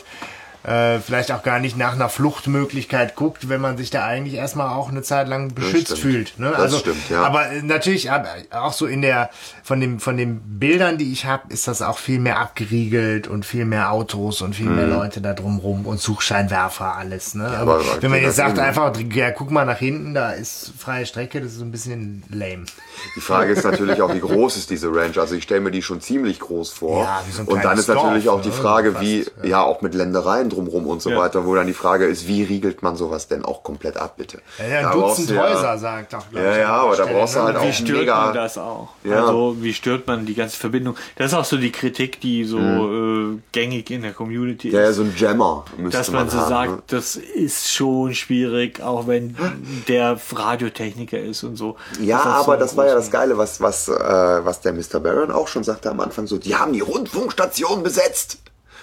Äh, vielleicht auch gar nicht nach einer Fluchtmöglichkeit guckt, wenn man sich da eigentlich erstmal auch eine Zeit lang beschützt fühlt. Ne? Das also, stimmt, ja. Aber äh, natürlich ab- auch so in der von dem von den Bildern, die ich habe, ist das auch viel mehr abgeriegelt und viel mehr Autos und viel mehr Leute da drumrum und Suchscheinwerfer alles. Ne? aber aber wenn man jetzt sagt einfach, ja, guck mal nach hinten, da ist freie Strecke, das ist so ein bisschen lame. Die Frage ist natürlich auch, wie groß ist diese Ranch? Also ich stelle mir die schon ziemlich groß vor. Ja, wie so ein und dann ist natürlich Dorf, auch die ne? Frage, Fast, wie, ja. ja. auch mit Ländereien drumrum und so Ja. weiter, wo dann die Frage ist, wie riegelt man sowas denn auch komplett ab, bitte? Ja, brauchst Dutzend du ja- Häuser, sagt doch, Ja, ich, ja, aber da brauchst du ne? halt auch Wie stört mega- man das auch? Ja. Also wie stört man die ganze Verbindung? Das ist auch so die Kritik, die so äh, gängig in der Community Mhm. Ja, ja, ist. so ein Jammer müsste dass man, man so haben, sagt, ne? das ist schon schwierig, auch wenn (gasps) der Radiotechniker ist und so. Ja, Dass aber so das war ja das Geile, was, was, äh, was der Mr. Barron auch schon sagte am Anfang, so, die haben die Rundfunkstation besetzt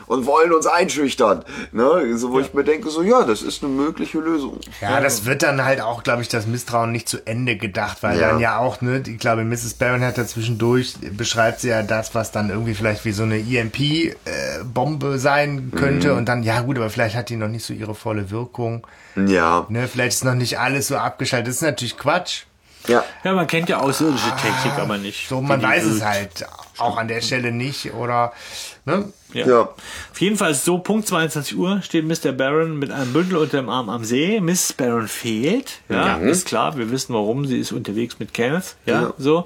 und wollen uns einschüchtern. Ne? So, wo ich mir denke, so, ja, das ist eine mögliche Lösung. Ja, das wird dann halt auch, glaube ich, das Misstrauen nicht zu Ende gedacht, weil Ja. dann ja auch, ne, ich glaube, Mrs. Barron hat da zwischendurch, beschreibt sie ja das, was dann irgendwie vielleicht wie so eine EMP-Bombe sein könnte Mhm. und dann, ja gut, aber vielleicht hat die noch nicht so ihre volle Wirkung, Ja, ne, vielleicht ist noch nicht alles so abgeschaltet, das ist natürlich Quatsch, ja. Ja, man kennt ja außerirdische Technik, aber nicht. so, man weiß es halt auch an der Stelle nicht oder, ne, Ja. Ja. Auf jeden Fall ist so, Punkt 22 Uhr steht Mr. Barron mit einem Bündel unter dem Arm am See. Miss Barron fehlt. Ja, ist klar. Wir wissen warum. Sie ist unterwegs mit Kenneth. Ja, Ja. so.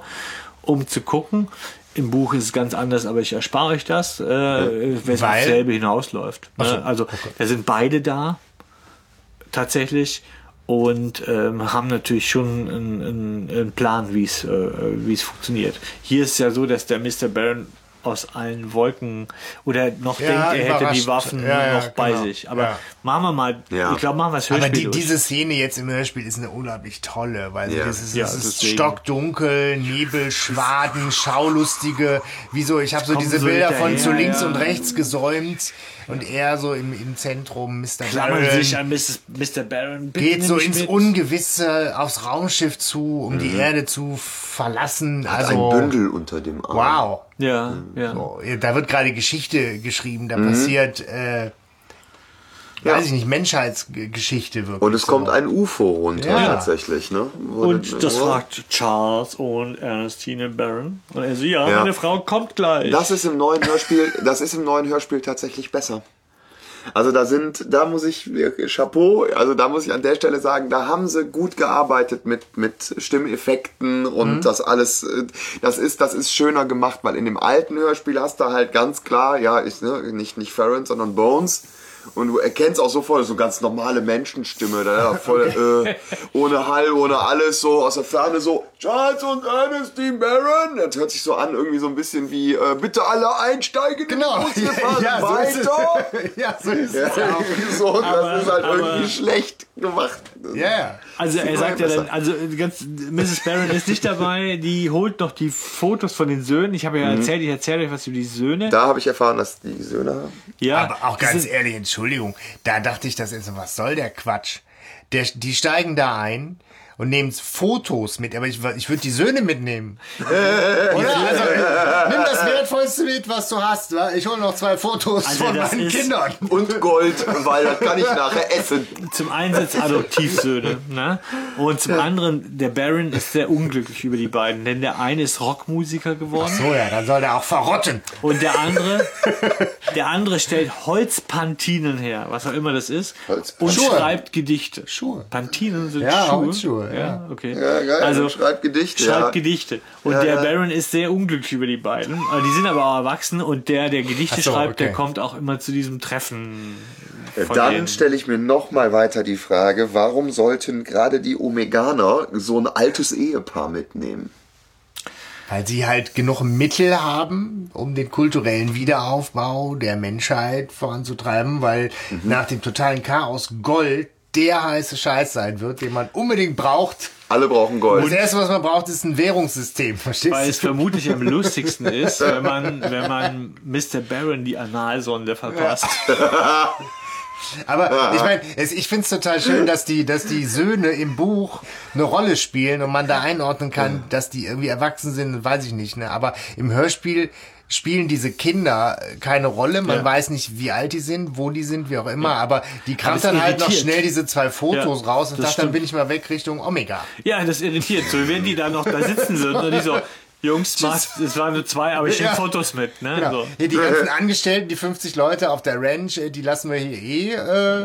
Um zu gucken. Im Buch ist es ganz anders, aber ich erspare euch das, äh, wenn es Weil? aufs selbe hinausläuft. Ach so, Ne? Also, da sind beide da. Tatsächlich. Und ähm, haben natürlich schon einen, einen, Plan, wie es äh, wie es funktioniert. Hier ist es ja so, dass der Mr. Barron aus allen Wolken oder noch Ja, denkt, er hätte die. Waffen Ja, ja, noch bei genau. sich. Aber Ja. machen wir mal, Ja. ich glaube, machen wir es Aber Hörspiel die, durch. diese Szene jetzt im Hörspiel ist eine unglaublich tolle, weil Ja. das ist, Ja, es ist stockdunkel, Nebel, Schwaden, Schaulustige. Wieso? Ich habe so Kommen diese so Bilder von zu links ja. und rechts gesäumt und er so im, im Zentrum, Mr. klammern Barron, sich an Mrs. Mr. Barron. Bitte geht so ins mit. Ungewisse aufs Raumschiff zu, um die Erde zu verlassen. Hat Also ein Bündel unter dem Arm. wow. Ja, ja. So, da wird gerade Geschichte geschrieben, da Mhm. passiert, äh, Ja. weiß ich nicht, Menschheitsgeschichte wirklich. Und es so. kommt ein UFO runter Ja. tatsächlich, ne? Und das Wo- fragt Charles und Ernestine Barron. Und er so, ja, Ja. meine Frau kommt gleich. Das ist im neuen Hörspiel, das ist im neuen Hörspiel tatsächlich besser. Also da sind, da muss ich, Chapeau, also da muss ich an der Stelle sagen, da haben sie gut gearbeitet mit, mit Stimmeffekten und das alles, äh, das ist, das ist schöner gemacht, weil in dem alten Hörspiel hast du halt ganz klar, ja, ich, ne, nicht, nicht Farron, sondern Bones. Und du erkennst auch sofort so ganz normale Menschenstimme, da voll äh, ohne Hall, ohne alles, so aus der Ferne so Charles und Ernestine Barron. Das hört sich so an, irgendwie so ein bisschen wie äh, bitte alle einsteigen. Genau. in Bus, wir fahren (laughs) Ja, so ist es. weiter. (laughs) ja, so ist Ja, es (laughs) ja so, Aber- das ist halt aber- irgendwie schlecht gemacht. Ja, ja. Also er sagt ja besser. dann, also ganz, Mrs. Barron ist nicht dabei, die holt noch die Fotos von den Söhnen. Ich habe ja erzählt, ich erzähle euch was über die Söhne. Da habe ich erfahren, dass die Söhne haben. ja, Aber auch das ganz ehrlich, Entschuldigung, da dachte ich, das ist was soll der Quatsch? Der, die steigen da ein und nehmen Fotos mit, aber ich, ich würde die Söhne mitnehmen. (laughs) Oder? Also, nimm das Wertvollste mit, was du hast. wa? Ich hole noch zwei Fotos Also von meinen Kindern. Und Gold, weil das kann ich nachher essen. zum einen sind es Adoptivsöhne, (laughs) ne? Und zum anderen, der Baron ist sehr unglücklich über die beiden, denn der eine ist Rockmusiker geworden So ja, dann soll der auch verrotten. und der andere, (laughs) der andere stellt Holzpantinen her, was auch immer das ist, Holz- und Schuhe. schreibt Gedichte. Schuhe. Pantinen sind Ja, Schuhe. Holzschuhe, ja. okay. Ja, geil. Also schreibt Gedichte. schreibt ja. Gedichte. Und Ja, der ja. Baron ist sehr unglücklich über die beiden. Äh, Die sind aber auch erwachsen und der, der Gedichte so, schreibt, der okay. kommt auch immer zu diesem Treffen. Dann stelle ich mir noch mal weiter die Frage, warum sollten gerade die Omeganer so ein altes Ehepaar mitnehmen? Weil sie halt genug Mittel haben, um den kulturellen Wiederaufbau der Menschheit voranzutreiben, weil Mhm. nach dem totalen Chaos Gold der heiße Scheiß sein wird, den man unbedingt braucht. Alle brauchen Gold. Das erste, was man braucht, ist ein Währungssystem, verstehst Weil es du? vermutlich am lustigsten (laughs) ist, wenn man, wenn man Mr. Baron die Analsonde verpasst. Aber ich meine, es- ich finde es total schön, dass die, dass die Söhne im Buch eine Rolle spielen und man da einordnen kann, dass die irgendwie erwachsen sind, weiß ich nicht. Ne? Aber im Hörspiel spielen diese Kinder keine Rolle. Man Ja. weiß nicht, wie alt die sind, wo die sind, wie auch immer. Aber die kramt dann halt noch schnell diese zwei Fotos Ja, raus und sagt, dann bin ich mal weg Richtung Omega. Ja, das irritiert. So, wenn die da noch da sitzen würden und die so, Jungs, macht- es waren nur zwei, aber ich nehme Ja. Fotos mit. Ne? Genau. So. Hier die ganzen Angestellten, die 50 Leute auf der Ranch, äh, die lassen wir hier eh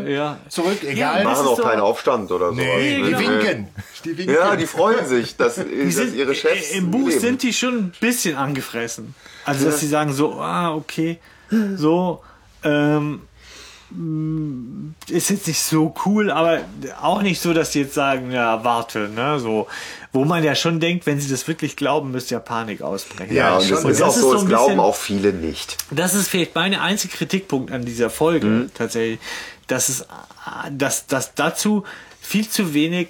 äh, Ja. zurück, egal. das Machen auch doch- keinen Aufstand oder so. nee, die genau. winken. Die winken. Ja, die freuen sich, dass, dass sind, ihre Chefs Im Buch leben. sind die schon ein bisschen angefressen. Also, dass sie sagen so, ah, okay, so, ähm, ist jetzt nicht so cool, aber auch nicht so, dass sie jetzt sagen, ja, warte, ne, so, wo man ja schon denkt, wenn sie das wirklich glauben, müsste ja Panik ausbrechen. Ja, und das Und ist das auch ist so, so es ein glauben bisschen- auch viele nicht. Das ist vielleicht mein einziger Kritikpunkt an dieser Folge tatsächlich, dass es, dass, dass dazu viel zu wenig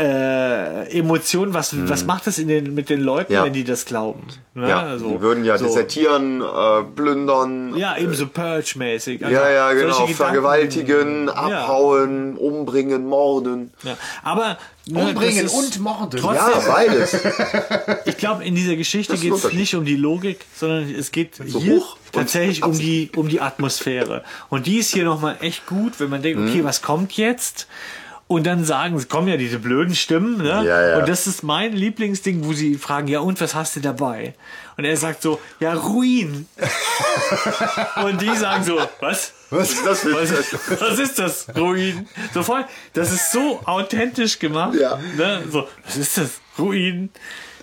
äh, Emotionen, was, was macht das in den, mit den Leuten, Ja. wenn die das glauben? Ne? Ja, Also, die würden ja so. desertieren, äh, plündern, Ja, eben so Purge-mäßig. Also ja, ja, solche genau, Gedanken- vergewaltigen, abhauen, umbringen, morden. Ja. Aber ne, Umbringen und morden. Trotzdem, Ja, beides. (laughs) ich glaube, in dieser Geschichte geht es nicht um die Logik, sondern es geht So hier tatsächlich um die, um die Atmosphäre. Und die ist hier nochmal echt gut, wenn man denkt, Mhm. okay, was kommt jetzt? Und dann sagen, es kommen ja diese blöden Stimmen, ne? Ja, ja. Und das ist mein Lieblingsding, wo sie fragen, ja, und was hast du dabei? Und er sagt so, ja, Ruin. (laughs) und die sagen so, was? Was ist das Was, was ist das? Ruin. So voll, das ist so authentisch gemacht. Ja. Ne? So, was ist das? Ruin.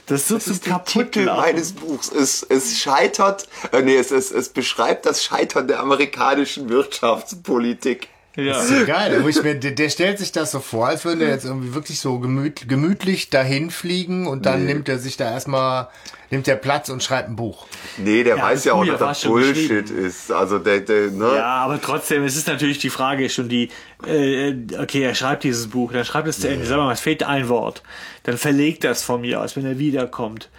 Das Das ist der Titel meines Buchs. Es, es scheitert, äh, nee, es, es, es beschreibt das Scheitern der amerikanischen Wirtschaftspolitik. Ja. So geil. Wo ich mir, der, der stellt sich das so vor, als würde er jetzt irgendwie wirklich so gemüt, gemütlich dahin fliegen und dann nimmt er sich da erstmal, nimmt er Platz und schreibt ein Buch. Nee, der Ja, weiß ja auch, dass das Bullshit ist. Also der, der ne? Ja, aber trotzdem, es ist natürlich die Frage schon die, äh, okay, er schreibt dieses Buch, dann schreibt es zu Ende, sagen wir mal, es fehlt ein Wort, dann verlegt das von mir aus, wenn er wiederkommt.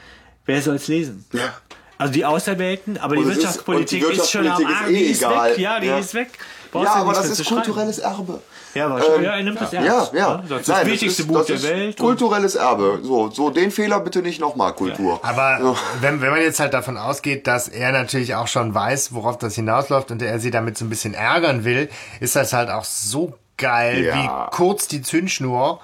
Wer soll es lesen? Ja. Also die Auserwählten, aber die ist- Wirtschaftspolitik und die ist schon am Wirtschaftspolitik ist eh die ist egal. weg, ja, die Ja. ist weg. Brauchst Ja, aber das ist kulturelles Erbe. Ja, wahrscheinlich. Ähm, ja, er nimmt das Ja, ernst. ja. ne? Das ist Nein, das wichtigste ist, Buch das der ist Welt. Kulturelles Erbe. So, so den Fehler bitte nicht nochmal, Kultur. Aber wenn, wenn man jetzt halt davon ausgeht, dass er natürlich auch schon weiß, worauf das hinausläuft und er sie damit so ein bisschen ärgern will, ist das halt auch so geil, Ja. wie kurz die Zündschnur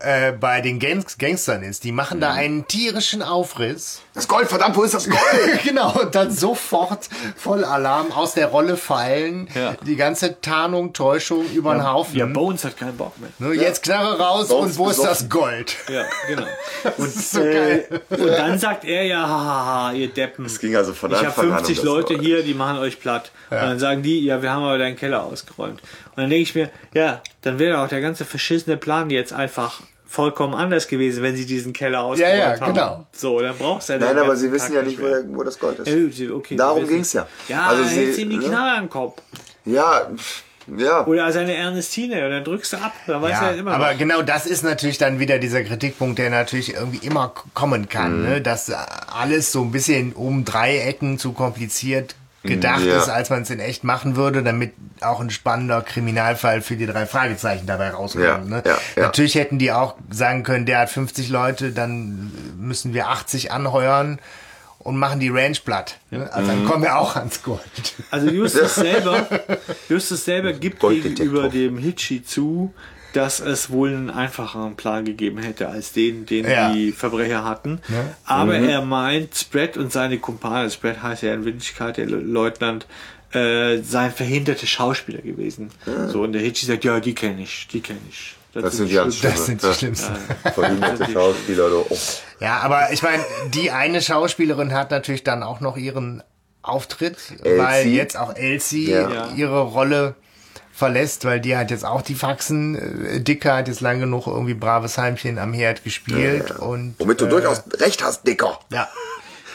äh, bei den Gangs Gangstern ist. Die machen Mhm. da einen tierischen Aufriss. Das Gold, verdammt, wo ist das Gold? (laughs) genau, und dann sofort voll Alarm aus der Rolle fallen. Ja. Die ganze Tarnung, Täuschung über den Haufen. Ja, Bones hat keinen Bock mehr. Nur jetzt Knarre raus Bones und wo ist besoffen. das Gold? Ja, genau. (laughs) Und ist so Äh, geil. und dann sagt er ja, hahaha, ihr Deppen. Es ging also von Ich habe Anfang an um 50 Leute Gold. hier, die machen euch platt. Und dann sagen die, ja, wir haben aber deinen Keller ausgeräumt. Und dann denke ich mir, ja, dann wäre auch der ganze verschissene Plan jetzt einfach vollkommen anders gewesen, wenn sie diesen Keller ausgeräumt ja, haben. genau. So, dann brauchst du ja den Nein, aber sie wissen ja nicht, wo, mehr. wo das Gold ist. Ja, sie- okay, Darum wissen. ging's ja. Ja, Also also sie- ihm die ne? Knarre am Kopf. Ja, ja. Oder seine Ernestine und dann drückst du ab. Dann weiß er Ja, immer aber noch. genau das ist natürlich dann wieder dieser Kritikpunkt, der natürlich irgendwie immer kommen kann, Mhm. ne? dass äh, alles so ein bisschen um drei Ecken zu kompliziert gedacht Ja. ist, als man es in echt machen würde, damit auch ein spannender Kriminalfall für die drei Fragezeichen dabei rauskommt. Ja, ne? ja, ja. Natürlich hätten die auch sagen können, der hat 50 Leute, dann müssen wir 80 anheuern und machen die Range platt. Ne? Also Mhm. dann kommen wir auch ans Gold. Also Justus (laughs) selber, Justus selber gibt gegenüber dem Hitchi zu, dass es wohl einen einfacheren Plan gegeben hätte als den, den Ja. die Verbrecher hatten. Ne? Aber er meint, Spread und seine Kumpane, Spread heißt ja in Wirklichkeit der Le- Leutnant, äh, seien verhinderte Schauspieler gewesen. So, und der Hitchi sagt, ja, die kenne ich, die kenne ich. Das die sind die ganz. Das sind die Ja. schlimmsten. (laughs) Verhinderte Schauspieler. Oh. Ja, aber ich meine, die eine Schauspielerin hat natürlich dann auch noch ihren Auftritt, Elsie. weil jetzt auch Elsie Ja. Ja. ihre Rolle verlässt, weil die hat jetzt auch die Faxen. Äh, Dicker hat jetzt lang genug irgendwie braves Heimchen am Herd gespielt und Womit du äh, durchaus recht hast, Dicker. ja.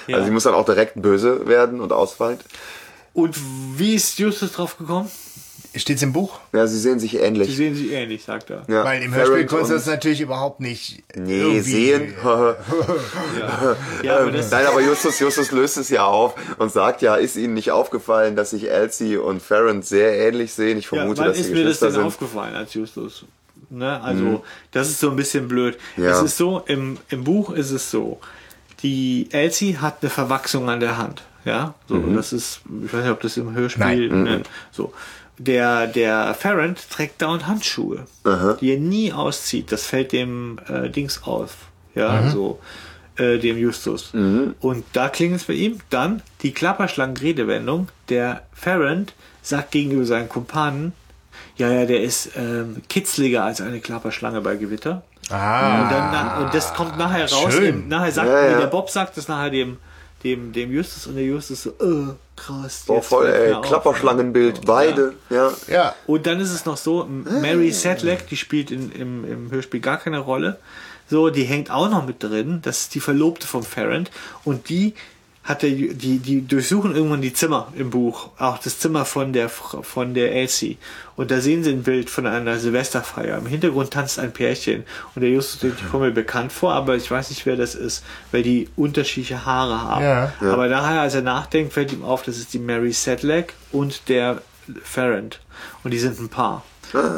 Also sie muss dann auch direkt böse werden und ausfallen. Und wie ist Justus drauf gekommen? Steht's im Buch? Ja, sie sehen sich ähnlich. sehen sich ähnlich, sagt er. Ja. Weil im Hörspiel konntest du das natürlich überhaupt nicht. Nee, irgendwie- sehen. (laughs) Ja, ja aber das, Nein, aber Justus, Justus löst es ja auf und sagt ja, ist Ihnen nicht aufgefallen, dass sich Elsie und Ferrand sehr ähnlich sehen? Ich Ja, vermute, wann dass sie ist mir das denn sind. aufgefallen als Justus? Ne? Also, das ist so ein bisschen blöd. Ja. Es ist so, im, im Buch ist es so, die Elsie hat eine Verwachsung an der Hand. Ja, so, Mhm. das ist, ich weiß nicht, ob das im Hörspiel, ne, so. Der, der Ferrand trägt dauernd Handschuhe, die er nie auszieht. Das fällt dem äh, Dings auf. Ja, so, äh, dem Justus. Und da klingt es bei ihm. Dann die Klapperschlangen-Redewendung. Der Ferrand sagt gegenüber seinen Kumpanen, ja, ja, der ist ähm, kitzliger als eine Klapperschlange bei Gewitter. Ah. Und, dann, na- und das kommt nachher raus. Schön. Im, nachher sagt, Ja, ja. der Bob sagt das nachher dem, dem, dem Justus und der Justus so, äh, krass. Boah, voll, ey. Klapperschlangenbild, beide, ja. Ja. Und dann ist es noch so, Mary Sedlak, die spielt in, im, im Hörspiel gar keine Rolle. So, die hängt auch noch mit drin. Das ist die Verlobte vom Ferrand. Und die hat der, die, die durchsuchen irgendwann die Zimmer im Buch. Auch das Zimmer von der, von der Elsie. Und da sehen sie ein Bild von einer Silvesterfeier. Im Hintergrund tanzt ein Pärchen. Und der Justus denkt, die kommen mir bekannt vor, aber ich weiß nicht, wer das ist, weil die unterschiedliche Haare haben. Ja. Aber nachher, als er nachdenkt, fällt ihm auf, das ist die Mary Sedlak und der Ferrand. Und die sind ein Paar.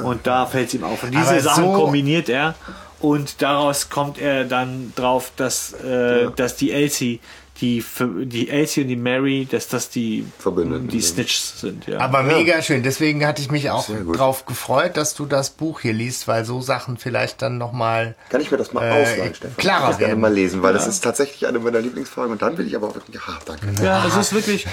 Und da fällt es ihm auf. Und diese Aber Sachen so- kombiniert er. Und daraus kommt er dann drauf, dass, äh, dass die Elsie, die, die Elsie und die Mary, dass das die, Verbündeten die sind. Snitches sind. Ja. Aber mega schön. Deswegen hatte ich mich auch drauf gefreut, dass du das Buch hier liest, weil so Sachen vielleicht dann nochmal. Kann ich mir das mal Äh, ausleihen, Stefan? klarer ich das gerne mal lesen, weil das ist tatsächlich eine meiner Lieblingsfragen und dann will ich aber auch wirklich, ja, danke. Ja, es ist wirklich,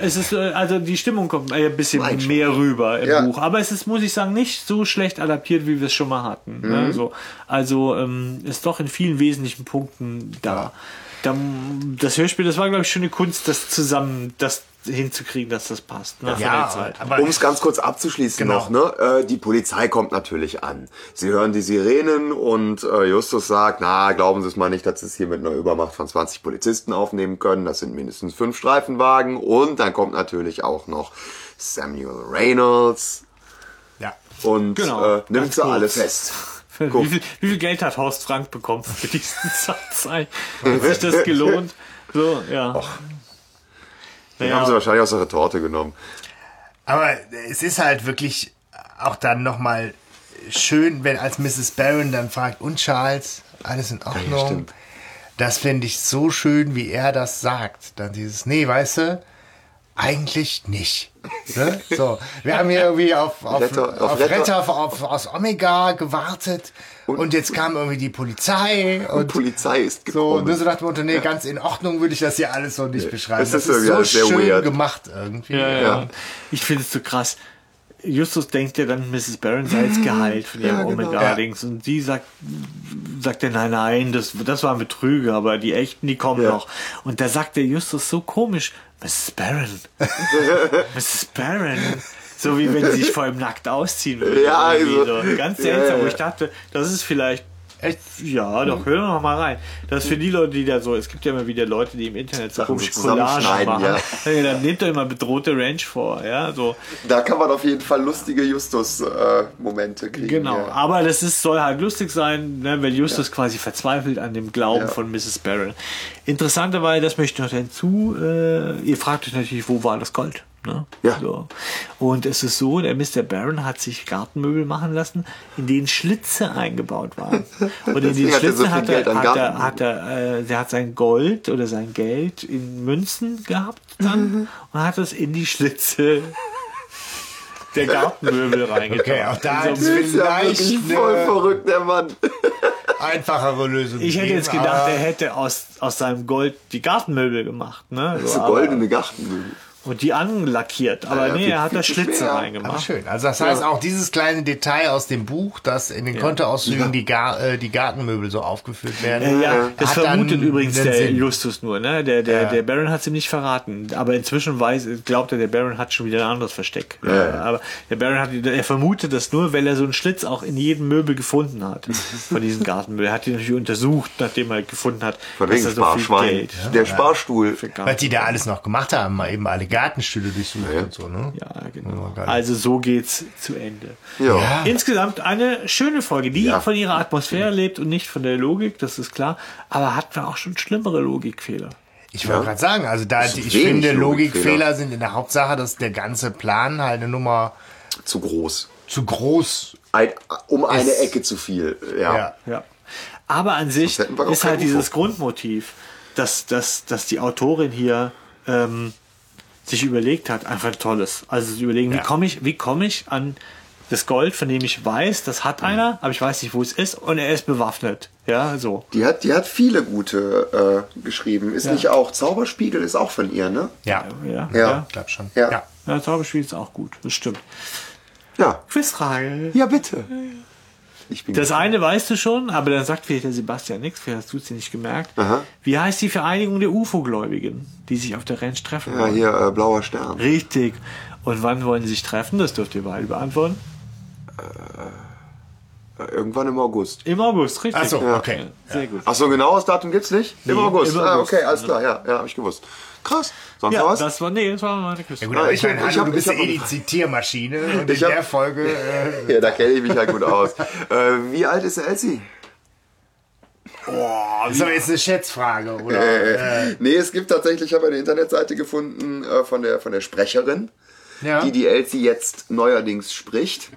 es ist, äh, also die Stimmung kommt ein bisschen schon. mehr rüber im Ja. Buch. Aber es ist, muss ich sagen, nicht so schlecht adaptiert, wie wir es schon mal hatten. Mhm. Ne? So, also ähm, ist doch in vielen wesentlichen Punkten da. da. Das Hörspiel, das war, glaube ich, schon eine Kunst, das zusammen, das hinzukriegen, dass das passt. Ne, Ja, der Zeit. aber Um es ganz kurz abzuschließen Genau. noch, ne? Äh, die Polizei kommt natürlich an. Sie hören die Sirenen und äh, Justus sagt, na, glauben Sie es mal nicht, dass Sie es hier mit einer Übermacht von 20 Polizisten aufnehmen können. Das sind mindestens fünf Streifenwagen. Und dann kommt natürlich auch noch Samuel Reynolds Ja. und Genau, äh, nimmt sie alle fest. Wie viel, wie viel Geld hat Horst Frank bekommen für diesen (laughs) Satz? Hat sich das gelohnt? So, ja. Den Naja. haben sie wahrscheinlich aus der Retorte genommen. Aber es ist halt wirklich auch dann nochmal schön, wenn als Mrs. Barron dann fragt, und Charles, alles in Ordnung? stimmt. das finde ich so schön, wie er das sagt. Dann dieses, nee, weißt du, eigentlich nicht. Ne? So, wir haben hier irgendwie auf, auf, Retter- auf, auf Retter, Retter- auf, aus Omega gewartet und, jetzt kam irgendwie die Polizei Die und Polizei ist so, und gekommen. so dachte man, nee, ganz in Ordnung würde ich das hier alles so nicht beschreiben. es Das ist so schön weird. gemacht irgendwie. Ja, ja. Ja. Ich finde es so krass. Justus denkt ja dann, Mrs. Barron sei jetzt geheilt von ihrem genau. Omega-Dings. Und sie sagt, sagt er, nein, nein, das, das war ein Betrüger, aber die echten, die kommen Ja. noch. Und da sagt der Justus so komisch, Mrs. Barron. (laughs) Mrs. Barron. So wie wenn sie sich vor ihm nackt ausziehen würde. Ja, also- so. Ganz Ja, seltsam, ja. wo ich dachte, das ist vielleicht Echt? ja, doch, hör doch mal rein. Das ist für die Leute, die da so, es gibt ja immer wieder Leute, die im Internet so komische Collagen machen. ja. Ja. Dann nehmt doch immer bedrohte Ranch vor, ja, so. Da kann man auf jeden Fall lustige Justus-Momente kriegen. Genau, Ja. aber das ist, soll halt lustig sein, ne, weil Justus quasi verzweifelt an dem Glauben von Mrs. Barron. Interessanterweise, das möchte ich noch hinzu, äh, ihr fragt euch natürlich, wo war das Gold? Ne? Ja. So. Und es ist so, der Mr. Barron hat sich Gartenmöbel machen lassen, in denen Schlitze eingebaut waren. (laughs) Und in den hat er so Schlitzen viel hat er, hat er, hat er, äh, der hat sein Gold oder sein Geld in Münzen gehabt dann und hat es in die Schlitze der Gartenmöbel reingetan. Okay, auch da ist so vielleicht wirklich voll verrückt, der Mann. Einfachere Lösung. Ich hätte jetzt gedacht, er hätte aus, aus seinem Gold die Gartenmöbel gemacht, ne? So aber- goldene Gartenmöbel. Und die anlackiert. Aber Ja, nee, viel- er hat da Schlitze schwer. Aber reingemacht. schön. Also das heißt auch dieses kleine Detail aus dem Buch, dass in den Kontoauszügen die, Gar äh, die Gartenmöbel so aufgeführt werden. Äh, ja, das hat vermutet übrigens der Sinn. Justus nur, ne? Der, der, Ja. der Baron hat es ihm nicht verraten. Aber inzwischen weiß, glaubt er, der Baron hat schon wieder ein anderes Versteck. Ja. Aber der Baron hat, er vermutet das nur, weil er so einen Schlitz auch in jedem Möbel gefunden hat. (laughs) Von diesen Gartenmöbeln. Er hat die natürlich untersucht, nachdem er gefunden hat, Von dass er so viel Sparschwein. Geld Der Sparstuhl. Was die da alles noch gemacht haben, mal eben alle Gartenstühle durchsucht und so, ne? Ja, genau. Also so geht's zu Ende. Ja. Ja. Insgesamt eine schöne Folge, die Ja. von ihrer Atmosphäre lebt und nicht von der Logik, das ist klar. Aber hat man auch schon schlimmere Logikfehler. Ich wollte Ja. gerade sagen, also da ich finde, Logikfehler. Logikfehler sind in der Hauptsache, dass der ganze Plan halt eine Nummer Zu groß. zu groß. Ein, um eine Ist- Ecke zu viel. Ja. Ja. Ja. Aber an sich ist halt dieses. Grundmotiv, dass, dass, dass die Autorin hier ähm, sich überlegt hat, einfach tolles. Also zu überlegen, wie Ja. komme ich, wie komme ich an das Gold, von dem ich weiß, das hat einer, aber ich weiß nicht, wo es ist, und er ist bewaffnet. Ja, so. Die hat, die hat viele gute äh, geschrieben. Ist Ja. nicht auch Zauberspiegel ist auch von ihr, ne? Ja, Ja, Ja. ja. ich glaube schon. Ja. ja. ja Zauberspiel ist auch gut, das stimmt. Ja. Quizfrage. Ja, bitte. Ich bin Das eine weißt du schon, aber dann sagt vielleicht der Sebastian nichts, vielleicht hast du es dir nicht gemerkt. Aha. Wie heißt die Vereinigung der UFO-Gläubigen, die sich auf der Ranch treffen ja, wollen? hier äh, blauer Stern. Richtig. Und wann wollen sie sich treffen? Das dürft ihr beide beantworten. Äh, Irgendwann im August. Im August, richtig. Ach so, Ja. okay. Sehr gut. Ach so, genaues Datum gibt's nicht? Im Nee, August. im Ah, August. okay, alles klar. Ja, ja, habe ich gewusst. Krass. Sonst Ja, was? das war, nee, das war meine Küste. Ja, gut, aber ich meine, ich hab- du bist ja eh die Zitiermaschine (laughs) und Ich in hab- der Folge äh, Ja, da kenne ich mich ja gut aus. äh, wie alt ist Elsie? ist aber jetzt eine Schätzfrage, oder? Äh, Nee, es gibt tatsächlich, ich habe eine Internetseite gefunden äh, von, der, von der Sprecherin, ja. die die Elsie jetzt neuerdings spricht.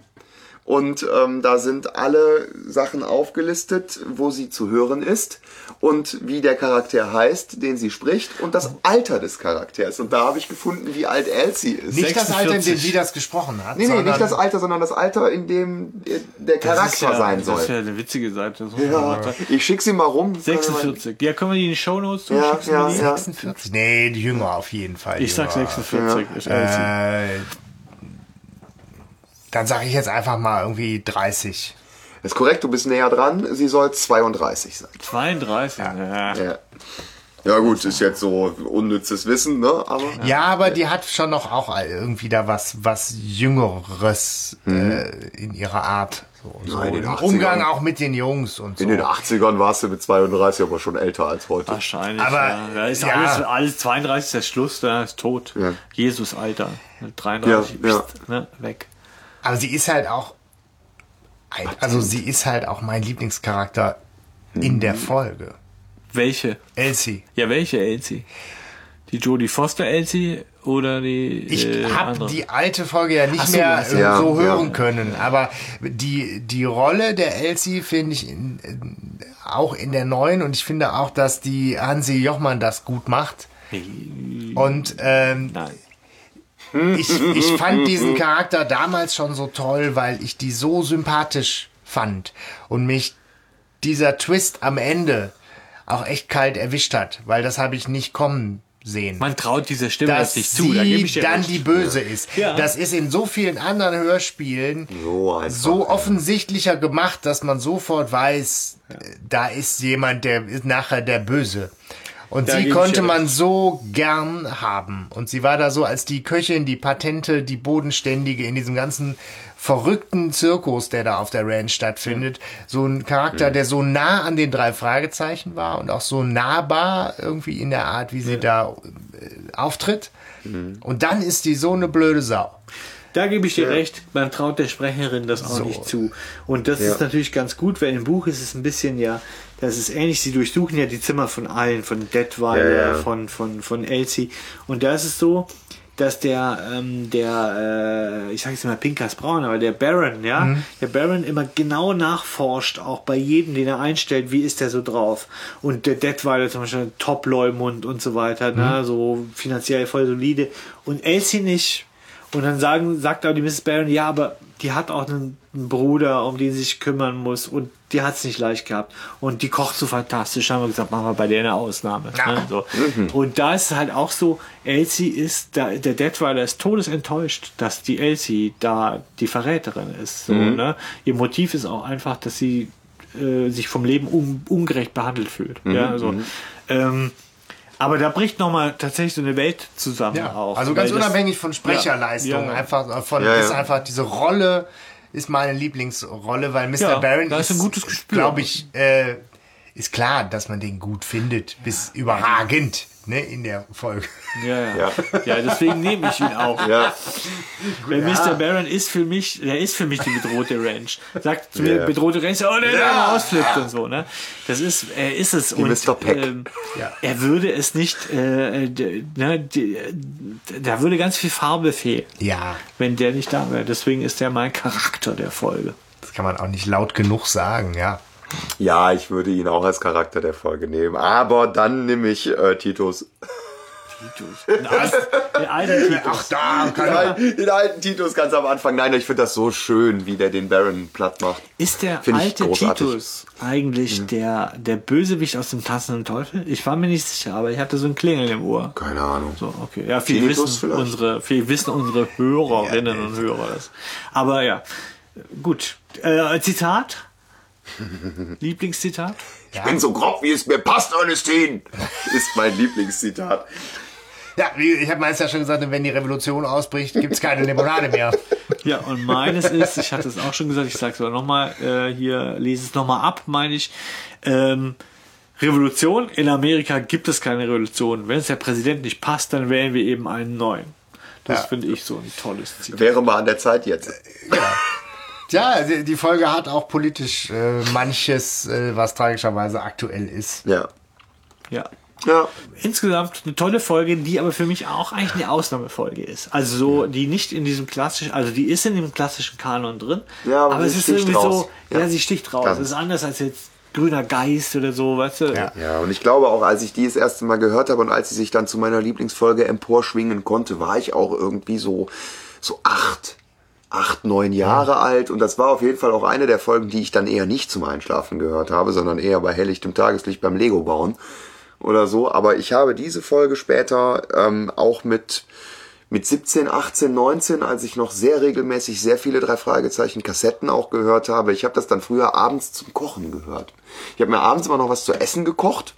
Und ähm, da sind alle Sachen aufgelistet, wo sie zu hören ist und wie der Charakter heißt, den sie spricht und das Alter des Charakters. Und da habe ich gefunden, wie alt Elsie ist. nicht das Alter, in dem 46. sie das gesprochen hat. nee, nee, sondern nicht das Alter, sondern das Alter, in dem der- Das ist Charakter ja, sein Das soll. ist ja eine witzige Seite. Das Ja, ich schicke sie mal rum. 46. Ja, können wir die in die Shownotes tun? Ja, ja, ja. 46? Nee, die Jünger auf jeden Fall. Ich sag jünger. 46. Ist Elsie. Äh, dann sage ich jetzt einfach mal irgendwie 30. Ist korrekt, du bist näher dran. Sie soll 32 sein. 32. Ja. Ja. Ja gut, ist jetzt so unnützes Wissen, ne? Aber Ja, aber die hat schon noch auch irgendwie da was, was Jüngeres äh, in ihrer Art. So, so Nein, in den im 80ern. Umgang auch mit den Jungs und so. in den 80ern warst du mit 32 aber schon älter als heute. Wahrscheinlich. Aber, ja. Da ist ja. alles, alles 32 ist der Schluss, da ist tot. Ja. Jesus Alter. Mit 33 Ja, ja. pst, Ne, weg. Aber sie ist halt auch, also sie ist halt auch mein Lieblingscharakter in der Folge. Welche? Elsie. Ja, welche Elsie? Die Jodie Foster Elsie oder die Ich äh, habe die alte Folge ja nicht so, mehr äh, du- Ja, so hören ja. können, aber die, die Rolle der Elsie finde ich in, in, auch in der neuen und ich finde auch, dass die Hansi Jochmann das gut macht. Und ähm, Nein. Ich, ich fand diesen Charakter damals schon so toll, weil ich die so sympathisch fand und mich dieser Twist am Ende auch echt kalt erwischt hat, weil das habe ich nicht kommen sehen Man traut dieser Stimme dass nicht zu. Da gebe sie ich dir dann recht. die Böse ist. Ja. Das ist in so vielen anderen Hörspielen So einfach, so ja. offensichtlicher gemacht, dass man sofort weiß, da ist jemand, der ist nachher der Böse. Und Da sie konnte man so gern haben. Und sie war da so als die Köchin, die Patente, die Bodenständige in diesem ganzen verrückten Zirkus, der da auf der Ranch stattfindet. So ein Charakter, der so nah an den drei Fragezeichen war und auch so nahbar irgendwie in der Art, wie sie da äh, auftritt. Und dann ist die so eine blöde Sau. Da gebe ich dir recht, man traut der Sprecherin das auch So. nicht zu. Und das ist natürlich ganz gut, weil im Buch ist es ein bisschen ja, das ist ähnlich, sie durchsuchen ja die Zimmer von allen, von Detweiler, Ja, ja. von, von, von Elsie. Und da ist es so, dass der, ähm, der, äh, ich sage jetzt mal Pinkas Braun, aber der Baron, ja, Mhm. der Baron immer genau nachforscht, auch bei jedem, den er einstellt, wie ist der so drauf. Und der Detweiler zum Beispiel, Top-Leumund und so weiter, Mhm. ne, so finanziell voll solide. Und Elsie nicht. Und dann sagen, sagt auch die Mrs. Barron, ja, aber die hat auch einen, einen Bruder, um den sie sich kümmern muss und die hat es nicht leicht gehabt. Und die kocht so fantastisch, haben wir gesagt, machen wir bei der eine Ausnahme. Ja. Ne? So. Und da ist es halt auch so, Elsie ist, da, der Detweiler ist todesenttäuscht, dass die Elsie da die Verräterin ist. So, ne? Ihr Motiv ist auch einfach, dass sie äh, sich vom Leben un, ungerecht behandelt fühlt. Ja, also, ähm, aber da bricht nochmal tatsächlich so eine Welt zusammen Ja, auch. also ganz unabhängig von Sprecherleistung, Ja, ja. einfach äh, von Ja, ist einfach diese Rolle ist meine Lieblingsrolle, weil Mr. Ja, Barron da ist ein gutes Gespür. glaube ich, äh, ist klar, dass man den gut findet, bis überragend, ne, in der Folge. Ja, ja. ja. deswegen nehme ich ihn auch. Ja, Weil Mr. Baron ist für mich, der ist für mich die bedrohte Ranch. Sagt zu mir, Ja. bedrohte Ranch, oh, der Ja. ja. ausflippt und so, ne? Das ist, er ist es. und, Mr. Peck. Ähm, Ja. er würde es nicht, äh, ne, da würde ganz viel Farbe fehlen, Ja, wenn der nicht da wäre. Deswegen ist der mein Charakter der Folge. das kann man auch nicht laut genug sagen, ja. Ja, ich würde ihn auch als Charakter der Folge nehmen. Aber dann nehme ich äh, Titus. Titus. Der eine Titus. da Den, alten- (laughs) den alten Titus ganz am Anfang. Nein, ich finde das so schön, wie der den Baron platt macht. Ist der Find alte. Titus eigentlich der, der Bösewicht aus dem Tanzenden Teufel? Ich war mir nicht sicher, aber ich hatte so ein Klingeln im Ohr. Keine Ahnung. So, okay. Ja, viel wissen vielleicht? unsere, viel wissen unsere Hörerinnen und Hörer das. Aber ja, gut. Äh, Zitat? (laughs) Lieblingszitat? Ich bin so grob, wie es mir passt, Ernestine. Ist mein Lieblingszitat. Ja, wie- ich habe meins ja schon gesagt, wenn die Revolution ausbricht, gibt's keine Limonade mehr. Ja, und meines ist, ich hatte es auch schon gesagt, ich sage es aber nochmal, äh, hier lese es nochmal ab, meine ich. Ähm, Revolution, in Amerika gibt es keine Revolution. Wenn es der Präsident nicht passt, dann wählen wir eben einen neuen. Das Ja. finde ich so ein tolles Zitat. Wäre mal an der Zeit jetzt. Ja, die, die Folge hat auch politisch äh, manches, äh, was tragischerweise aktuell ist. Ja. Ja. Ja. Insgesamt eine tolle Folge, die aber für mich auch eigentlich eine Ausnahmefolge ist. Also so, die nicht in diesem klassischen, also die ist in dem klassischen Kanon drin, Ja, aber aber es sie ist sticht irgendwie raus. so, ja. Ja. sie sticht raus. Das ist anders als jetzt grüner Geist oder so, weißt du? Ja. Ja, und ich glaube auch, als ich die das erste Mal gehört habe und als sie sich dann zu meiner Lieblingsfolge emporschwingen konnte, war ich auch irgendwie so, so acht, acht, neun Jahre alt. Und das war auf jeden Fall auch eine der Folgen, die ich dann eher nicht zum Einschlafen gehört habe, sondern eher bei helllichtem Tageslicht beim Lego bauen oder so. Aber ich habe diese Folge später ähm, auch mit mit 17, 18, 19, als ich noch sehr regelmäßig sehr viele drei Fragezeichen Kassetten auch gehört habe. Ich habe das dann früher abends zum Kochen gehört. Ich habe mir abends immer noch was zu essen gekocht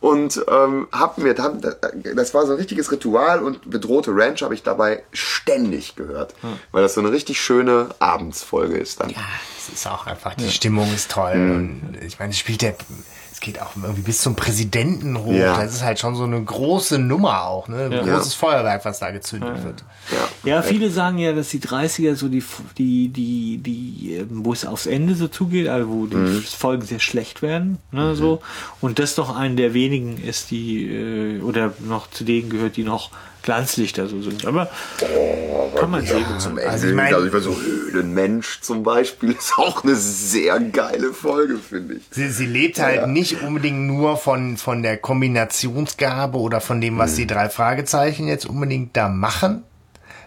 und ähm, habe mir dann, das war so ein richtiges Ritual und bedrohte Ranch habe ich dabei ständig gehört, weil das so eine richtig schöne Abendsfolge ist dann. Es ist auch einfach, die Stimmung ist toll. Und ich meine, es spielt der, es geht auch irgendwie bis zum Präsidenten hoch. Ja. Das ist halt schon so eine große Nummer auch, ne? Ein großes Feuerwerk, was da gezündet wird. Ja. Ja, viele sagen ja, dass die 30er so die, die, die, die, ähm, wo es aufs Ende so zugeht, also wo die Mhm. Folgen sehr schlecht werden, ne, so. Und das doch eine der wenigen ist, die, äh, oder noch zu denen gehört, die noch Glanzlichter so sind. Aber kann man sehen. Zum Ende, Also also ich ich, mein- meine, so Höhlenmensch zum Beispiel ist auch eine sehr geile Folge, finde ich. Sie, sie lebt halt nicht unbedingt nur von, von der Kombinationsgabe oder von dem, was die drei Fragezeichen jetzt unbedingt da machen,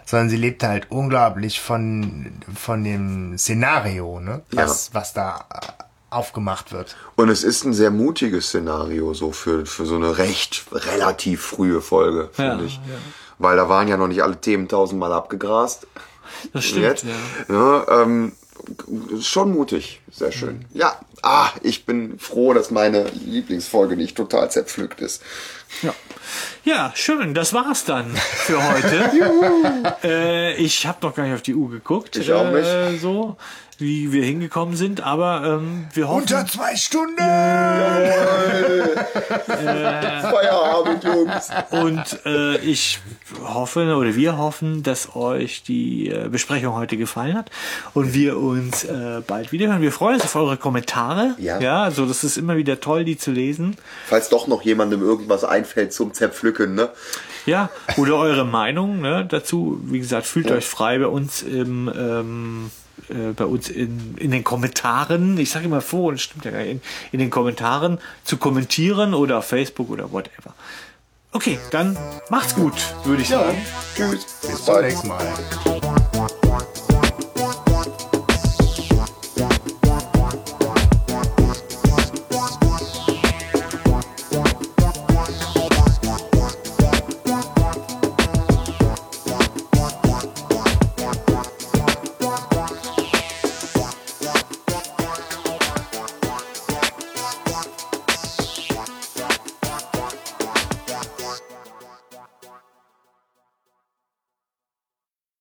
sondern sie lebt halt unglaublich von, von dem Szenario, ne? was, was da aufgemacht wird. Und es ist ein sehr mutiges Szenario so für, für so eine recht relativ frühe Folge, finde Ja, ich. ja. Weil da waren ja noch nicht alle Themen tausendmal abgegrast. Das stimmt, Jetzt. ja. Ja, ähm, ist schon mutig, sehr schön. Ja, ah, ich bin froh, dass meine Lieblingsfolge nicht total zerpflückt ist. Ja. ja, schön, das war's dann für heute. (laughs) äh, ich habe noch gar nicht auf die Uhr geguckt. Ich auch nicht. Äh, so, wie wir hingekommen sind, aber ähm, wir hoffen. Unter zwei Stunden! (laughs) Feierabend, Jungs. Und äh, ich hoffe oder wir hoffen, dass euch die äh, Besprechung heute gefallen hat und wir uns äh, bald wiederhören. Wir freuen uns auf eure Kommentare. Ja. ja, also das ist immer wieder toll, die zu lesen. Falls doch noch jemandem irgendwas einfällt zum Zerpflücken, ne? Ja, oder eure Meinung ne, dazu. Wie gesagt, fühlt euch frei bei uns im ähm, äh, bei uns in, in den Kommentaren, ich sage immer vor und stimmt ja gar nicht, in, in den Kommentaren zu kommentieren oder auf Facebook oder whatever. Okay, dann macht's gut, würde ich sagen. Tschüss. Bis zum nächsten Mal.